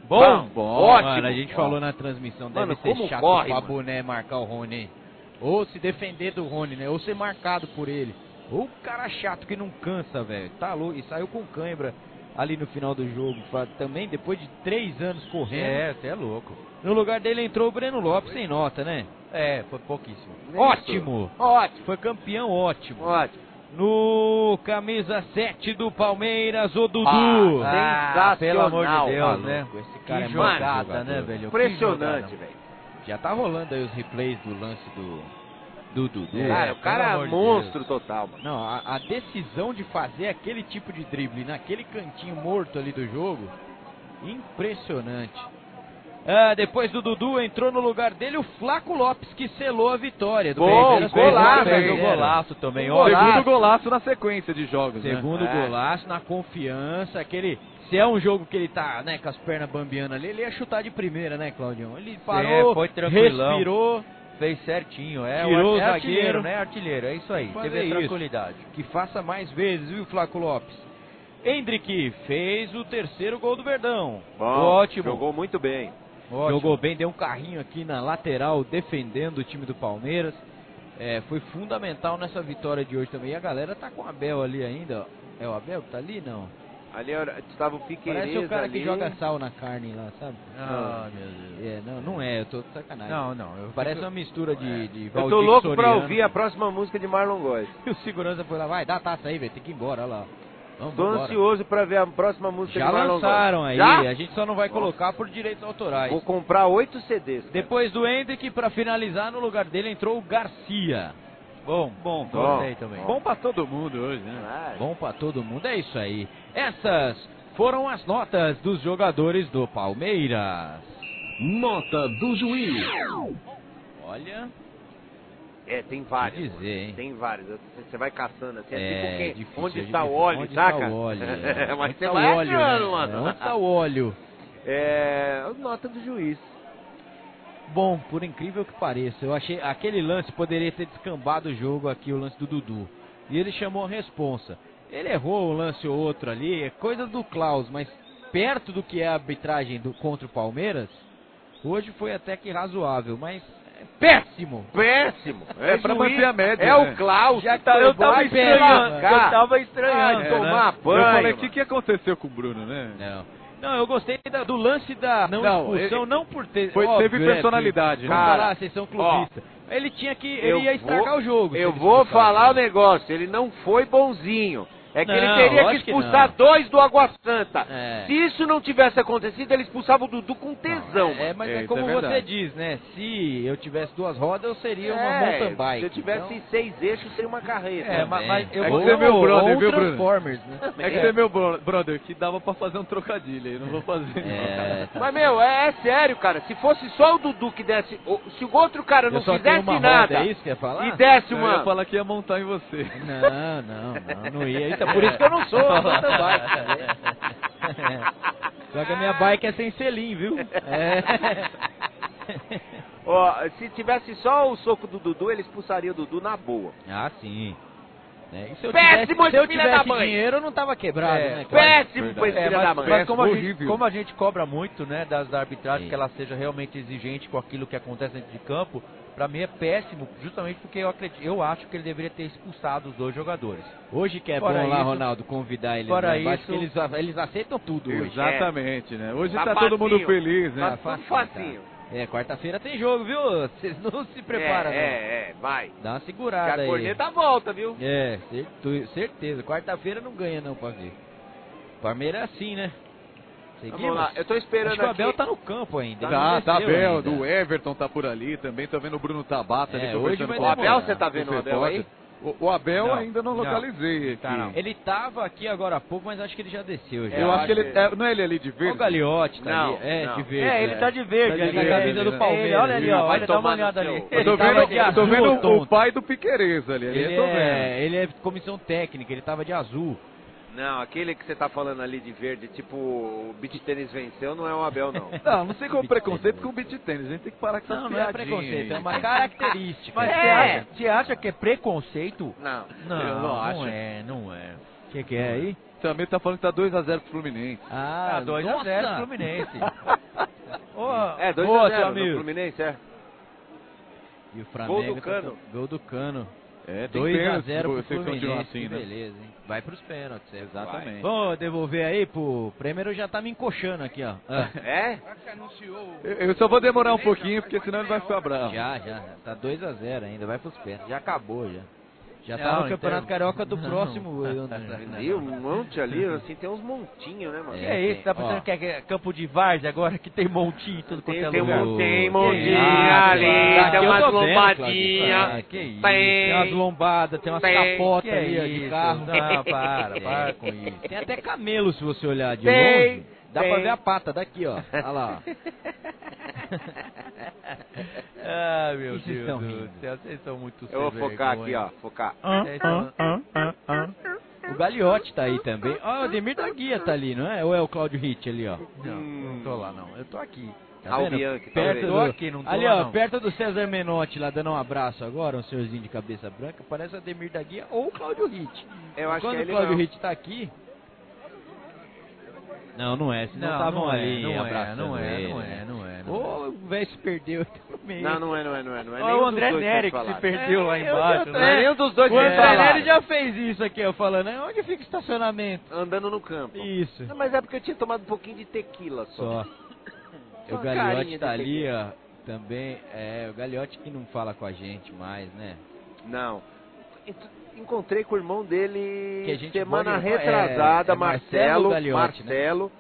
Bom, Bom, ótimo. Mano, a gente falou na transmissão, deve ser chato corre, pra boné marcar o Rony? Ou se defender do Rony, né? Ou ser marcado por ele. O cara chato que não cansa, velho. Tá louco. E saiu com cãibra ali no final do jogo. pra- também depois de três anos correndo. É, você é louco. No lugar dele entrou o Breno Lopes sem nota, né? É, foi pouquíssimo. Ótimo! Ótimo, Foi campeão ótimo. ótimo. No camisa 7 do Palmeiras, o Dudu. Ah, pelo amor de Deus, maluco, né? Esse cara que é jogada, jogador. né, velho? Impressionante, velho. Já tá rolando aí os replays do lance do, do Dudu. É, Cara, o cara é de monstro total, mano. Não, a, a decisão de fazer aquele tipo de drible naquele cantinho morto ali do jogo, impressionante. Ah, depois do Dudu entrou no lugar dele o Flaco Lopes, que selou a vitória. Do Bom, Palmeiras. golaço, Fez o o golaço também, Um ó. golaço. Segundo golaço na sequência de jogos, né? Segundo É. golaço, na confiança, aquele. Se é um jogo que ele tá, né, com as pernas bambeando ali, ele ia chutar de primeira, né, Claudião? Ele parou, foi tranquilão. respirou, Fez certinho, é, Tirou o é artilheiro, zagueiro. né? Artilheiro, é isso aí. Fazer Teve a isso. tranquilidade. que faça mais vezes, viu, Flaco Lopes? Hendrick fez o terceiro gol do Verdão. Bom, Ótimo. Jogou muito bem. Ótimo. Jogou bem, deu um carrinho aqui na lateral, defendendo o time do Palmeiras. É, foi fundamental nessa vitória de hoje também. E a galera tá com o Abel ali ainda. ó. É o Abel que tá ali? Não. Ali estava o Piqueires Parece o cara ali. que joga sal na carne lá, sabe? Ah, meu Deus. É, não, não é, eu tô de sacanagem. Não, não. Eu Parece fico- uma mistura de, de Eu tô Valdir louco pra Soriano. ouvir a próxima música de Marlon Góes. E o segurança foi lá, vai, dá a taça aí, velho, tem que ir embora, olha lá. Vamos, Tô ansioso pra ver a próxima música Já de Marlon lançaram Góes. aí, Já? a gente só não vai colocar por direitos autorais. Vou comprar oito CDs. cara. Depois do Hendrick, pra finalizar, no lugar dele entrou o Garcia. Bom, bom, Gostei também. Bom pra todo mundo hoje, né? Ah, Bom pra todo mundo, é isso aí. Essas foram as notas dos jogadores do Palmeiras. Nota do juiz. Olha, É, tem vários. Dizer, hein? Tem vários. Você vai caçando assim, é, É, tipo difícil, onde é está o óleo, Onde saca? está o óleo? É, Onde mas está você o vai óleo, achando, né? mano. Onde está o óleo? É, nota do juiz. Bom, por incrível que pareça, eu achei aquele lance poderia ter descambado o jogo aqui, o lance do Dudu. E ele chamou a responsa. Ele errou um lance ou outro ali, é coisa do Klaus, mas perto do que é a arbitragem do, contra o Palmeiras, hoje foi até que razoável, mas é péssimo. Péssimo. É pra juiz, manter a média, É né? o Klaus. Já tá, eu tava estranhando, eu tava estranhando. Vai tomar Eu banho. falei, o que, que aconteceu com o Bruno, né? Não. Não, eu gostei da- do lance da não, Não, expulsão, ele- não por ter. foi- óbvio, teve é, personalidade, que- né? Cara, falar, vocês são clubistas. Ele tinha que. Ele ia estragar vou- o jogo. Eu vou falar o negócio, ele não foi bonzinho. É que ele Não, teria que que expulsar não. dois do Água Santa. É. Se isso não tivesse acontecido, ele expulsava o Dudu com tesão. É, mas é, mano. como você diz, né? Se eu tivesse duas rodas, eu seria uma É, mountain bike. Se eu tivesse Então- seis eixos, seria uma carreta. É, mas, mas eu É que vou você é meu brother, viu, Bruno? Transformers, né? É que você é meu bro- brother, que dava pra fazer um trocadilho aí, não vou fazer. É, não. Mas, meu, é, é sério, cara. Se fosse só o Dudu que desse. Se o outro cara não Eu fizesse nada. roda, é isso que ia falar? E desse Eu uma. ia falar que ia montar em você. Não, não, não, não ia. Então, por isso que eu não sou mountain bike. Só que a minha bike é sem selim, viu? É. Ó, se tivesse só o soco do Dudu, ele expulsaria o Dudu na boa. Ah, sim. É, e se eu Péssimo tivesse, se eu filho da tivesse mãe. dinheiro, eu não tava quebrado, É, né? cara? péssimo esse É, filho mas, da mãe. mas como, a gente, como a gente cobra muito, né, das arbitragens, que ela seja realmente exigente com aquilo que acontece dentro de campo, pra mim é péssimo, justamente porque eu acredito, eu acho que ele deveria ter expulsado os dois jogadores. Hoje que é Fora bom lá, isso- Ronaldo, convidar eles. fora né? Eu acho isso- que eles, eles aceitam tudo hoje. Exatamente, né? Hoje Tá tá, todo mundo feliz, né? Tá tudo facinho. É, quarta-feira tem jogo, viu? Vocês não se preparam, é, não. é, é, vai. Dá uma segurada a aí. corneta volta, viu? É, certeza. Quarta-feira não ganha não pra ver. Palmeiras é assim, né? Vamos lá, eu tô esperando Acho que o aqui. Abel tá no campo ainda. Tá, tá Abel, ainda. do Everton tá por ali também, tô vendo o Bruno Tabata ali É, conversando hoje vai com O Abel, você tá vendo o Abel aí? O, o Abel Não, ainda não não. localizei aqui. Tá, não. Ele tava aqui agora há pouco, mas acho que ele já desceu. Já. Eu acho que ele. é, não é ele ali de verde? o Gagliotti tá Não, ali. É, não. de verde. É, ele tá de verde, Tá de ali na verde, camisa do né? Palmeiras. Ele, olha ali, ó, Vai olha, dá uma olhada ali. Eu tô vendo, eu tô vendo o tonto. pai do Piquerez ali. Ele é, ele é comissão técnica, ele tava de azul. Não, aquele que você tá falando ali de verde, tipo, o beat tênis venceu, não é o Abel, não. Não, não sei qual o preconceito com o beat tênis. A gente tem que parar com essas Não, não é preconceito, é uma característica. Mas É. você, acha, você acha que é preconceito? Não. Não, Eu não não, acho. é, não é. O que, que é aí? Também tá falando que tá 2x0 pro Fluminense. Ah, Ah, 2x0 nossa. Fluminense. Ô, É, 2 boa, a seu 0 no amigo. Fluminense, é. E o Flamengo Gol do tá- Cano. Gol do Cano. É, tem 2 a pênalti 0 pro Fluminense, assim, né? beleza, hein? Vai pros pênaltis, Exatamente. vai. Vamos devolver aí pro Prêmio, já tá me encoxando aqui, ó. Ah, É? Eu, eu só vou demorar um pouquinho, porque senão ele vai ficar bravo. Já, já, tá 2 a 0 ainda, vai pros pênaltis. Já acabou, já. Já Não, tá no então- Campeonato Carioca do Não. próximo. ano. Viu? Um monte ali, assim, tem uns montinhos, né, mano? que é isso? Tá pensando Ó. que é campo de várzea agora que tem montinho em tudo quanto Tem, é tem, lugar? um, tem montinho ali, Claudio. tem umas lombadinhas. Ah, que isso. Tem. Tem umas lombadas, tem umas capotas ali de carro. Não, para, É. para com isso. Tem até camelo se você olhar de Tem, longe. Dá tem. pra ver a pata daqui, ó. Olha lá. Ah, meu Vocês Deus do céu, vocês são muito Eu vou focar aqui, ó. Focar. O Gagliotti tá aí também. Ó, o Ademir da Guia tá ali, não é? Ou é o Cláudio Hit ali, ó? Não, não tô lá não. Eu tô aqui. Tá Ah, o vendo? Bianchi, perto talvez. do, Tô aqui, não tô ali, lá, ó, não. perto do César Menotti lá dando um abraço agora, um senhorzinho de cabeça branca, parece o Ademir da Guia ou o Cláudio Hit. Eu acho Quando que é o Cláudio. Hit tá aqui. Não, não é, senão Não, estavam não é, ali não é, abraçando não é, não né? é, não é, não Ô, o velho se perdeu também. Não, não é, não é, não é. Não é o André Nery que se falaram. perdeu lá embaixo, Não é né? nenhum dos dois O que André Nery já fez isso aqui, eu falando, "Ah, onde fica o estacionamento? Andando no campo. Isso. Não, mas é porque eu tinha tomado um pouquinho de tequila só. O Gagliotti tá ali, ó, também. É, o Gagliotti que não fala com a gente mais, né? Não. Encontrei com o irmão dele semana retrasada, é- é Marcelo Marcelo. Gagliotti, né? Marcelo.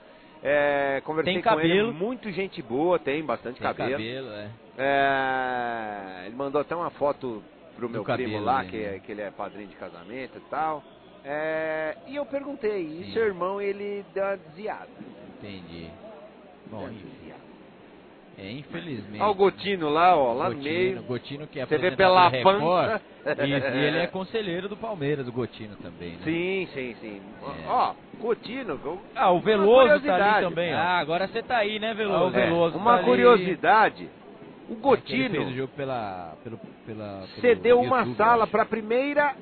É, conversei Tem com ele, cabelo. muito gente boa, tem bastante Tem cabelo. cabelo, é. É, ele mandou até uma foto pro Do meu cabelo primo lá, que, né? é- que ele é padrinho de casamento e tal. É, e eu perguntei, e Sim. seu irmão ele deu uma desviada? Entendi. Bom, desviada. É, infelizmente. Olha o Gotino lá, ó, lá no Gotino, meio. Gotino que é Você vê pela Record. pança. Isso, e ele é conselheiro do Palmeiras, o Gotino também, né? Sim, sim, sim. É. Ó, Gotino. Ah, o uma Veloso tá ali também, ó. Ah, agora você tá aí, né, Ah, o Veloso? É, Veloso uma tá ali. curiosidade. O É Gotino fez o jogo pela, pelo, pela, pelo cedeu uma YouTube, eu sala para a primeira,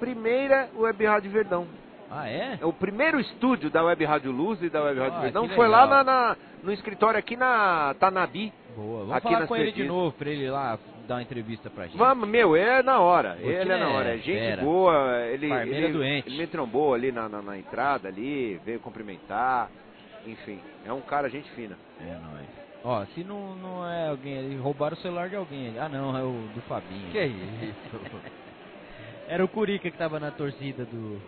primeira Web Rádio Verdão. Ah, é? É O primeiro estúdio da Web Rádio Luz e da Web Rádio Ah, que foi lá legal. na, na- no escritório aqui na Tanabi. Boa. Vamos Aqui falar com ele de novo, pra ele lá dar uma entrevista pra gente. Vamos, meu, é na hora. Gotino Ele é na é hora. É gente fera. boa. Ele, Parmeira ele, doente. ele me trombou ali na, na, na entrada ali, veio cumprimentar. enfim, é um cara gente fina. É nóis. Ó, se não, não é alguém ali, roubaram o celular de alguém ali. Ah não, é o do Fabinho. Que isso? Era o Curica que tava na torcida do.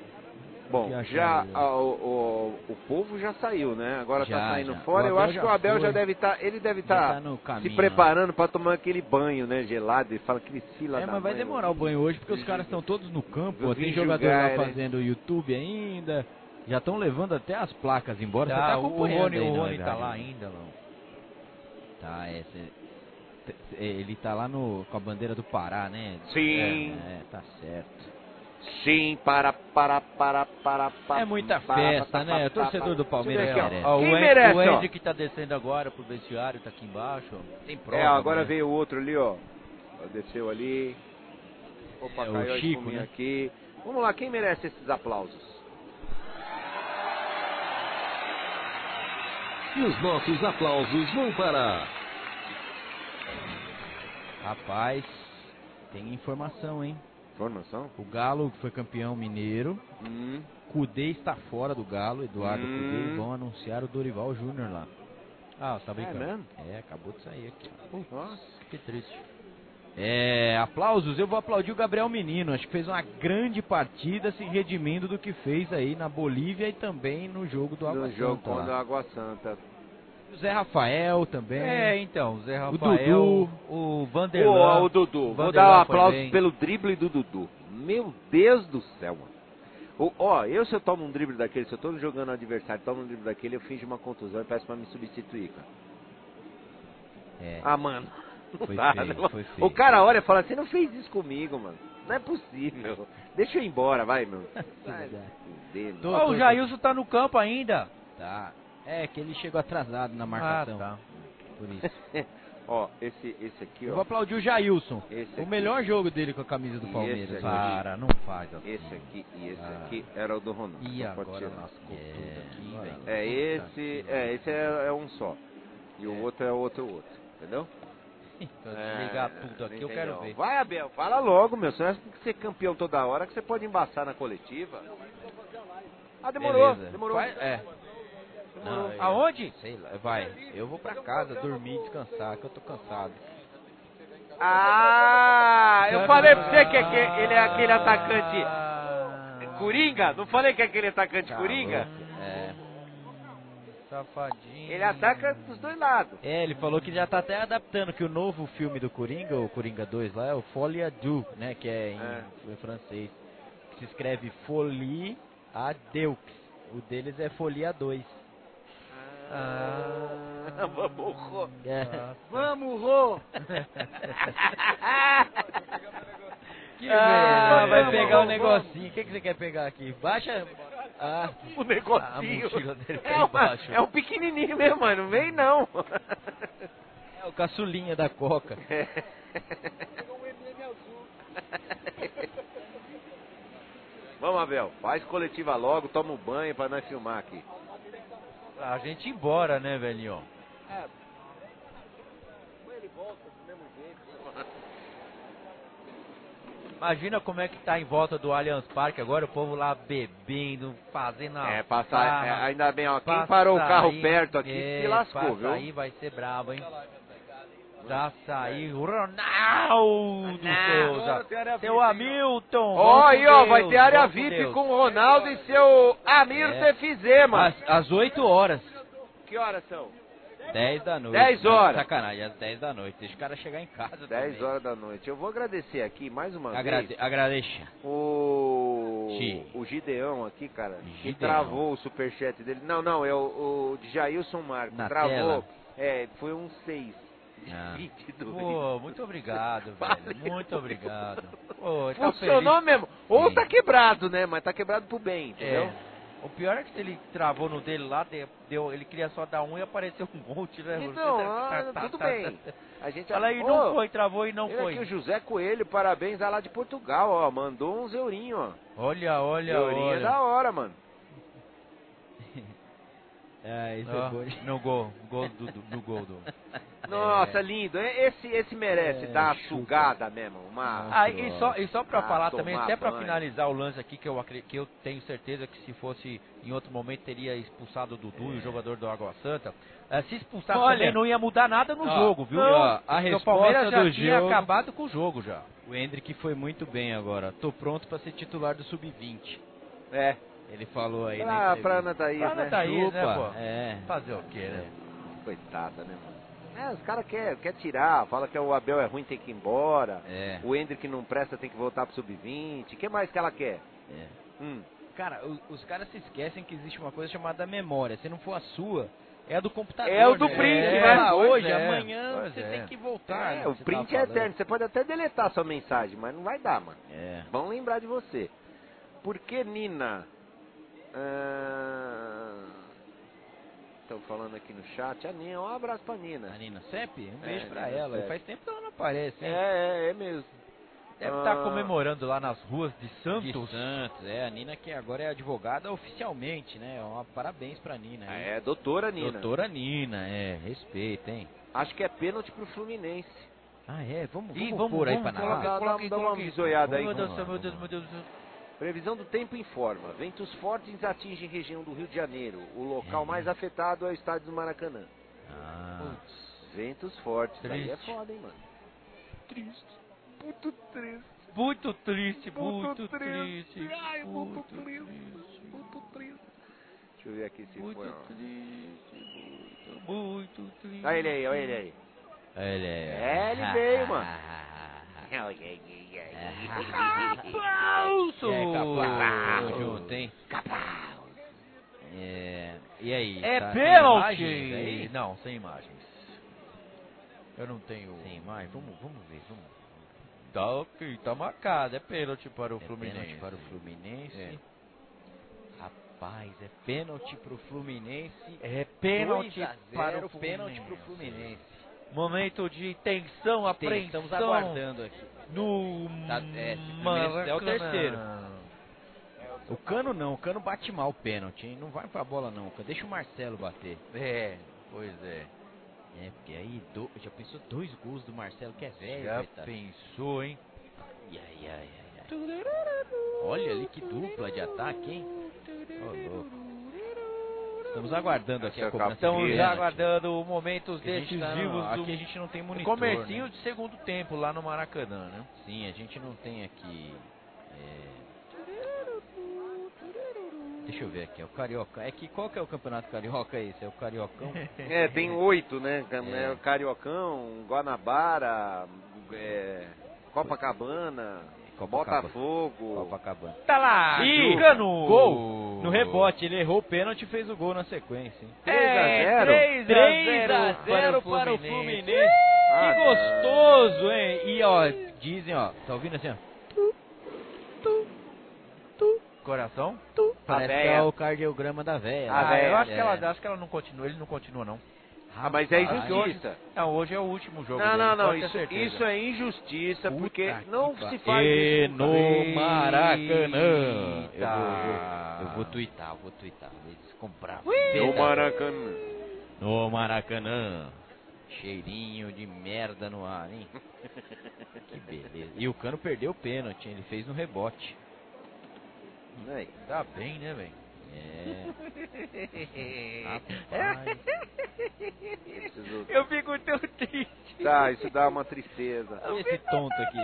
Bom, já ele. ah, o, o, povo já saiu, né? Agora Já, tá saindo já. fora. Eu acho que já o Abel já foi. deve estar, ele deve Já estar tá se preparando para tomar aquele banho, né, gelado. E fala que fila É, mas vai mãe, demorar o banho hoje porque os caras estão todos no campo. Tem jogador lá né? fazendo YouTube ainda. Já estão levando até as placas embora. Você Tá, tá o- o acompanhando Rony- aí, o não é Rony tá lá ainda, não? Tá, é. cê- t- ele tá lá no, com a bandeira do Pará, né? Sim. É, é, tá certo. Sim, para, para, para, para, para. É muita para, festa, para, né? O para, torcedor do. Palmeiras ver merece. aqui, ó. Ó, Quem o Andy, merece, o ó? Andy que tá descendo agora pro vestiário, tá aqui embaixo. ó. Tem prova. É, agora né? veio o outro ali, ó. Ó, Desceu ali. Opa, É, o caiu a Chico, né? aqui. Vamos lá, quem merece esses aplausos? E os nossos aplausos vão para. Rapaz, tem informação, hein? Informação? O Galo foi campeão mineiro. Hum. Cudê está fora do Galo, Eduardo Hum. Cudê. Vão anunciar o Dorival Júnior lá. Ah, você tá brincando. É mesmo? É, acabou de sair aqui. Nossa. Que triste. É, aplausos, eu vou aplaudir o Gabriel Menino. Acho que fez uma grande partida se redimindo do que fez aí na Bolívia e também no jogo do Água No jogo Santa. contra lá. a Água Santa. O Zé Rafael também. É, então, o Zé O Rafael, Dudu. o Vanderlan. Ô, o Dudu, vou Vanderlan dar um aplauso bem. pelo drible do Dudu. Meu Deus do céu, mano. Ó, eu se eu tomo um drible daquele, se eu tô jogando adversário tomo um drible daquele, eu finjo uma contusão e peço pra me substituir, cara. É. Ah, mano. Não Foi dá, feio, né? foi feio. O cara olha e fala, você não fez isso comigo, mano. Não é possível. Deixa eu ir embora, vai, meu. Vai, Tô-. Ó, o Jailson tá no campo ainda. Tá. É que ele chegou atrasado na marcação. Ah, tá. Por isso. Ó, esse, esse aqui, Eu ó. vou aplaudir o Jailson. Esse O aqui. melhor jogo dele com a camisa do E Palmeiras. Para, não faz assim. Esse aqui e esse Ah. aqui era o do Ronaldo. E agora lascou É, tudo aqui, velho. É esse, é, esse é, é um só. E o outro é outro outro, entendeu? Então, desligar tudo aqui, eu quero ver. Vai, Abel, fala logo, meu. Você acha que tem que ser campeão toda hora que você pode embaçar na coletiva? Ah, demorou, Beleza. demorou. Vai- é. Não, eu- Aonde? Sei lá, vai. Eu vou pra casa dormir, descansar, que eu tô cansado. Ah, eu falei pra você que aque- ele é aquele atacante Ah, Coringa? Não falei que é aquele atacante Tá Coringa? louco. É. Safadinho. Ele ataca dos dois lados. É, ele falou que já tá até adaptando que o novo filme do Coringa, o Coringa 2 lá, é o Folie à Deux, né? Que é em, É. em francês. Que se escreve Folie à Deux. O deles é Folie à 2. Ah, vamos, Rô. É. Vamos, Rô! Que Ah, vai pegar o vamos, negocinho. O que, que você quer pegar aqui? Baixa. Ah, O A negocinho. tá É, uma, embaixo. é um pequenininho mesmo, mano. Não vem não. é o caçulinha da Coca. Vamos, Abel. Faz coletiva logo, toma um banho pra nós filmar aqui. A gente ir embora, né, velhinho? Imagina como é que tá em volta do Allianz Parque agora, o povo lá bebendo, fazendo a É, passar. é, ainda bem, ó. Quem parou o carro sair- perto aqui é, se lascou, viu? sair vai ser brabo, hein? Pra sair, Ronaldo Souza, seu Hamilton. Ó, aí, ó, vai ter área VIP Deus. com o Ronaldo e seu Amir É. Tefizema. Às, às 8 horas. Que horas são? 10 da noite. 10 né? horas. Sacanagem, às 10 da noite. Deixa o cara chegar em casa 10 também. horas da noite. Eu vou agradecer aqui mais uma Agrade, vez agradeça. o Gi. o Gideão aqui, cara, que Gideão. travou o superchat dele. Não, não, é o, o Jailson Marcos. Na travou. tela? É, foi um 6. Ah. 22. Pô, muito obrigado, velho. Valeu. Muito obrigado. Pô, tá Funcionou feliz. mesmo. Ou Sim. tá quebrado, né? Mas tá quebrado pro bem, entendeu? É. O pior é que se ele travou no dele lá, de- deu, ele queria só dar um e apareceu um monte, né? Então, ah, tá- tudo tá- bem. A gente Fala aí, não foi, travou e não ele foi. aqui, o José Coelho, parabéns lá de Portugal, ó. Mandou uns eurinhos, ó. Olha, olha, Eurinho é olha. da hora, mano. É, isso Ó, é bom. no gol, gol do, do, do gol do. Nossa, lindo. Esse, esse merece É, dar uma chupa. sugada mesmo. Uma... Ah, e só, e só pra Ah, falar também, até pra banho. finalizar o lance aqui, que eu, que eu tenho certeza que se fosse em outro momento teria expulsado o Dudu e o jogador do Água Santa. Eh, se expulsasse Olha, também não ia mudar nada no ó, jogo, viu? ó, a resposta o Palmeiras já do tinha jogo- acabado com o jogo já. O Hendrick foi muito bem agora. Tô pronto pra ser titular do Sub-20. É. Ele falou aí, Ah, né? pra Ana Thaís, Pra Ana né? Thaís, né, pô? É. Fazer o quê, né? Coitada, né, mano? É, os caras querem quer tirar, fala que o Abel é ruim, tem que ir embora. É. O Hendrick não presta, tem que voltar pro sub-20. O que mais que ela quer? É. Hum. Cara, o- os caras se esquecem que existe uma coisa chamada memória. Se não for a sua, é a do computador. É o do né? print, É, né? ah, hoje, é. amanhã Pois você é. tem que voltar. É, né, o print é eterno. Você pode até deletar sua mensagem, mas não vai dar, mano. É. Vão lembrar de você. Por que Nina? Estão falando aqui no chat. A Nina, um abraço pra Nina. A Nina Sepp? Um É, beijo pra Nina ela. Sepp. Faz tempo que ela não aparece, hein? É, é, é mesmo. Deve estar Ah. comemorando lá nas ruas de De Santos. Santos, é. A Nina que agora é advogada oficialmente, né? Uma, parabéns pra Nina. hein? É, doutora Nina. Doutora Nina, é. Respeita, hein? Acho que é pênalti pro Fluminense. Ah, é? Vamos, Ih, vamos, vamos- pôr aí vamos pra colocar- analisar. Dá, coloque- dá uma coloque- bisoiada aí. Meu Deus Previsão do tempo informa. Ventos fortes atingem região do Rio de Janeiro. O local É. mais afetado é o estádio do Maracanã. Ah, Ventos fortes. Aí é Triste. foda, hein, mano. Triste. Muito triste. Muito triste, Muito muito triste. triste. Ai, muito muito triste. Muito triste. Deixa eu ver aqui se Muito foi. triste, muito, muito triste. Olha ele aí, olha ele aí. ele É, ele veio, mano. Aplauso! É, capaz. Tamo junto, hein? É, e aí? É tá- pênalti! imagens aí? Não, sem imagens. Eu não tenho. Sem imagem? Vamos, vamos ver, vamos. Tá ok, tá marcado. É pênalti para o É Fluminense. pênalti para o Fluminense. É. Rapaz, é pênalti pro Fluminense. É pênalti 2 a 0, para o pênalti Fluminense. pro Fluminense. Momento de tensão, apreensão. estamos aguardando aqui. No Tá, é, é o terceiro. O Cano não, o Cano bate mal o pênalti, hein? Não vai pra bola não, deixa o Marcelo bater. É, pois é. É, porque aí do- já pensou dois gols do Marcelo, que é velho, Já coitado. pensou, hein? Ai, ai, ai, ai. Olha ali que dupla de ataque, hein? Ô, louco. Estamos aguardando aqui a cobrança Estamos de já pênalti. aguardando momentos gente tá decisivos do aqui a gente não tem monitor, comercinho né? de segundo tempo lá no Maracanã, né? Sim, a gente não tem aqui. é, Deixa eu ver aqui, é o Carioca. É que qual que é o campeonato carioca esse? É o Cariocão? É, tem oito, né? É. É. Cariocão, Guanabara, é, Copacabana, Copacabana. Botafogo. Copacabana. Tá lá! Ih, Cano! Gol! No rebote, ele errou o pênalti e fez o gol na sequência, hein? É, 3 3 a 0 para o Fluminense. Ah, que gostoso, hein? E ó, dizem, ó, tá ouvindo assim, ó? Coração? Parece que véia. é o cardiograma da véia. A né? véia, eu acho é. que ela acho que ela não continua, ele não continua não. Ah, mas é Rapaz. injustiça. Não, hoje é o último jogo. Não, dele, não, não. Isso, isso é injustiça, Puta porque que não pa- se faz E isso. no Maracanã. Eu Eita. vou, eu vou twittar, eu vou twittar. Eles compraram. No Maracanã. No Maracanã. Cheirinho de merda no ar, hein? que beleza. E o Cano perdeu o pênalti, hein? ele fez no rebote. Aí. Tá bem, né, velho? É. Rapaz. Preciso- Eu fico tão triste. Tá, isso dá uma tristeza. Olha esse tonto aqui.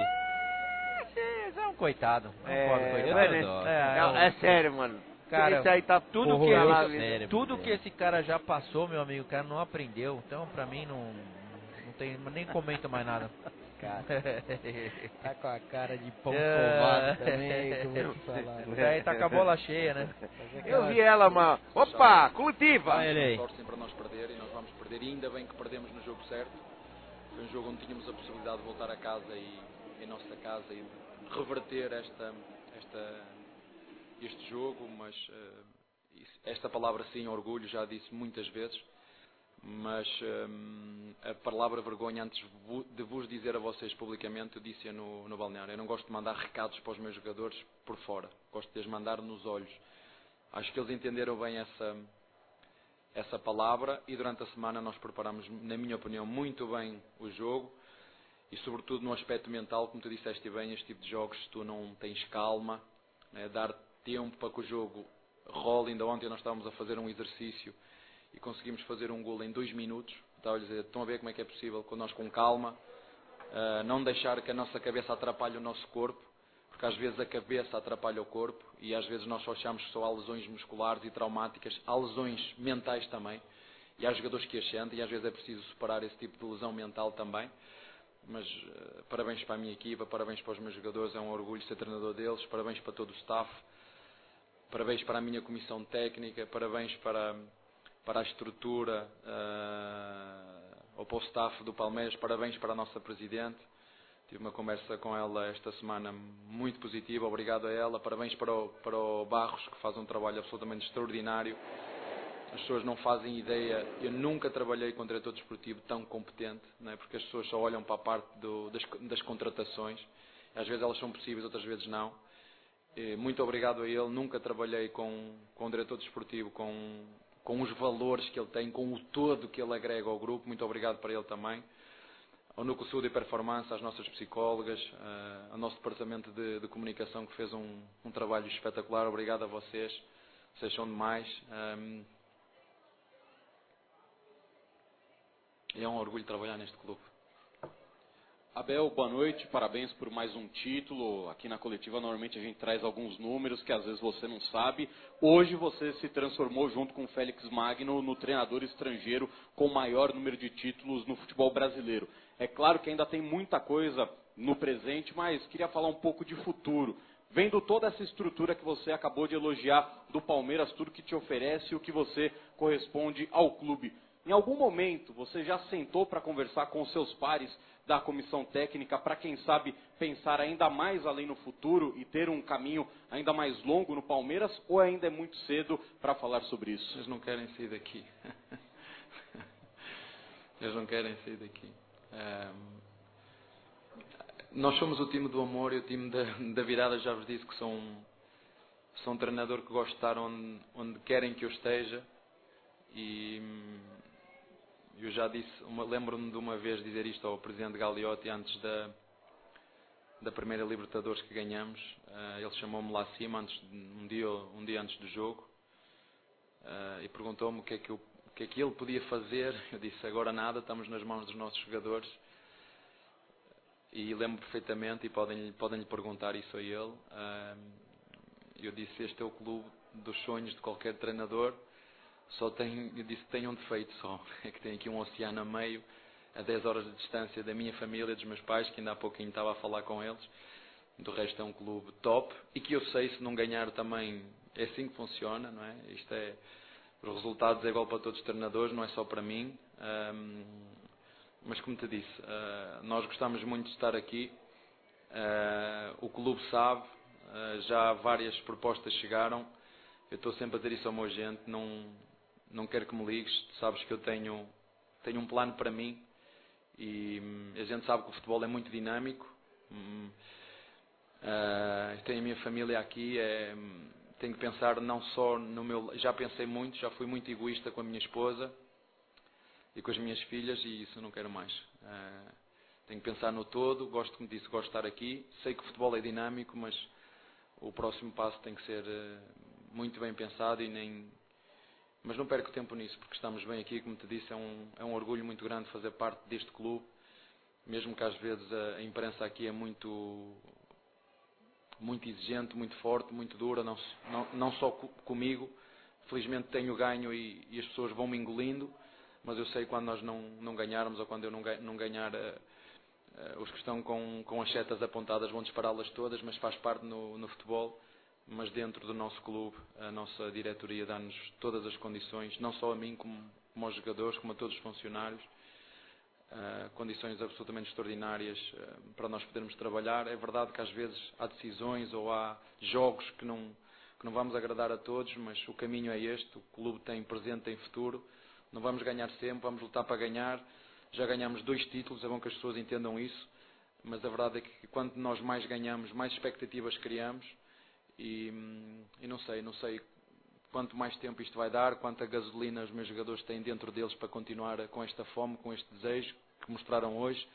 É um coitado. É, pode coitado. É, não, é sério, mano. Cara, Esse aí tá tudo que, ele- cérebro tudo que esse cara já passou, meu amigo, o cara não aprendeu. Então, pra mim, não, não tem, nem comento mais nada. Cara, tá com a cara de pão É. tomado também, que eu vou te falar. Tá com a bola cheia, né? Eu vi ela, uma. Opa, coletiva! Olha ele aí. torcem para nós perder e nós vamos perder. E ainda bem que perdemos no jogo certo. Foi um jogo onde tínhamos a possibilidade de voltar a casa e em nossa casa e de reverter esta, esta, este jogo, mas eh, isso- esta palavra sim, orgulho, já disse muitas vezes. Mas hum, a palavra vergonha, antes de vos dizer a vocês publicamente, eu disse no, no balneário. Eu não gosto de mandar recados para os meus jogadores por fora. Gosto de os mandar nos olhos. Acho que eles entenderam bem essa, essa palavra e durante a semana nós preparamos, na minha opinião, muito bem o jogo e sobretudo no aspecto mental, como tu disseste bem, este tipo de jogos, se tu não tens calma, né, dar tempo para que o jogo role, ainda ontem nós estávamos a fazer um exercício e conseguimos fazer um gol em dois minutos, estava a dizer, estão a ver como é que é possível, com nós com calma, uh, não deixar que a nossa cabeça atrapalhe o nosso corpo, porque às vezes a cabeça atrapalha o corpo e às vezes nós só achamos que só há lesões musculares e traumáticas, há lesões mentais também, e há jogadores que as sentem e às vezes é preciso superar esse tipo de lesão mental também. Mas uh, parabéns para a minha equipa, parabéns para os meus jogadores, é um orgulho ser treinador deles, parabéns para todo o staff, parabéns para a minha comissão técnica, parabéns para, para a estrutura, uh, ou para o staff do Palmeiras, parabéns para a nossa Presidente. Tive uma conversa com ela esta semana muito positiva, obrigado a ela. Parabéns para o, para o Barros, que faz um trabalho absolutamente extraordinário. As pessoas não fazem ideia, eu nunca trabalhei com um diretor desportivo tão competente, não é? porque as pessoas só olham para a parte do, das, das contratações. Às vezes elas são possíveis, outras vezes não. E muito obrigado a ele. Nunca trabalhei com, com um diretor desportivo com, com os valores que ele tem, com o todo que ele agrega ao grupo. Muito obrigado para ele também ao Núcleo Saúde e Performance, às nossas psicólogas, uh, ao nosso departamento de, de comunicação que fez um, um, trabalho espetacular. Obrigado a vocês, vocês são demais. Um, e é um orgulho trabalhar neste clube. Abel, boa noite, parabéns por mais um título. Aqui na coletiva normalmente a gente traz alguns números que às vezes você não sabe. Hoje você se transformou junto com o Félix Magno no treinador estrangeiro com o maior número de títulos no futebol brasileiro. É claro que ainda tem muita coisa no presente, mas queria falar um pouco de futuro. Vendo toda essa estrutura que você acabou de elogiar do Palmeiras, tudo que te oferece e o que você corresponde ao clube. Em algum momento você já sentou para conversar com seus pares da comissão técnica para, quem sabe, pensar ainda mais além no futuro e ter um caminho ainda mais longo no Palmeiras? Ou ainda é muito cedo para falar sobre isso? Eles não querem sair daqui. Eles não querem sair daqui. Um, nós somos o time do amor e o time da, da virada. Já vos disse que sou um, sou um treinador que gosto de estar onde, onde querem que eu esteja. E eu já disse, lembro-me de uma vez dizer isto ao Presidente Gagliotti antes da, da primeira Libertadores que ganhamos. Uh, ele chamou-me lá acima antes, um, dia, um dia antes do jogo uh, e perguntou-me o que, é que eu, o que é que ele podia fazer. Eu disse, agora nada, estamos nas mãos dos nossos jogadores. E lembro perfeitamente, e podem, podem lhe perguntar isso a ele. Uh, eu disse, este é o clube dos sonhos de qualquer treinador só tem, eu disse tem um defeito só, é que tem aqui um oceano a meio, a 10 horas de distância da minha família, dos meus pais, que ainda há pouquinho estava a falar com eles. Do resto é um clube top e que eu sei se não ganhar também é assim que funciona, não é? Isto é, os resultados é igual para todos os treinadores, não é só para mim. Um, mas como te disse, uh, nós gostamos muito de estar aqui. Uh, o clube sabe, uh, já várias propostas chegaram. Eu estou sempre a dizer isso ao meu gente, não, não quero que me ligues, sabes que eu tenho, tenho um plano para mim e hum, a gente sabe que o futebol é muito dinâmico. Uh, tenho a minha família aqui, é, hum, tenho que pensar não só no meu. Já pensei muito, já fui muito egoísta com a minha esposa e com as minhas filhas e isso não quero mais. Uh, tenho que pensar no todo, gosto, como disse, gosto de estar aqui. Sei que o futebol é dinâmico, mas o próximo passo tem que ser uh, muito bem pensado e nem mas não perco tempo nisso, porque estamos bem aqui, como te disse, é um, é um orgulho muito grande fazer parte deste clube, mesmo que às vezes a, a imprensa aqui é muito, muito exigente, muito forte, muito dura, não, não, não só comigo, felizmente tenho ganho e, e, as pessoas vão me engolindo, mas eu sei quando nós não, não ganharmos ou quando eu não, não ganhar, uh, uh, os que estão com, com as setas apontadas vão dispará-las todas, mas faz parte no, no futebol mas dentro do nosso clube, a nossa diretoria dá-nos todas as condições, não só a mim, como, como aos jogadores, como a todos os funcionários, uh, condições absolutamente extraordinárias uh, para nós podermos trabalhar. É verdade que às vezes há decisões ou há jogos que não, que não vamos agradar a todos, mas o caminho é este: o clube tem presente, tem futuro. Não vamos ganhar sempre, vamos lutar para ganhar. Já ganhamos dois títulos, é bom que as pessoas entendam isso, mas a verdade é que quanto nós mais ganhamos, mais expectativas criamos e, e, não sei, não sei quanto mais tempo isto vai dar, quanta gasolina os meus jogadores têm dentro deles para continuar com esta fome, com este desejo que mostraram hoje.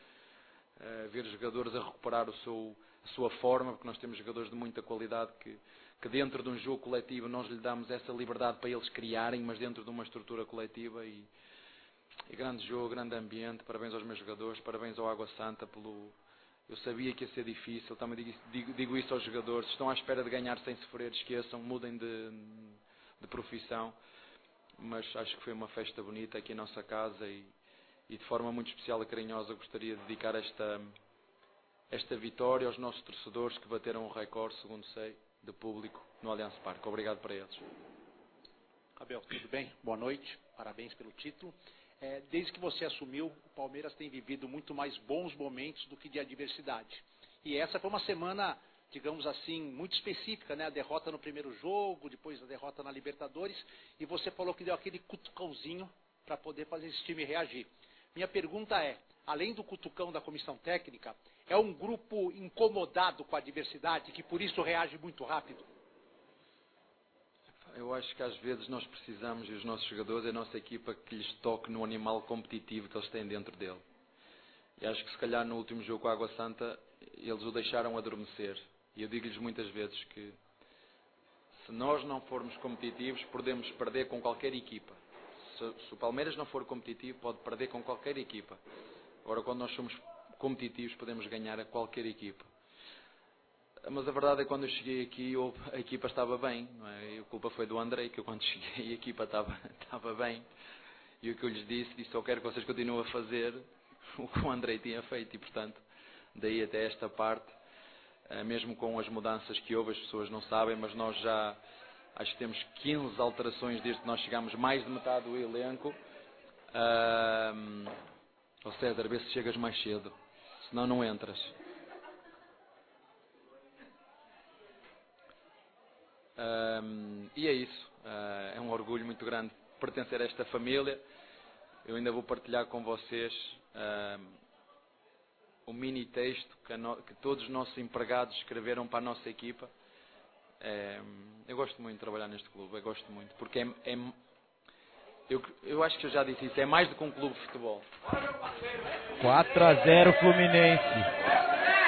Uh, ver jogadores a recuperar seu, a sua forma, porque nós temos jogadores de muita qualidade que, que dentro de um jogo coletivo nós lhe damos essa liberdade para eles criarem, mas dentro de uma estrutura coletiva e, e grande jogo, grande ambiente, parabéns aos meus jogadores, parabéns ao Água Santa pelo, eu sabia que ia ser difícil, também digo, digo, digo, isso aos jogadores. Estão à espera de ganhar sem sofrer, esqueçam, mudem de, de profissão. Mas acho que foi uma festa bonita aqui em nossa casa e, e de forma muito especial e carinhosa gostaria de dedicar esta, esta vitória aos nossos torcedores que bateram o recorde, segundo sei, de público no Allianz Parque. Obrigado para eles. Abel, tudo bem? Boa noite, parabéns pelo título. É, desde que você assumiu, o Palmeiras tem vivido muito mais bons momentos do que de adversidade. E essa foi uma semana, digamos assim, muito específica, né? A derrota no primeiro jogo, depois a derrota na Libertadores, e você falou que deu aquele cutucãozinho para poder fazer esse time reagir. Minha pergunta é, além do cutucão da comissão técnica, é um grupo incomodado com a adversidade que por isso reage muito rápido? Eu acho que às vezes nós precisamos, e os nossos jogadores, a nossa equipa, que lhes toque no animal competitivo que eles têm dentro dele. E acho que se calhar no último jogo com a Água Santa, eles o deixaram adormecer. E eu digo-lhes muitas vezes que se nós não formos competitivos, podemos perder com qualquer equipa. Se, se o Palmeiras não for competitivo, pode perder com qualquer equipa. Agora, quando nós somos competitivos, podemos ganhar a qualquer equipa. Mas a verdade é que quando eu cheguei aqui a equipa estava bem. Não é? A culpa foi do André, que eu quando cheguei a equipa estava, estava bem. E o que eu lhes disse, disse só quero que vocês continuem a fazer o que o André tinha feito. E portanto, daí até esta parte, eh, mesmo com as mudanças que houve, as pessoas não sabem, mas nós já acho que temos 15 alterações desde que nós chegámos, mais de metade do elenco. Uh, oh César, vê se chegas mais cedo, senão não entras. Um, e é isso. Uh, é um orgulho muito grande pertencer a esta família. Eu ainda vou partilhar com vocês o mini texto que, no, que, todos os nossos empregados escreveram para a nossa equipa. É, eu gosto muito de trabalhar neste clube, eu gosto muito, porque é, é eu, eu, acho que eu já disse isso, é mais do que um clube de futebol. 4 a 0 Fluminense.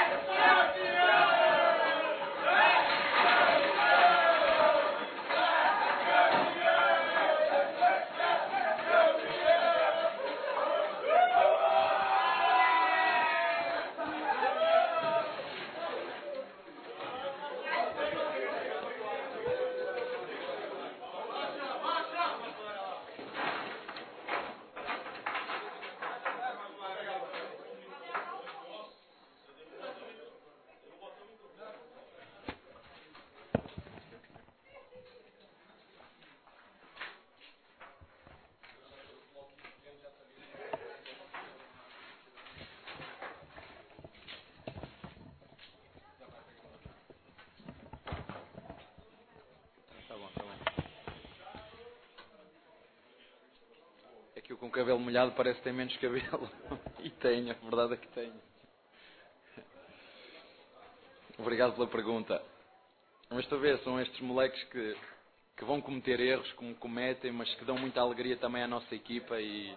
Cabelo molhado parece que tem menos cabelo. e tenho, a verdade é que tenho. Obrigado pela pergunta. Mas tu vês, são estes moleques que, que vão cometer erros, como cometem, mas que dão muita alegria também à nossa equipa e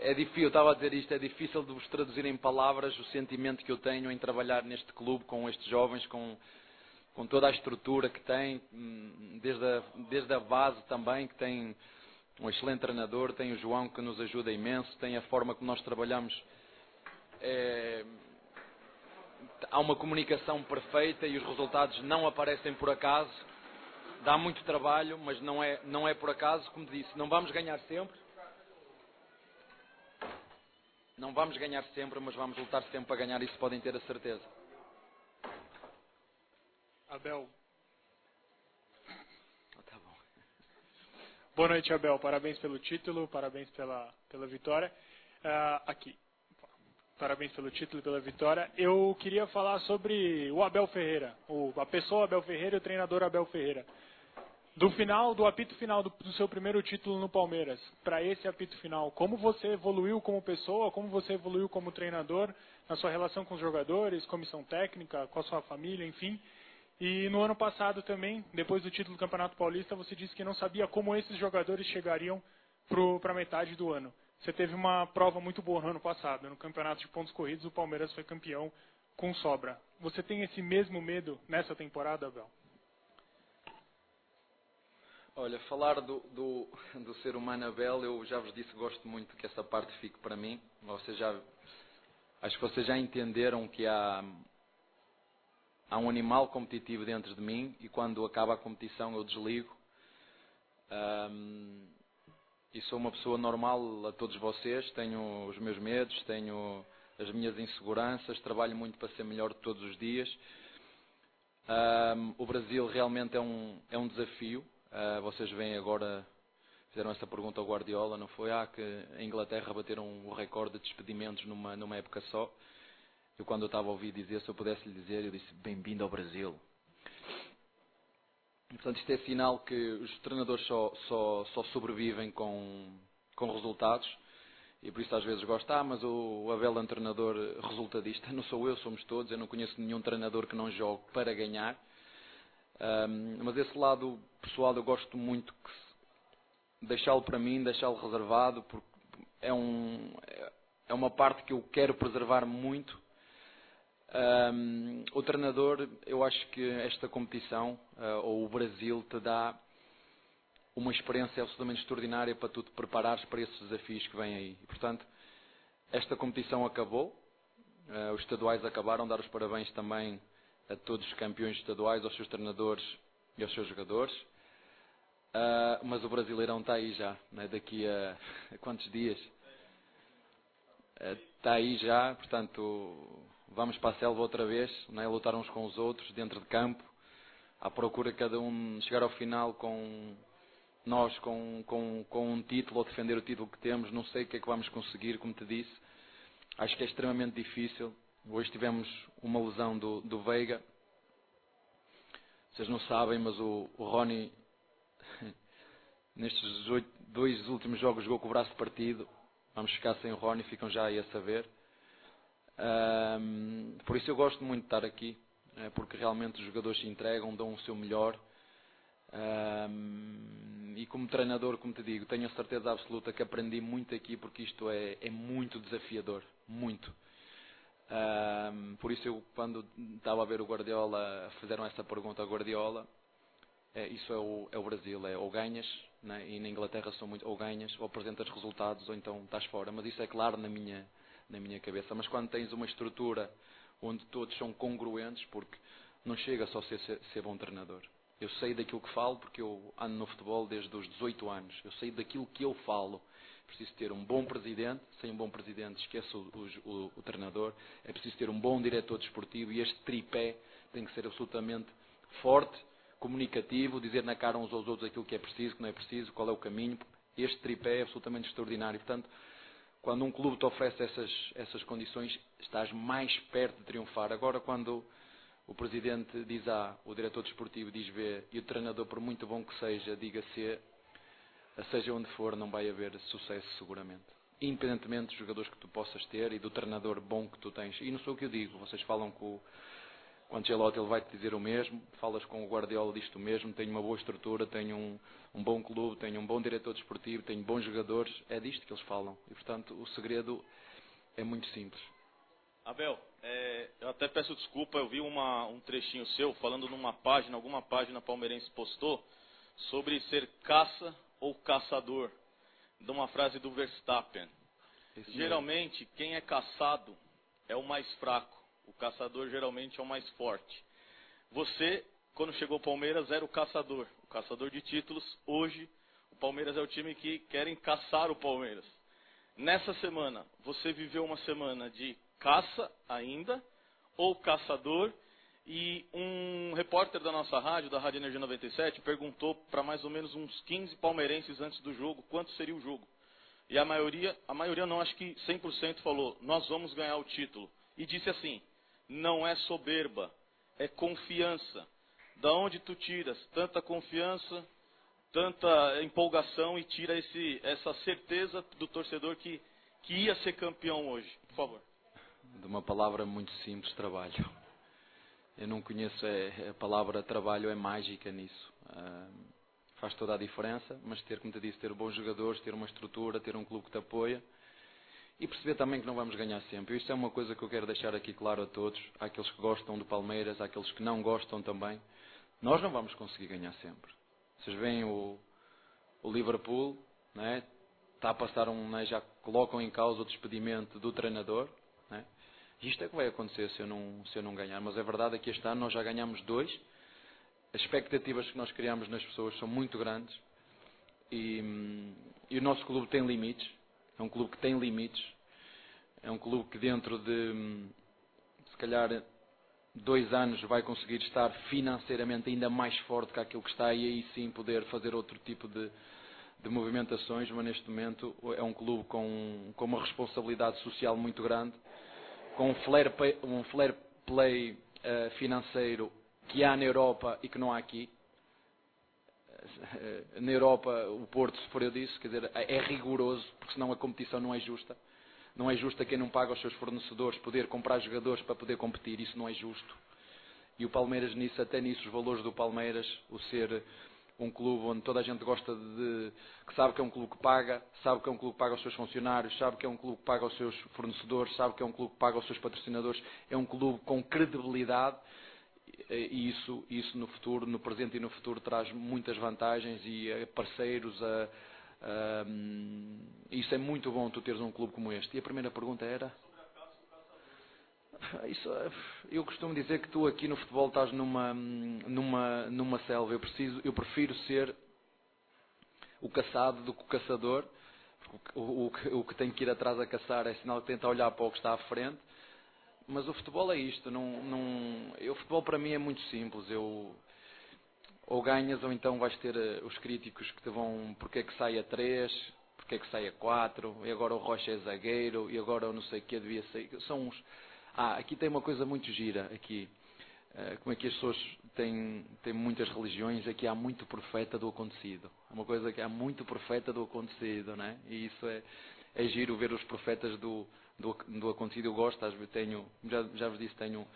é difícil, eu estava a dizer isto, é difícil de vos traduzir em palavras o sentimento que eu tenho em trabalhar neste clube com estes jovens, com, com toda a estrutura que tem, hum, desde a, desde a base também, que tem um excelente treinador, tem o João que nos ajuda imenso, tem a forma como nós trabalhamos. É, há uma comunicação perfeita e os resultados não aparecem por acaso. Dá muito trabalho, mas não é, não é por acaso, como disse, não vamos ganhar sempre. Não vamos ganhar sempre, mas vamos lutar sempre para ganhar, isso podem ter a certeza. Abel, Boa noite, Abel. Parabéns pelo título, parabéns pela, pela vitória. Uh, aqui. Parabéns pelo título e pela vitória. Eu queria falar sobre o Abel Ferreira, o, a pessoa Abel Ferreira e o treinador Abel Ferreira. Do final, do apito final do, do seu primeiro título no Palmeiras, para esse apito final, como você evoluiu como pessoa, como você evoluiu como treinador, na sua relação com os jogadores, comissão técnica, com a sua família, enfim. E no ano passado também, depois do título do Campeonato Paulista, você disse que não sabia como esses jogadores chegariam para metade do ano. Você teve uma prova muito boa no ano passado. No Campeonato de Pontos Corridos, o Palmeiras foi campeão com sobra. Você tem esse mesmo medo nessa temporada, Abel? Olha, falar do, do, do, ser humano Abel, eu já vos disse gosto muito que essa parte fique para mim. Vocês já, acho que vocês já entenderam que há, há um animal competitivo dentro de mim e quando acaba a competição eu desligo. Um, e sou uma pessoa normal a todos vocês, tenho os meus medos, tenho as minhas inseguranças, trabalho muito para ser melhor todos os dias. Um, o Brasil realmente é um, é um desafio. Uh, vocês veem agora, fizeram essa pergunta ao Guardiola, não foi? Ah, que a Inglaterra bateram o recorde de despedimentos numa, numa época só. Eu, quando eu estava a ouvir dizer, se eu pudesse lhe dizer, eu disse: Bem-vindo ao Brasil. E, portanto, isto é sinal que os treinadores só, só, só sobrevivem com, com resultados e por isso às vezes gosto, ah, mas o Abel é um treinador resultadista. Não sou eu, somos todos. Eu não conheço nenhum treinador que não jogue para ganhar. Um, mas esse lado pessoal eu gosto muito que deixá-lo para mim, deixá-lo reservado, porque é, um, é uma parte que eu quero preservar muito. Um, o treinador, eu acho que esta competição, uh, ou o Brasil, te dá uma experiência absolutamente extraordinária para tu te preparares para esses desafios que vêm aí. E, portanto, esta competição acabou, uh, os estaduais acabaram, dar os parabéns também a todos os campeões estaduais, aos seus treinadores e aos seus jogadores. Uh, mas o Brasileirão está aí já, né? daqui a, a, quantos dias? Está aí já, portanto, vamos para a selva outra vez, né? lutar uns com os outros, dentro de campo, à procura de cada um chegar ao final com nós com, com, com um título ou defender o título que temos, não sei o que é que vamos conseguir, como te disse. Acho que é extremamente difícil. Hoje tivemos uma lesão do, do Veiga. Vocês não sabem, mas o, o Rony, nestes dois últimos jogos, jogou com o braço partido. Vamos ficar sem o Rony, ficam já aí a saber. Um, por isso eu gosto muito de estar aqui, é, porque realmente os jogadores se entregam, dão o seu melhor. Um, e como treinador, como te digo, tenho a certeza absoluta que aprendi muito aqui porque isto é, é muito desafiador. Muito. Um, por isso eu quando estava a ver o Guardiola, fizeram essa pergunta ao Guardiola, é, isso é o, é o, Brasil, é ou ganhas, né? e na Inglaterra são muito ou ganhas, ou apresentas resultados, ou então estás fora. Mas isso é claro na minha, na minha cabeça. Mas quando tens uma estrutura onde todos são congruentes, porque não chega só ser, ser, ser bom treinador. Eu sei daquilo que falo porque eu ando no futebol desde os 18 anos. Eu sei daquilo que eu falo. Preciso ter um bom presidente. Sem um bom presidente, esqueço o, o, o treinador. É preciso ter um bom diretor desportivo e este tripé tem que ser absolutamente forte, comunicativo, dizer na cara uns aos outros aquilo que é preciso, que não é preciso, qual é o caminho. Este tripé é absolutamente extraordinário. Portanto, quando um clube te oferece essas, essas condições, estás mais perto de triunfar. Agora, quando o presidente diz A, o diretor desportivo diz B e o treinador, por muito bom que seja, diga C, seja onde for, não vai haver sucesso seguramente. Independentemente dos jogadores que tu possas ter e do treinador bom que tu tens. E não sou o que eu digo, vocês falam com, o Ancelotti, ele vai-te dizer o mesmo, falas com o Guardiola, diz-te o mesmo, tenho uma boa estrutura, tenho um, um bom clube, tenho um bom diretor desportivo, tenho bons jogadores, é disto que eles falam. E portanto o segredo é muito simples. Abel, é, eu até peço desculpa, eu vi uma, um trechinho seu falando numa página, alguma página palmeirense postou, sobre ser caça ou caçador, de uma frase do Verstappen. Esse geralmente, mesmo. quem é caçado é o mais fraco, o caçador geralmente é o mais forte. Você, quando chegou ao Palmeiras, era o caçador, o caçador de títulos. Hoje, o Palmeiras é o time que querem caçar o Palmeiras. Nessa semana, você viveu uma semana de caça ainda, ou caçador. E um repórter da nossa rádio, da Rádio Energia 97, perguntou para mais ou menos uns 15 palmeirenses antes do jogo quanto seria o jogo. E a maioria, a maioria não, acho que 100% falou, nós vamos ganhar o título. E disse assim, não é soberba, é confiança. Da onde tu tiras tanta confiança, tanta empolgação e tira esse, essa certeza do torcedor que, que ia ser campeão hoje? Por favor de uma palavra muito simples, trabalho. eu não conheço a, a palavra trabalho é mágica nisso. Faz toda a diferença, mas ter, como te disse, ter bons jogadores, ter uma estrutura, ter um clube que te apoia e perceber também que não vamos ganhar sempre. Isto é uma coisa que eu quero deixar aqui claro a todos, àqueles que gostam do Palmeiras, àqueles que não gostam também. Nós não vamos conseguir ganhar sempre. Vocês veem o, o Liverpool, né? está a passar um, né? já colocam em causa o despedimento do treinador. Né? Isto é que vai acontecer se eu, não, se eu não ganhar. Mas é verdade que este ano nós já ganhamos dois. As expectativas que nós criamos nas pessoas são muito grandes. E, e o nosso clube tem limites. É um clube que tem limites. É um clube que dentro de, se calhar, dois anos vai conseguir estar financeiramente ainda mais forte que aquilo que está e aí sim poder fazer outro tipo de, de movimentações, mas neste momento é um clube com, com uma responsabilidade social muito grande, com um flare play, um play uh, financeiro que há na Europa e que não há aqui. Na Europa o Porto sofreu disso, quer dizer, é rigoroso, porque senão a competição não é justa. Não é justo a quem não paga os seus fornecedores poder comprar jogadores para poder competir, isso não é justo. E o Palmeiras nisso, até nisso, os valores do Palmeiras, o ser um clube onde toda a gente gosta de. que sabe que é um clube que paga, sabe que é um clube que paga os seus funcionários, sabe que é um clube que paga os seus fornecedores, sabe que é um clube que paga os seus patrocinadores, é um clube com credibilidade e isso, isso no futuro, no presente e no futuro traz muitas vantagens e parceiros a, a, isso é muito bom tu teres um clube como este. E a primeira pergunta era? Isso, eu costumo dizer que tu aqui no futebol estás numa, numa, numa selva. Eu, preciso, eu prefiro ser o caçado do que o caçador. O, o, o, que tem que ir atrás a caçar é sinal que tenta olhar para o que está à frente. Mas o futebol é isto. Não, não, eu, o futebol para mim é muito simples. Eu, ou ganhas ou então vais ter eh, os críticos que te vão porque é que sai a 3, porque é que sai a 4, e agora o Rocha é zagueiro, e agora eu não sei o que devia sair. São uns ah, aqui tem uma coisa muito gira, aqui. Uh, como é que as pessoas têm, têm muitas religiões, aqui há muito profeta do acontecido. É uma coisa que há muito profeta do acontecido, né? E isso é, é giro ver os profetas do, do, do acontecido. Eu gosto, às vezes tenho, já, já vos disse, tenho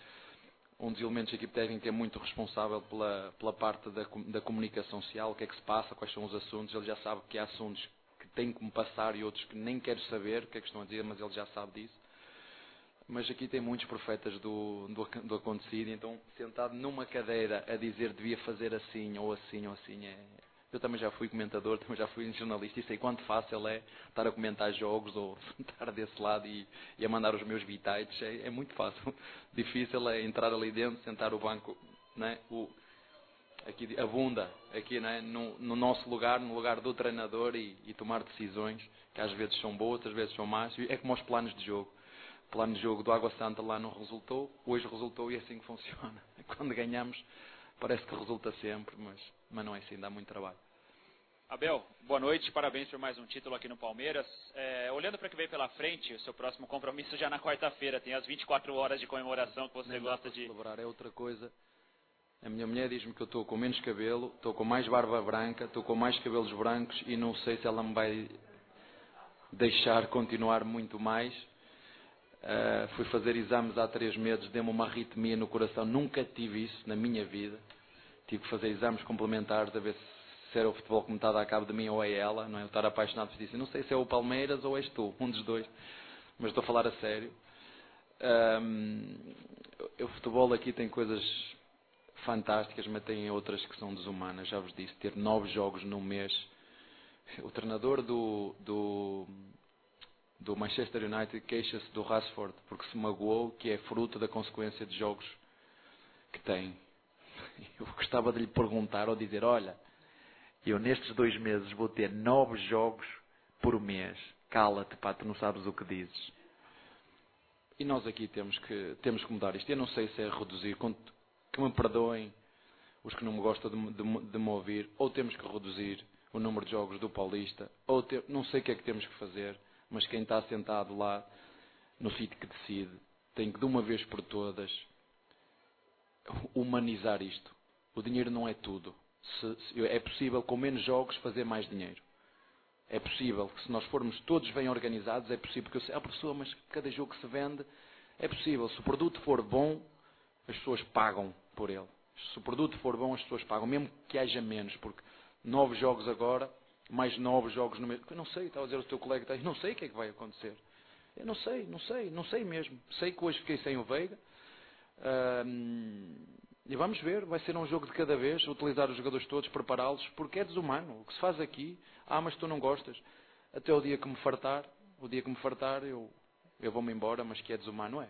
um dos elementos da equipe técnica que é muito responsável pela, pela parte da, da comunicação social, o que é que se passa, quais são os assuntos. Ele já sabe que há assuntos que que me passar e outros que nem quero saber o que é que estão a dizer, mas ele já sabe disso mas aqui tem muitos profetas do, do, do, acontecido, então sentado numa cadeira a dizer devia fazer assim ou assim ou assim é. Eu também já fui comentador, também já fui jornalista e sei quanto fácil é estar a comentar jogos ou estar desse lado e, e a mandar os meus bitites. É, é, muito fácil. Difícil é entrar ali dentro, sentar o banco, né? o, aqui abunda aqui né? no, no nosso lugar, no lugar do treinador e, e tomar decisões que às vezes são boas, às vezes são más. É como os planos de jogo plano de jogo do Água Santa lá não resultou, hoje resultou e é assim que funciona. Quando ganhamos, parece que resulta sempre, mas, mas não é assim, dá muito trabalho. Abel, boa noite, parabéns por mais um título aqui no Palmeiras. É, olhando para o que vem pela frente, o seu próximo compromisso já na quarta-feira, tem as 24 horas de comemoração que você Nem gosta de. celebrar, é outra coisa. A minha mulher diz-me que eu estou com menos cabelo, estou com mais barba branca, estou com mais cabelos brancos e não sei se ela me vai deixar continuar muito mais Uh, fui fazer exames há três meses, deu-me uma arritmia no coração, nunca tive isso na minha vida. Tive que fazer exames complementares a ver se era o futebol que me está a dar cabo de mim ou é ela, não é? Eu estar apaixonado por isso. Não sei se é o Palmeiras ou és tu, um dos dois, mas estou a falar a sério. O futebol aqui tem coisas fantásticas, mas tem outras que são desumanas. Já vos disse, ter nove jogos num mês. O treinador do, do do Manchester United queixa-se do Rashford porque se magoou, que é fruto da consequência de jogos que tem. Eu gostava de lhe perguntar ou dizer: Olha, eu nestes dois meses vou ter nove jogos por mês. Cala-te, pá, tu não sabes o que dizes. E nós aqui temos que, temos que mudar isto. Eu não sei se é reduzir, que me perdoem os que não me gostam de, de, de me ouvir, ou temos que reduzir o número de jogos do Paulista, ou não sei o que é que temos que fazer mas quem está sentado lá no sítio que decide tem que de uma vez por todas humanizar isto. O dinheiro não é tudo. Se, se, é possível com menos jogos fazer mais dinheiro. É possível que se nós formos todos bem organizados, é possível que eu sei, ah professor, mas cada jogo que se vende, é possível. Se o produto for bom, as pessoas pagam por ele. Se o produto for bom, as pessoas pagam, mesmo que haja menos, porque novos jogos agora, mais novos jogos no mesmo. Eu não sei, estava a dizer o teu colega, eu não sei o que é que vai acontecer. Eu não sei, não sei, não sei mesmo. Sei que hoje fiquei sem o Veiga. E vamos ver, vai ser um jogo de cada vez, utilizar os jogadores todos, prepará-los, porque é desumano. O que se faz aqui, ah, mas tu não gostas. Até o dia que me fartar, o dia que me fartar, eu, eu vou-me embora, mas que é desumano, é.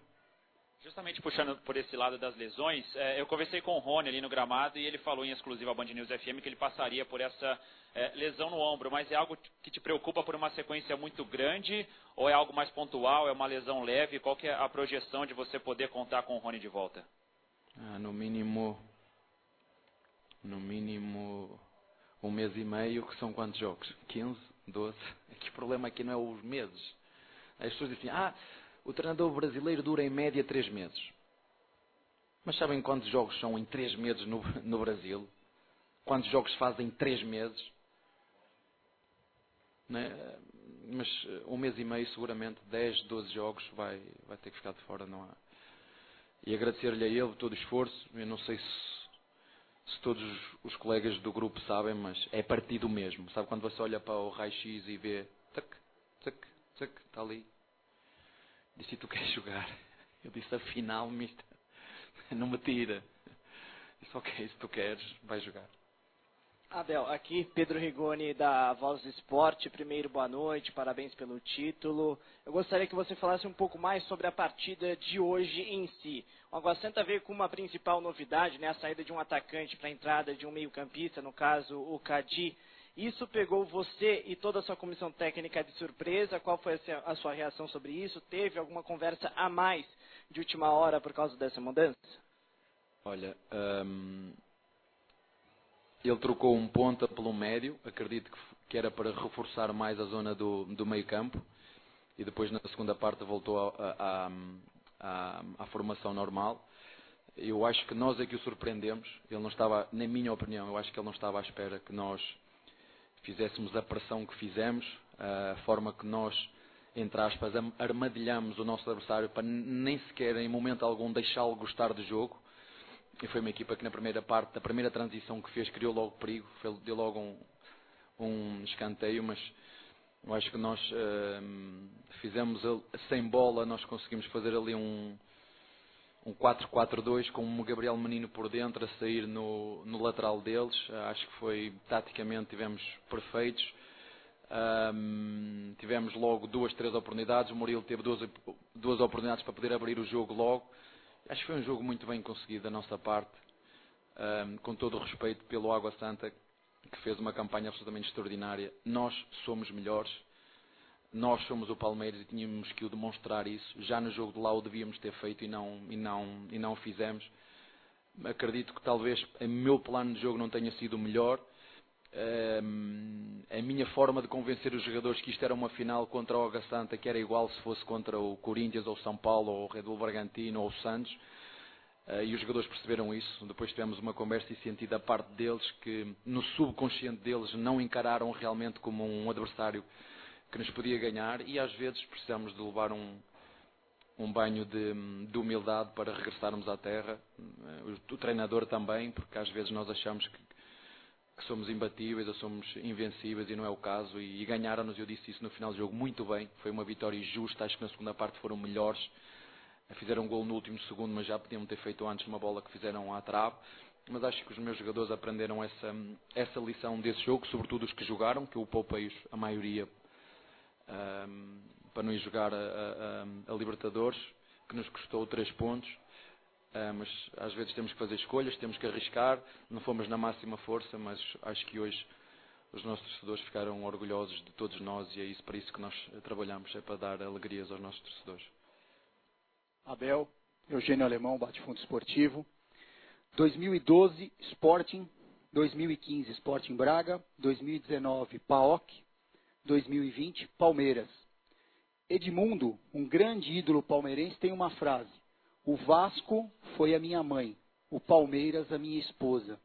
Justamente puxando por esse lado das lesões, é, eu conversei com o Rony ali no gramado e ele falou em exclusiva à Band News FM que ele passaria por essa é, lesão no ombro, mas é algo que te preocupa por uma sequência muito grande ou é algo mais pontual, é uma lesão leve? Qual que é a projeção de você poder contar com o Rony de volta? Ah, no mínimo, no mínimo um mês e meio, que são quantos jogos? 15, 12? É que problema aqui não é os meses. As pessoas dizem, ah, o treinador brasileiro dura em média três meses. Mas sabem quantos jogos são em três meses no, no Brasil? Quantos jogos fazem em três meses? É? Mas eh, um mês e meio, seguramente, 10, 12 jogos, vai, vai ter que ficar de fora. Não há. E agradecer-lhe a ele todo o esforço. Eu não sei se, se todos os colegas do grupo sabem, mas é partido mesmo. Sabe quando você olha para o raio-x e vê, tac, tac, tac, está ali, Disse, tu queres jogar? Eu disse, afinal, mister, não me tira. Disse, ok, se tu queres, vai jogar. Abel, aqui Pedro Rigoni da Voz do Esporte. Primeiro, boa noite, parabéns pelo título. Eu gostaria que você falasse um pouco mais sobre a partida de hoje em si. O Água Santa veio com uma principal novidade, né, a saída de um atacante para a entrada de um meio-campista, no caso o Cadi. Isso pegou você e toda a sua comissão técnica de surpresa? Qual foi a sua reação sobre isso? Teve alguma conversa a mais de última hora por causa dessa mudança? Olha, hum, ele trocou um ponta pelo médio, acredito que, era para reforçar mais a zona do, do meio campo e depois na segunda parte voltou à formação normal. Eu acho que nós é que o surpreendemos. Ele não estava, na minha opinião, eu acho que ele não estava à espera que nós fizéssemos a pressão que fizemos, a forma que nós, entre aspas, armadilhamos o nosso adversário para nem sequer, em momento algum, deixá-lo gostar do jogo. E foi uma equipa que na primeira parte, da primeira transição que fez, criou logo perigo, deu logo um, um escanteio, mas eu acho que nós uh, fizemos sem bola, nós conseguimos fazer ali um, um 4-4-2 com o Gabriel Menino por dentro a sair no, no lateral deles. Acho que foi, taticamente, tivemos perfeitos. Um, tivemos logo duas, três oportunidades. O Murilo teve duas, duas oportunidades para poder abrir o jogo logo. Acho que foi um jogo muito bem conseguido da nossa parte, um, com todo o respeito pelo Água Santa, que fez uma campanha absolutamente extraordinária. Nós somos melhores, nós somos o Palmeiras e tínhamos que o demonstrar isso. Já no jogo de lá o devíamos ter feito e não, e não, e não o fizemos. Acredito que talvez o meu plano de jogo não tenha sido o melhor. a minha forma de convencer os jogadores que isto era uma final contra o Água Santa, que era igual se fosse contra o Corinthians ou São Paulo ou o Red Bull Bragantino ou o Santos. Uh, e os jogadores perceberam isso. Depois tivemos uma conversa e senti da parte deles que no subconsciente deles não encararam realmente como um adversário que nos podia ganhar e às vezes precisamos de levar um, um banho de, de, humildade para regressarmos à terra. O, o, treinador também, porque às vezes nós achamos que, que, somos imbatíveis ou somos invencíveis e não é o caso. E, e ganharam-nos, eu disse isso no final do jogo, muito bem. Foi uma vitória justa, acho que na segunda parte foram melhores. Fizeram um gol no último segundo, mas já podiam ter feito antes uma bola que fizeram à trave. Mas acho que os meus jogadores aprenderam essa, essa lição desse jogo, sobretudo os que jogaram, que eu poupei a maioria um, para não ir jogar a, a, a, Libertadores, que nos custou três pontos. Uh, mas às vezes temos que fazer escolhas, temos que arriscar. Não fomos na máxima força, mas acho que hoje os nossos torcedores ficaram orgulhosos de todos nós e é isso para isso que nós trabalhamos, é para dar alegrias aos nossos torcedores. Abel, Eugênio Alemão, Bate-Fundo Esportivo. 2012, Sporting. 2015, Sporting Braga. 2019, PAOK. 2020, Palmeiras. Edmundo, um grande ídolo palmeirense, tem uma frase: O Vasco foi a minha mãe, o Palmeiras a minha esposa.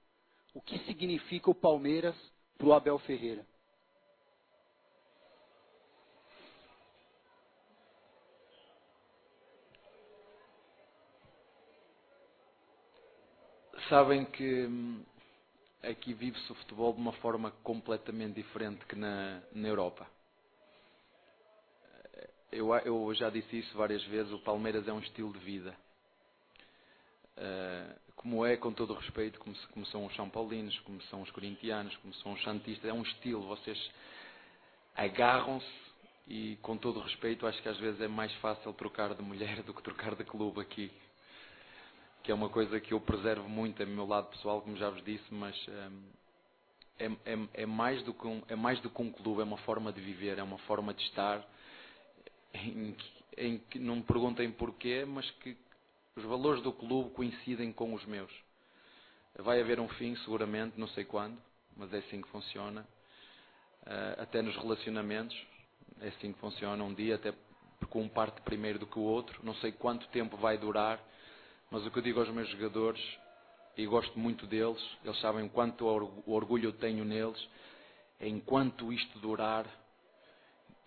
O que significa o Palmeiras para o Abel Ferreira? sabem que hum, aqui vive-se o futebol de uma forma completamente diferente que na, na Europa. Eu, eu já disse isso várias vezes, o Palmeiras é um estilo de vida. Uh, como é, com todo o respeito, como, como, são os São Paulinos, como são os corintianos, como são os santistas, é um estilo, vocês agarram-se e, com todo o respeito, acho que às vezes é mais fácil trocar de mulher do que trocar de clube aqui. Que é uma coisa que eu preservo muito a meu lado pessoal, como já vos disse, mas um, é, é, é, mais do que um, é mais do que um clube, é uma forma de viver, é uma forma de estar, em, em que não me perguntem porquê, mas que os valores do clube coincidem com os meus. Vai haver um fim, seguramente, não sei quando, mas é assim que funciona. Uh, até nos relacionamentos, é assim que funciona. Um dia, até porque um parte primeiro do que o outro, não sei quanto tempo vai durar, mas o que eu digo aos meus jogadores, e gosto muito deles, eles sabem quanto orgulho eu tenho neles, é enquanto isto durar,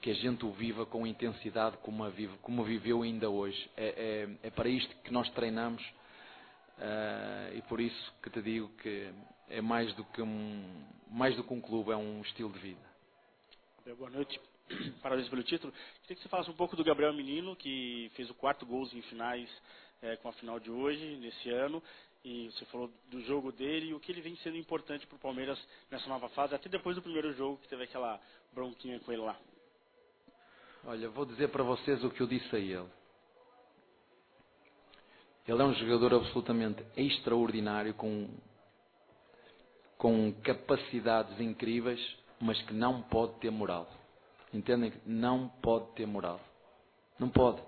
que a gente o viva com intensidade como, vive, como viveu ainda hoje. É, é, é, para isto que nós treinamos uh, e por isso que te digo que é mais do que um, mais do que um clube, é um estilo de vida. Boa noite, parabéns pelo título. Queria que você falasse um pouco do Gabriel Menino, que fez o quarto gol em finais é, com a final de hoje, nesse ano. E você falou do jogo dele e o que ele vem sendo importante para o Palmeiras nessa nova fase, até depois do primeiro jogo que teve aquela bronquinha com ele lá. Olha, vou dizer para vocês o que eu disse a ele. Ele é um jogador absolutamente extraordinário, com, com capacidades incríveis, mas que não pode ter moral. Entendem? Não pode ter moral. Não pode.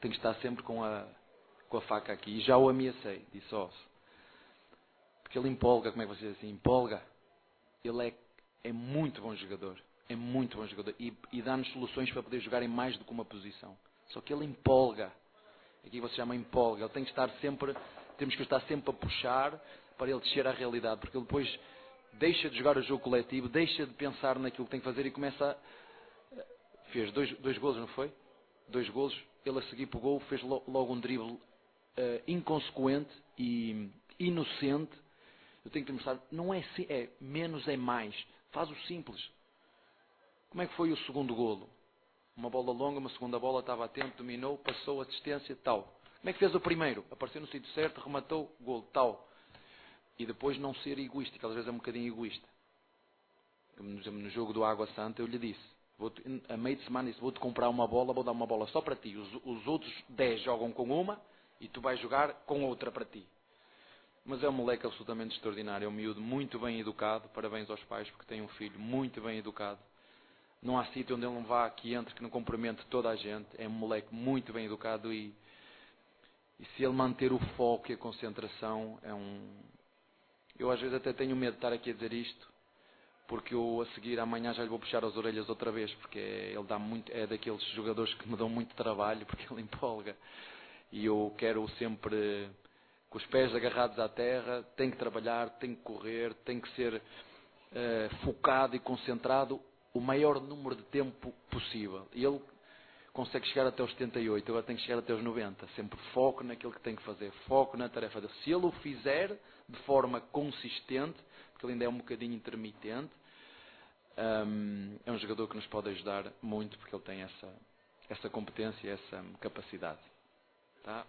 Tem que estar sempre com a, com a faca aqui. E já o ameacei, disse ó. Porque ele empolga, como é que você diz assim? Empolga. Ele é, é muito bom jogador é muito bom jogador e, e dá-nos soluções para poder jogar em mais do que uma posição. Só que ele empolga. Aqui você chama empolga. Ele tem que estar sempre, temos que estar sempre a puxar para ele descer à realidade, porque ele depois deixa de jogar o jogo coletivo, deixa de pensar naquilo que tem que fazer e começa a. Fez dois, dois golos, não foi? Dois golos. Ele a seguir para o gol fez logo um drible uh, inconsequente e inocente. Eu tenho que te mostrar, não é, é menos é mais. Faz o simples. Como é que foi o segundo golo? Uma bola longa, uma segunda bola, estava atento, dominou, passou, assistência, tal. Como é que fez o primeiro? Apareceu no sítio certo, rematou, golo, tal. E depois não ser egoísta, que às vezes é um bocadinho egoísta. No jogo do Água Santa eu lhe disse, a meio de semana disse, vou-te comprar uma bola, vou dar uma bola só para ti. Os, os outros 10 jogam com uma e tu vais jogar com outra para ti. Mas é um moleque absolutamente extraordinário, é um miúdo muito bem educado. Parabéns aos pais porque tem um filho muito bem educado. Não há sítio onde ele não vá, que entre, que não cumprimente toda a gente. É um moleque muito bem educado e, e se ele manter o foco e a concentração, é um. Eu às vezes até tenho medo de estar aqui a dizer isto, porque eu a seguir amanhã já lhe vou puxar as orelhas outra vez, porque ele dá muito, é daqueles jogadores que me dão muito trabalho, porque ele empolga. E eu quero sempre com os pés agarrados à terra, tem que trabalhar, tem que correr, tem que ser uh, focado e concentrado o maior número de tempo possível. E ele consegue chegar até os 78, agora tem que chegar até os 90. Sempre foco naquilo que tem que fazer, foco na tarefa dele. Se ele o fizer de forma consistente, porque ele ainda é um bocadinho intermitente, um, é um jogador que nos pode ajudar muito, porque ele tem essa, essa competência essa capacidade. Tá?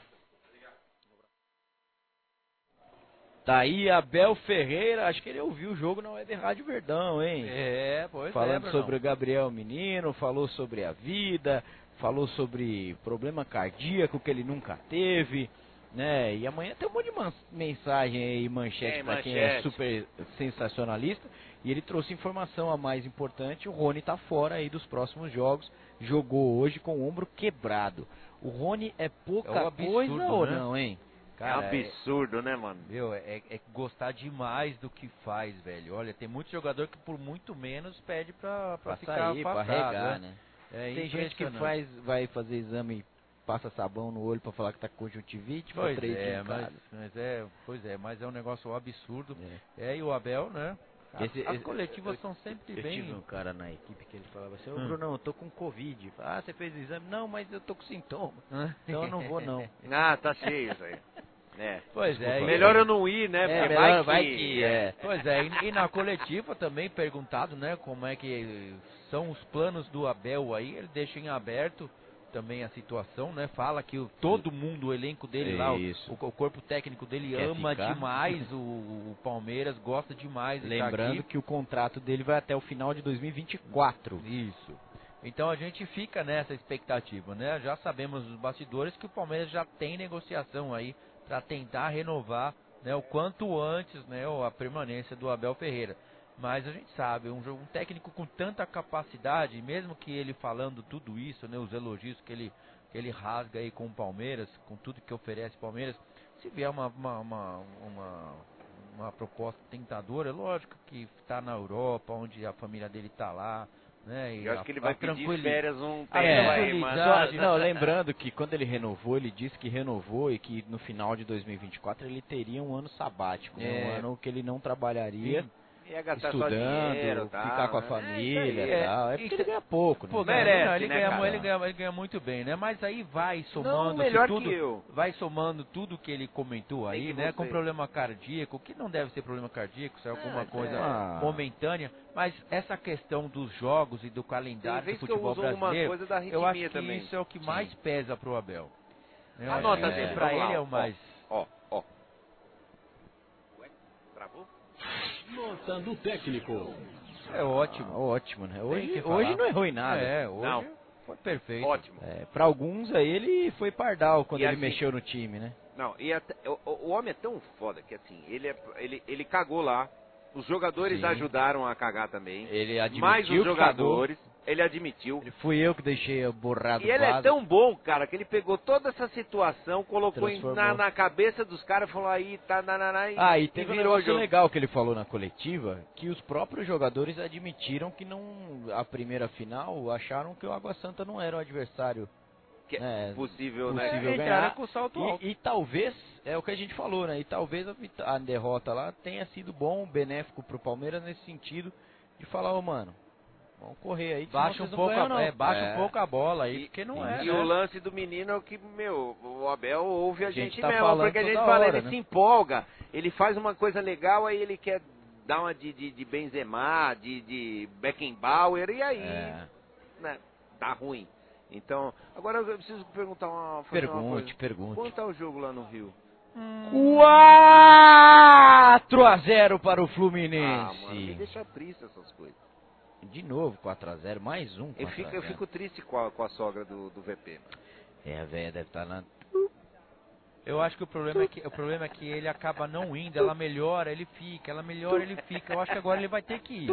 Tá aí Abel Ferreira, acho que ele ouviu o jogo na Web Rádio Verdão, hein? É, pois Falando é, sobre o Gabriel Menino, falou sobre a vida, falou sobre problema cardíaco que ele nunca teve, né? E amanhã tem um monte de mensagem aí, manchete é, para quem é super sensacionalista. E ele trouxe informação a mais importante, o Rony tá fora aí dos próximos jogos, jogou hoje com o ombro quebrado. O Rony é pouca é absurdo, coisa ou né? não, hein? Cara, é absurdo, é, né, mano? Meu, é, é, gostar demais do que faz, velho. Olha, tem muito jogador que por muito menos pede pra, pra, pra ficar sair, pra regar, né? né? tem gente que faz, vai fazer exame passa sabão no olho para falar que tá com conjuntivite, pois três é, mas, mas, é, pois é, mas é um negócio absurdo. É, é e o Abel, né? Esse, as coletivas eu, são sempre eu bem. Eu tive um cara na equipe que ele falava assim: Ô hum. Bruno, eu tô com Covid. Ah, você fez o exame? Não, mas eu tô com sintoma. então eu não vou, não. ah, tá cheio isso aí. É. Pois é. e- Melhor eu não ir, né? É, Porque melhor vai que- é. Pois é, e, e na coletiva também perguntado, né, como é que são os planos do Abel aí, ele deixa em aberto também a situação, né? Fala que o- todo mundo, o elenco dele lá, o, o corpo técnico dele Quer ama ficar. demais o, o Palmeiras, gosta demais Lembrando que o contrato dele vai até o final de 2024. Isso. Então a gente fica nessa expectativa, né? Já sabemos dos bastidores que o Palmeiras já tem negociação aí para tentar renovar, né, o quanto antes, né, a permanência do Abel Ferreira. Mas a gente sabe, um, um técnico com tanta capacidade, mesmo que ele falando tudo isso, né, os elogios que ele que ele rasga aí com o Palmeiras, com tudo que oferece o Palmeiras, se vier uma uma, uma, uma, uma proposta tentadora, é lógico que está na Europa, onde a família dele está lá, né? E Eu acho a- que ele vai pedir férias um a tempo aí, tranquilidade- Só- não, lembrando que quando ele renovou, ele disse que renovou e que no final de 2024 ele teria um ano sabático, né? É. um ano que ele não trabalharia. Sim. Ia gastar estudando, dinheiro, tal, ficar com a né? família É e tal. É é. porque ele ganha pouco, né? Pô, merece, não, ele, né, ganha, ele, ganha, ele ganha muito bem, né? Mas aí vai somando melhor tudo, que eu. vai somando tudo que ele comentou aí, né? Com você. problema cardíaco, que não deve ser problema cardíaco, isso é alguma coisa é. momentânea. Mas essa questão dos jogos e do calendário Tem do eu futebol alguma brasileiro, coisa da eu acho que também. isso é o que mais pesa pro Abel. Eu Anota, gente, pra vamos ele é o mais. Ó, ó. Ué, travou? Nota do técnico. É ótimo. Ah, ótimo, né? Hoje, hoje não errou em nada. É, hoje Não. foi perfeito. Ótimo. É, pra alguns aí ele foi pardal quando E ele assim- mexeu no time, né? Não, e até- o, o- o homem é tão foda que assim, ele, é- ele, ele cagou lá. Os jogadores Sim. ajudaram a cagar também. Ele admitiu Mais os que jogadores. Ele admitiu. Fui eu que deixei borrado E ele é tão bom, cara, que ele pegou toda essa situação, colocou em- na, na cabeça dos caras e falou aí, tá, na, na, na, e, Ah, e teve um virou negócio jogo. legal que ele falou na coletiva, que os próprios jogadores admitiram que não a primeira final acharam que o Água Santa não era o adversário Que é né, possível, né? possível ganhar. com salto e, alto. e talvez, é o que a gente falou, né? E talvez a, a derrota lá tenha sido bom, benéfico pro Palmeiras nesse sentido de falar, ô mano, vamos correr aí. Baixa um pouco, ganham, a, é, baixa É. um pouco a bola aí, porque não é. E né? o lance do menino é o que, meu, o Abel ouve a, A gente gente, tá mesmo, porque a gente fala, hora, ele né? se empolga, ele faz uma coisa legal, aí ele quer dar uma de, de, de Benzema, de, de Beckenbauer, e aí, É. né, tá ruim. Então, agora eu preciso perguntar uma, fazer uma Pergunte, coisa. pergunte. Quanto tá o jogo lá no Rio? 4 a 0 para o Fluminense. Ah, mano, me deixa triste essas coisas. De novo, 4 a 0 mais um 4 Eu fico, eu 0. fico triste com a, com a sogra do, do VP. mano. É, a velha deve estar lá. Eu acho que o problema é que o problema é que ele acaba não indo, ela melhora, ele fica, ela melhora, ele fica. Eu acho que agora ele vai ter que ir.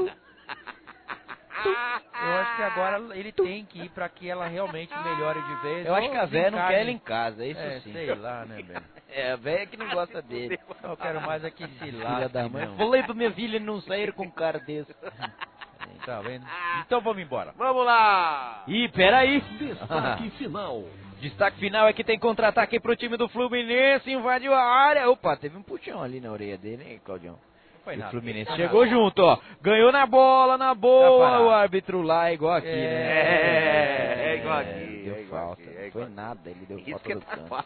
Eu acho que agora ele tem que ir pra que ela realmente melhore de vez. Eu acho que a véia não quer ele em casa, isso é, sim. Sei lá, né, velho? É, a velha que não gosta dele. Eu quero mais é que se Filha lasque, da mãe. não. Falei pra minha filha não sair com um cara desse. Tá vendo? Então vamos embora. Vamos lá! Ih, peraí. Destaque final. Destaque final é que tem contra-ataque pro time do Fluminense, invadiu a área. Opa, teve um puxão ali na orelha dele, hein, Claudião? Foi o. Fluminense chegou junto, ó. Ganhou na bola, na boa. O árbitro lá, igual aqui, né? É, é igual aqui, Deu é igual falta. aqui, é não igual foi nada, ele deu Isso falta que do tá.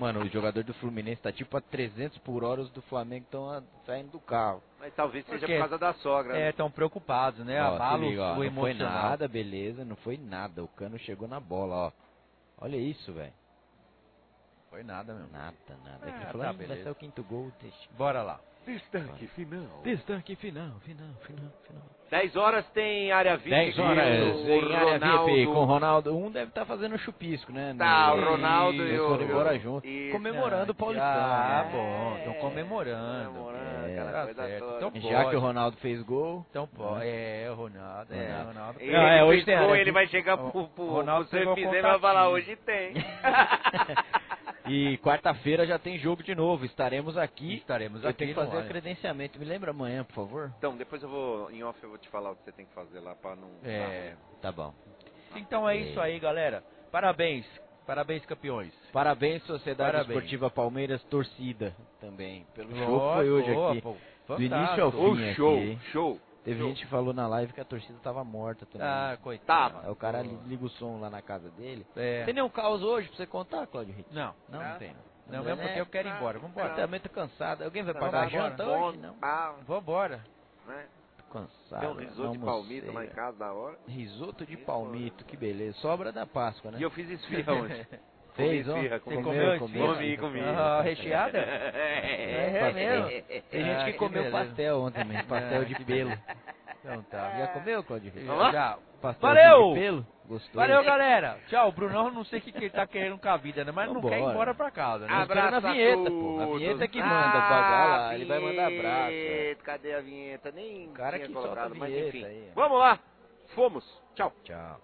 Mano, o jogador do Fluminense tá tipo a 300 por hora, os do Flamengo estão saindo do carro. Mas talvez seja Porque- por causa da sogra. né? É, tão preocupados, né? Ó, Abalo liga, ó, o não foi nada, beleza, não foi nada. O cano chegou na bola, ó. Olha isso, velho. Foi nada, meu. Nada, nada. Ah, Aqui tá, falou, "Ih, vai ser o quinto gol. Deixa. Bora lá. Destaque final. Destaque final, final, final, final. 10 horas tem área VIP. 10 com horas o em área Ronaldo. VIP com o Ronaldo. Um deve estar fazendo chupisco, né? Tá, No- o Ronaldo e Eles o- embora junto. Isso. Comemorando o Paulistão. Ah, né? bom, estão comemorando. Comemorando, É, aquela tá coisa certo. toda. Então Já pode. que o Ronaldo fez gol. Então pode. É, o Ronaldo. É, Ronaldo. o Ronaldo. Ele, Não, é, hoje tem piscou, área ele vai chegar O- pro, pro, o Ronaldo pro e vai falar, hoje tem. E quarta-feira já tem jogo de novo. Estaremos aqui. Estaremos Eu aqui tenho que fazer o credenciamento. Me lembra amanhã, por favor? Então, depois eu vou, em off, eu vou te falar o que você tem que fazer lá pra não... É. Tá bom. Então é isso aí, galera. Parabéns. Parabéns, campeões. Parabéns, Sociedade Parabéns. Esportiva Palmeiras, torcida também. Pelo show que foi hoje boa, aqui. pô, Do início ao fim Ô, show, aqui. show. Teve gente que falou na live que a torcida tava morta também. Ah, coitado. Aí o cara li- liga o som lá na casa dele. É. Tem nenhum caos hoje pra você contar, Claudio Ritt? Não. Não, não tem. Não, mesmo porque eu quero ir embora. Vambora. Eu também tô cansado. Alguém vai Tá, pagar a janta hoje? Não. Ah, Vambora. né? Tô cansado. Tem um risoto de palmito lá em casa da hora. Risoto de palmito, que beleza. Sobra da Páscoa, né? E eu fiz esfirra ontem. Fez, Comi ó. Você comi. comeu Comi, esfirra? comi, comi. Ah, recheada? É, É mesmo? Tem gente Ah, que que comeu beleza. pastel ontem também, pastel Ah, de que pelo. Então tá. Já comeu, Claudio? Já. Pastel Valeu! de pelo? Gostou? Valeu, galera. Tchau. O Brunão, não sei o que, que ele tá querendo com a vida, né? Mas não Vambora. quer ir embora pra casa, né? Abraço a vinheta, pô. A vinheta que manda pagar lá. Ele vai mandar abraço. Vinheta, Cadê a vinheta? Nem O cara tinha que solta a colocado, mas vinheta enfim. aí. Vamos lá. Fomos. Tchau. Tchau.